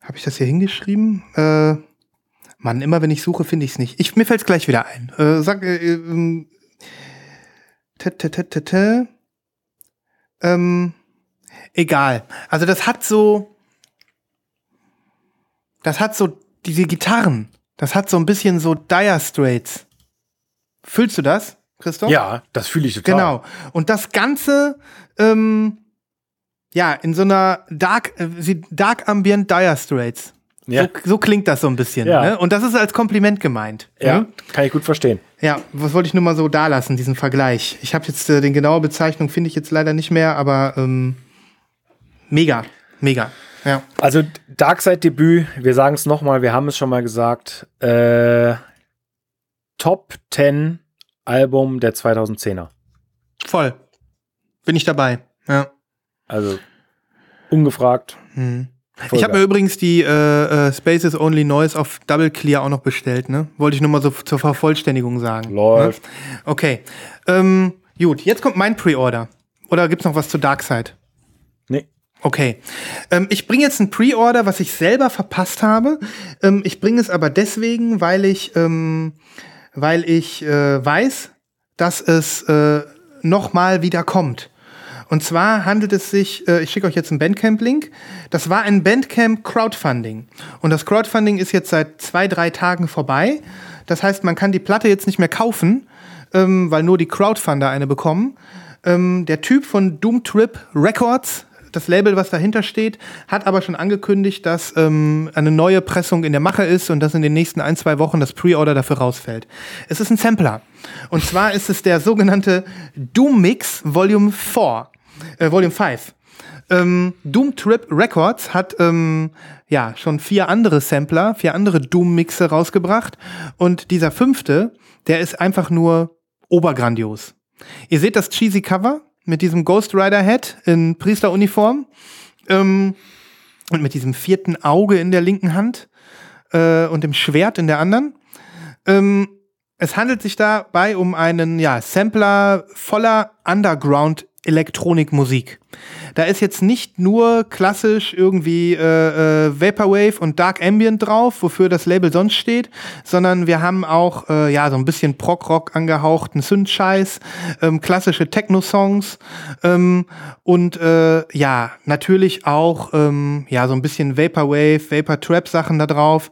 habe ich das hier hingeschrieben? Äh, Mann, immer wenn ich suche, finde ich es nicht. Ich, mir fällt es gleich wieder ein. Äh, sag, äh, tä, tä, tä, tä. Ähm, egal. Also das hat so, das hat so diese Gitarren. Das hat so ein bisschen so Dire Straits. Fühlst du das, Christoph? Ja, das fühle ich total. Genau. Und das Ganze, ähm, ja, in so einer Dark, äh, Dark Ambient Dire Straits. Ja. So, so klingt das so ein bisschen. Ja. Ne? Und das ist als Kompliment gemeint. Ja, Ne? kann ich gut verstehen. Ja, was wollte ich nur mal so da lassen, diesen Vergleich. Ich habe jetzt äh, den genaue Bezeichnung finde ich jetzt leider nicht mehr, aber ähm, mega, mega. Ja. Also Darkseid-Debüt, wir sagen es nochmal, wir haben es schon mal gesagt, äh, Top 10 Album der 2010er. Voll. Bin ich dabei. Ja. Also ungefragt. Hm. Ich habe mir übrigens die äh, äh, Spaces Only Noise auf Double Clear auch noch bestellt, ne? Wollte ich nur mal so zur Vervollständigung sagen. Läuft. Ne? Okay. Ähm, gut, jetzt kommt mein Pre-Order. Oder gibt's noch was zu Darkseid? Nee. Okay. Ähm, ich bringe jetzt ein Pre-Order, was ich selber verpasst habe. Ähm, ich bringe es aber deswegen, weil ich, ähm, weil ich äh, weiß, dass es äh, nochmal wieder kommt. Und zwar handelt es sich, äh, ich schicke euch jetzt einen Bandcamp-Link. Das war ein Bandcamp-Crowdfunding. Und das Crowdfunding ist jetzt seit zwei, drei Tagen vorbei. Das heißt, man kann die Platte jetzt nicht mehr kaufen, ähm, weil nur die Crowdfunder eine bekommen. Ähm, der Typ von Doom Trip Records, das Label, was dahinter steht, hat aber schon angekündigt, dass ähm, eine neue Pressung in der Mache ist und dass in den nächsten ein, zwei Wochen das Pre-Order dafür rausfällt. Es ist ein Sampler. Und zwar ist es der sogenannte Doom Mix Volume 4, äh, Volume 5. Ähm, Doom Trip Records hat ähm, ja schon vier andere Sampler, vier andere Doom-Mixe rausgebracht. Und dieser fünfte, der ist einfach nur obergrandios. Ihr seht das cheesy Cover mit diesem Ghost Rider Head in Priesteruniform ähm, und mit diesem vierten Auge in der linken Hand äh, und dem Schwert in der anderen. Ähm, es handelt sich dabei um einen ja, Sampler voller Underground Elektronikmusik. Da ist jetzt nicht nur klassisch irgendwie äh, äh, Vaporwave und Dark Ambient drauf, wofür das Label sonst steht, sondern wir haben auch äh, ja so ein bisschen Prog-Rock angehauchten Synth-Scheiß, ähm, klassische Techno-Songs ähm, und äh, ja natürlich auch ähm, ja so ein bisschen Vaporwave, Vapor-Trap-Sachen da drauf.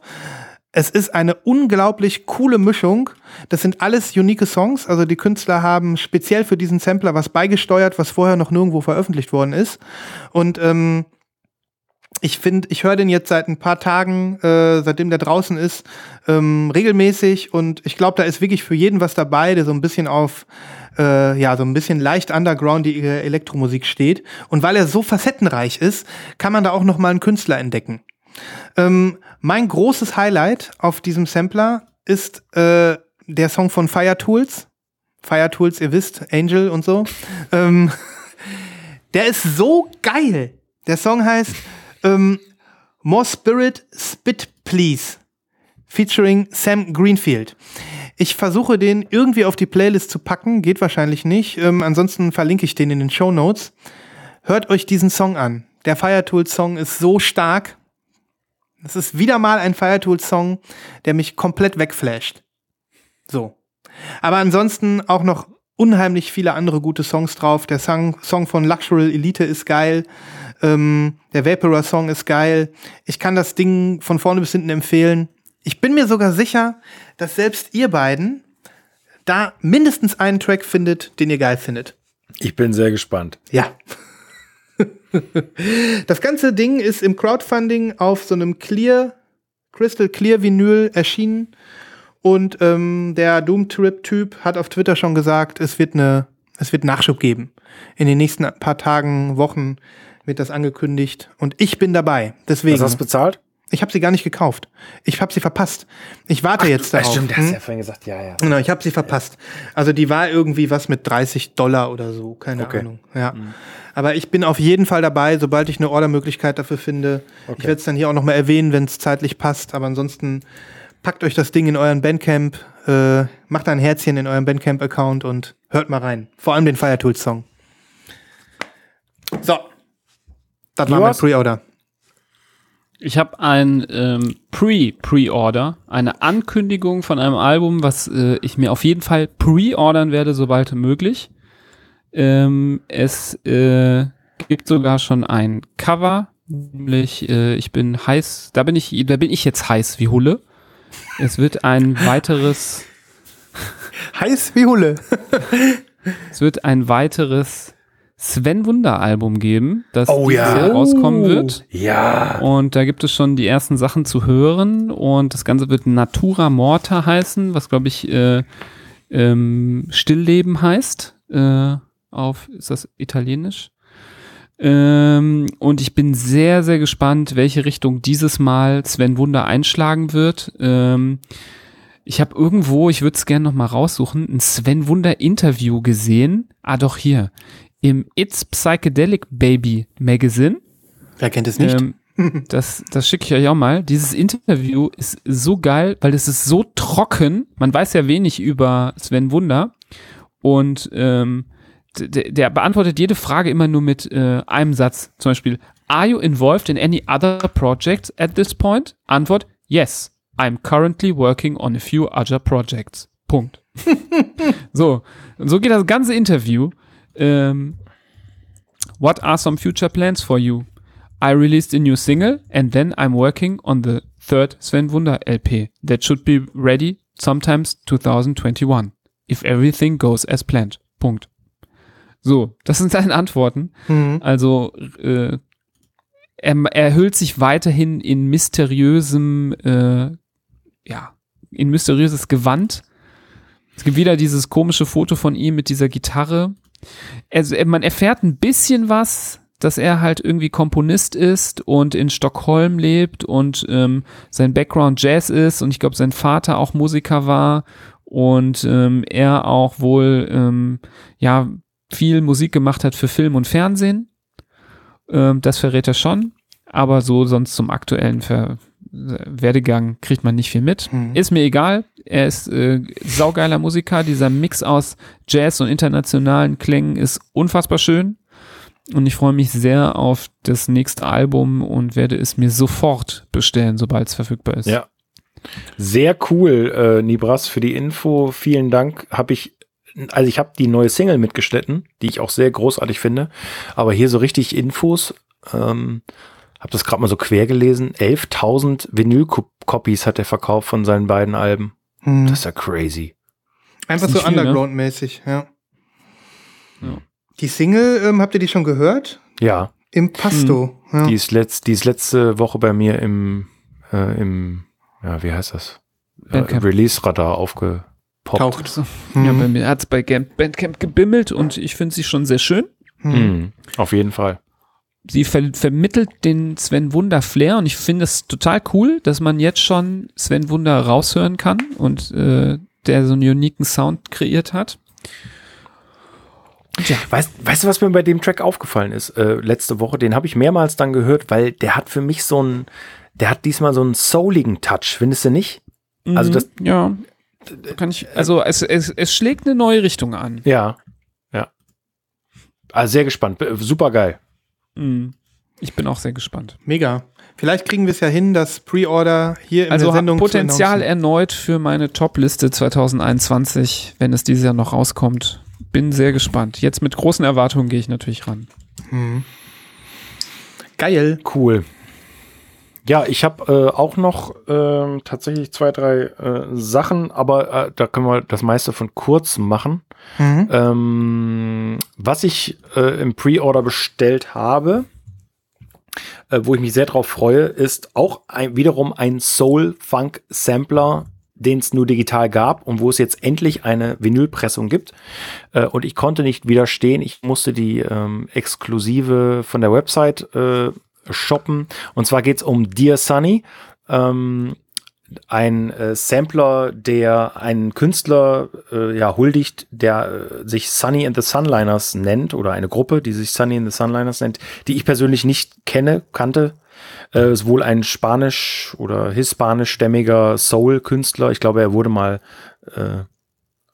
Es ist eine unglaublich coole Mischung. Das sind alles unique Songs. Also die Künstler haben speziell für diesen Sampler was beigesteuert, was vorher noch nirgendwo veröffentlicht worden ist. Und ähm, ich finde, ich höre den jetzt seit ein paar Tagen, äh, seitdem der draußen ist, ähm, regelmäßig. Und ich glaube, da ist wirklich für jeden was dabei, der so ein bisschen auf äh, ja, so ein bisschen leicht undergroundige Elektromusik steht. Und weil er so facettenreich ist, kann man da auch noch mal einen Künstler entdecken. Ähm, mein großes Highlight auf diesem Sampler ist äh, der Song von Fire Tools. Fire Tools, ihr wisst, Angel und so. ähm, der ist so geil. Der Song heißt ähm, More Spirit Spit Please featuring Sam Greenfield. Ich versuche den irgendwie auf die Playlist zu packen, geht wahrscheinlich nicht. Ähm, ansonsten verlinke ich den in den Show Notes. Hört euch diesen Song an. Der Firetool Song ist so stark. Das ist wieder mal ein Firetool Song, der mich komplett wegflasht. So. Aber ansonsten auch noch unheimlich viele andere gute Songs drauf. Der Song, Song von Luxury Elite ist geil. Ähm, der Vaporer Song ist geil. Ich kann das Ding von vorne bis hinten empfehlen. Ich bin mir sogar sicher, dass selbst ihr beiden da mindestens einen Track findet, den ihr geil findet. Ich bin sehr gespannt. Ja. Das ganze Ding ist im Crowdfunding auf so einem Clear, Crystal Clear Vinyl erschienen. Und ähm, der Doom Trip-Typ hat auf Twitter schon gesagt, es wird eine, es wird Nachschub geben. In den nächsten paar Tagen, Wochen wird das angekündigt. Und ich bin dabei. Deswegen. Was hast du bezahlt? Ich habe sie gar nicht gekauft. Ich habe sie verpasst. Ich warte Ach, jetzt darauf. Stimmt, du hast hm? ja vorhin gesagt, ja, ja. Genau, ich habe sie verpasst. Also die war irgendwie was mit 30 Dollar oder so, keine okay. Ahnung. Ja. Mhm. Aber ich bin auf jeden Fall dabei, sobald ich eine Ordermöglichkeit dafür finde. Okay. Ich werde es dann hier auch nochmal erwähnen, wenn es zeitlich passt. Aber ansonsten packt euch das Ding in euren Bandcamp, äh, macht ein Herzchen in eurem Bandcamp-Account und hört mal rein. Vor allem den Fire Tools Song. So. Das war mein Pre-Order. Ich habe ein ähm, Pre-Pre-Order, eine Ankündigung von einem Album, was äh, ich mir auf jeden Fall pre-ordern werde, sobald möglich. Ähm, es äh, gibt sogar schon ein Cover, nämlich äh, ich bin heiß, da bin ich, da bin ich jetzt heiß wie Hulle. Es wird ein weiteres heiß wie Hulle. es wird ein weiteres Sven Wunder Album geben, das oh, ja. Jahr rauskommen wird. Ja. Und da gibt es schon die ersten Sachen zu hören und das Ganze wird Natura Morta heißen, was glaube ich äh, ähm, Stillleben heißt. Äh, auf, ist das italienisch? Ähm, und ich bin sehr, sehr gespannt, welche Richtung dieses Mal Sven Wunder einschlagen wird. Ähm, ich habe irgendwo, ich würde es gerne noch mal raussuchen, ein Sven Wunder Interview gesehen. Ah, doch hier im It's Psychedelic Baby Magazine. Wer kennt es nicht? Ähm, das das schicke ich euch auch mal. Dieses Interview ist so geil, weil es ist so trocken. Man weiß ja wenig über Sven Wunder. Und ähm, der, der beantwortet jede Frage immer nur mit äh, einem Satz. Zum Beispiel, Are you involved in any other projects at this point? Antwort, Yes. I'm currently working on a few other projects. Punkt. so, und so geht das ganze Interview. Um, what are some future plans for you? I released a new single and then I'm working on the third Sven Wunder LP that should be ready sometimes 2021 if everything goes as planned. Punkt. So, das sind seine Antworten. Mhm. Also äh, er, er hüllt sich weiterhin in mysteriösem, äh, ja, in mysteriöses Gewand. Es gibt wieder dieses komische Foto von ihm mit dieser Gitarre also man erfährt ein bisschen was, dass er halt irgendwie Komponist ist und in Stockholm lebt und ähm, sein Background Jazz ist und ich glaube sein Vater auch Musiker war und ähm, er auch wohl ähm, ja viel Musik gemacht hat für Film und Fernsehen. Ähm, das verrät er schon, aber so sonst zum aktuellen Ver Werdegang kriegt man nicht viel mit. Mhm. Ist mir egal. Er ist äh, saugeiler Musiker. Dieser Mix aus Jazz und internationalen Klängen ist unfassbar schön. Und ich freue mich sehr auf das nächste Album und werde es mir sofort bestellen, sobald es verfügbar ist. Ja. Sehr cool, äh, Nibras, für die Info. Vielen Dank. Habe ich, also ich habe die neue Single mitgeschnitten, die ich auch sehr großartig finde. Aber hier so richtig Infos ähm, Hab das gerade mal so quer gelesen. 11.000 Vinyl-Copies hat er verkauft von seinen beiden Alben. Hm. Das ist ja crazy. Einfach so ne? Underground-mäßig, ja. Ja. Die Single, ähm, habt ihr die schon gehört? Ja, Impasto. Ja. die ist, letzt, die ist letzte Woche bei mir im, äh, im ja, wie heißt das? Äh. Release-Radar aufgepoppt. Taucht. So. Mhm. Ja, bei mir hat es bei Bandcamp gebimmelt und ich finde sie schon sehr schön. Hm. Mhm, auf jeden Fall. Sie ver vermittelt den Sven Wunder Flair und ich finde es total cool, dass man jetzt schon Sven Wunder raushören kann und äh, der so einen uniken Sound kreiert hat. Ja, Weißt, weißt du, was mir bei dem Track aufgefallen ist? Äh, letzte Woche, den habe ich mehrmals dann gehört, weil der hat für mich so einen, der hat diesmal so einen souligen Touch, findest du nicht? Also Mhm, das- ja, kann ich, also es, es, es schlägt eine neue Richtung an. Ja, ja. Also sehr gespannt, super geil. Mhm. Ich bin auch sehr gespannt. Mega. Vielleicht kriegen wir es ja hin, das Pre-Order hier in Also der hat Sendung Potenzial erneut für meine Top-Liste 2021, wenn es dieses Jahr noch rauskommt. Bin sehr gespannt. Jetzt mit großen Erwartungen gehe ich natürlich ran. Hm. Geil. Cool. Ja, ich habe äh, auch noch ähm, tatsächlich zwei, drei äh, Sachen, aber äh, da können wir das meiste von kurz machen. Mhm. Ähm, was ich äh, im Pre-Order bestellt habe, äh, wo ich mich sehr drauf freue, ist auch ein, wiederum ein Soul-Funk-Sampler, den es nur digital gab und wo es jetzt endlich eine Vinylpressung gibt. Äh, und ich konnte nicht widerstehen. Ich musste die ähm, exklusive von der Website äh, shoppen. Und zwar geht es um Dear Sunny. Ähm, ein äh, Sampler, der einen Künstler äh, ja huldigt, der äh, sich Sunny and the Sunliners nennt oder eine Gruppe, die sich Sunny and the Sunliners nennt, die ich persönlich nicht kenne, kannte. Äh, ist wohl ein spanisch oder hispanischstämmiger Soul-Künstler. Ich glaube, er wurde mal äh,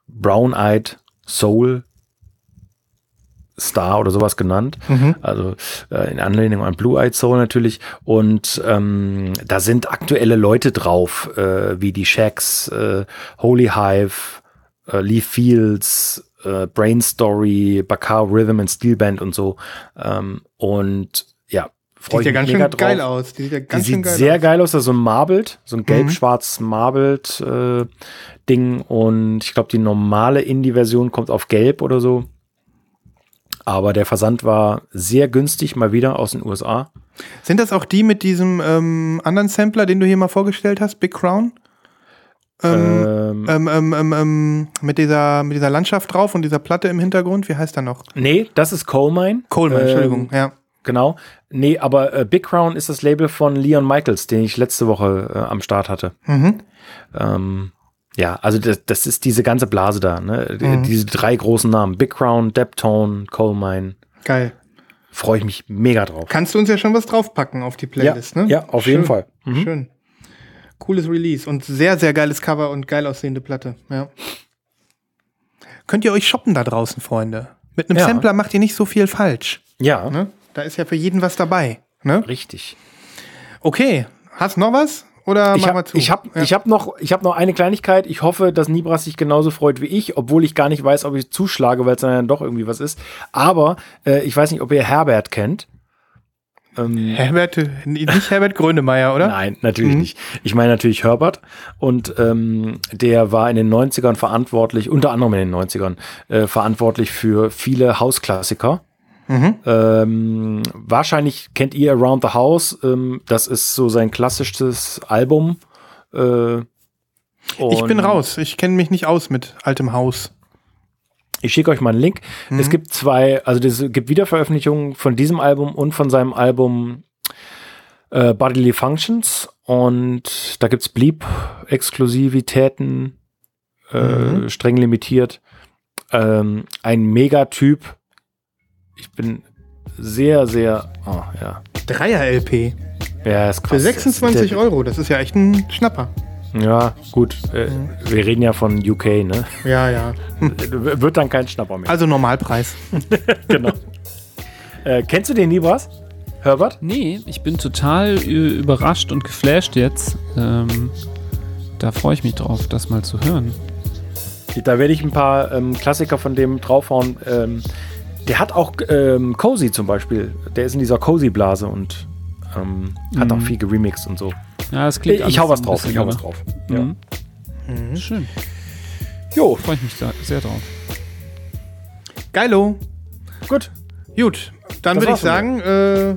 Brown-Eyed Soul Star oder sowas genannt. Mhm. Also äh, in Anlehnung an Blue Eyed Soul natürlich. Und ähm, da sind aktuelle Leute drauf, äh, wie die Shacks, äh, Holy Hive, äh, Lee Fields, äh, Brain Story, Bakar Rhythm and Steel Band und so. Ähm, und ja, freue Sieht ich ja mich ganz mega schön drauf. geil aus. Die sieht ja Die ganz schön sieht geil sehr aus. geil aus, das ist so ein Marbled, so ein gelb-schwarz Marbled äh, Ding und ich glaube, die normale Indie-Version kommt auf gelb oder so. Aber der Versand war sehr günstig, mal wieder aus den USA. Sind das auch die mit diesem ähm, anderen Sampler, den du hier mal vorgestellt hast, Big Crown? Ähm, Ähm, ähm, ähm, ähm, mit, dieser, mit dieser Landschaft drauf und dieser Platte im Hintergrund. Wie heißt er noch? nee, das ist Coalmine. Coleman, Ähm, Entschuldigung. Ja. Genau. Nee, aber äh, Big Crown ist das Label von Leon Michaels, den ich letzte Woche äh, am Start hatte. Mhm. Ähm, ja, also das, das ist diese ganze Blase da, ne? Mhm. Diese drei großen Namen. Big Crown, Deptone, Coalmine. Geil. Freue ich mich mega drauf. Kannst du uns ja schon was draufpacken auf die Playlist, ja, ne? ja, auf Schön. jeden Fall. Mhm. Schön. Cooles Release und sehr, sehr geiles Cover und geil aussehende Platte. Ja. Könnt ihr euch shoppen da draußen, Freunde? Mit einem Ja. Sampler macht ihr nicht so viel falsch. Ja, Ne? Da ist ja für jeden was dabei. Ne? richtig. Okay, hast noch was? Oder Ich machen wir habe zu? ich hab, ja. ich hab noch, ich hab noch eine Kleinigkeit. Ich hoffe, dass Nibras sich genauso freut wie ich, obwohl ich gar nicht weiß, ob ich zuschlage, weil es dann doch irgendwie was ist. Aber äh, ich weiß nicht, ob ihr Herbert kennt. Ähm, Herbert, nicht Herbert Grönemeyer, oder? Nein, natürlich Mhm. nicht. Ich meine natürlich Herbert und ähm, der war in den 90ern verantwortlich, unter anderem in den 90ern, äh, verantwortlich für viele Hausklassiker. Mhm. Ähm, wahrscheinlich kennt ihr Around the House, ähm, das ist so sein klassischstes Album. Äh, Ich bin raus. Ich kenne mich nicht aus mit altem Haus. Ich schicke euch mal einen Link. Mhm. Es gibt zwei, also es gibt Wiederveröffentlichungen von diesem Album und von seinem Album äh, Bodily Functions. Und da gibt es Bleep-Exklusivitäten, äh, Mhm. streng limitiert. Ähm, ein Megatyp. Ich bin sehr, sehr, oh, ja. Dreier-LP. Ja, ist Für krass. 26 Der- Euro. Das ist ja echt ein Schnapper. Ja, gut. Äh, Mhm. Wir reden ja von UK, ne? Ja, ja. Wird dann kein Schnapper mehr. Also Normalpreis. genau. äh, kennst du den Nibras? Herbert? Nee, ich bin total überrascht und geflasht jetzt. Ähm, da freue ich mich drauf, das mal zu hören. Da werde ich ein paar ähm, Klassiker von dem draufhauen. Ähm, der hat auch ähm, Cozy zum Beispiel. Der ist in dieser Cozy-Blase und Ähm, hat auch viel geremixed und so. Ja, das klingt Ich, hau was drauf, ich hau was drauf. Mhm. Ja. Schön. Jo, Freue ich mich da sehr drauf. Geilo. gut. Gut, dann würde ich sagen, äh,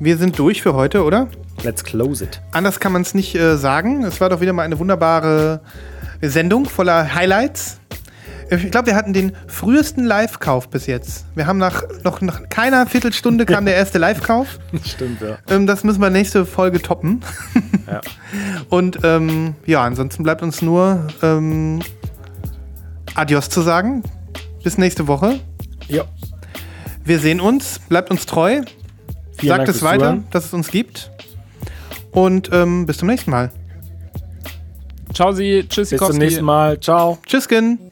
wir sind durch für heute, oder? Let's close it. Anders kann man es nicht äh, sagen. Es war doch wieder mal eine wunderbare Sendung voller Highlights. Ich glaube, wir hatten den frühesten Live-Kauf bis jetzt. Wir haben nach noch nach keiner Viertelstunde kam der erste Live-Kauf. Stimmt, ja. Ähm, das müssen wir nächste Folge toppen. Ja. Und ähm, ja, ansonsten bleibt uns nur ähm, Adios zu sagen. Bis nächste Woche. ja. Wir sehen uns. Bleibt uns treu. Vielen Sagt Dank es weiter, Zuhören. dass es uns gibt. Und ähm, bis zum nächsten Mal. Ciao, Sie. Tschüss, Bis zum nächsten Mal. Ciao. Tschüssken.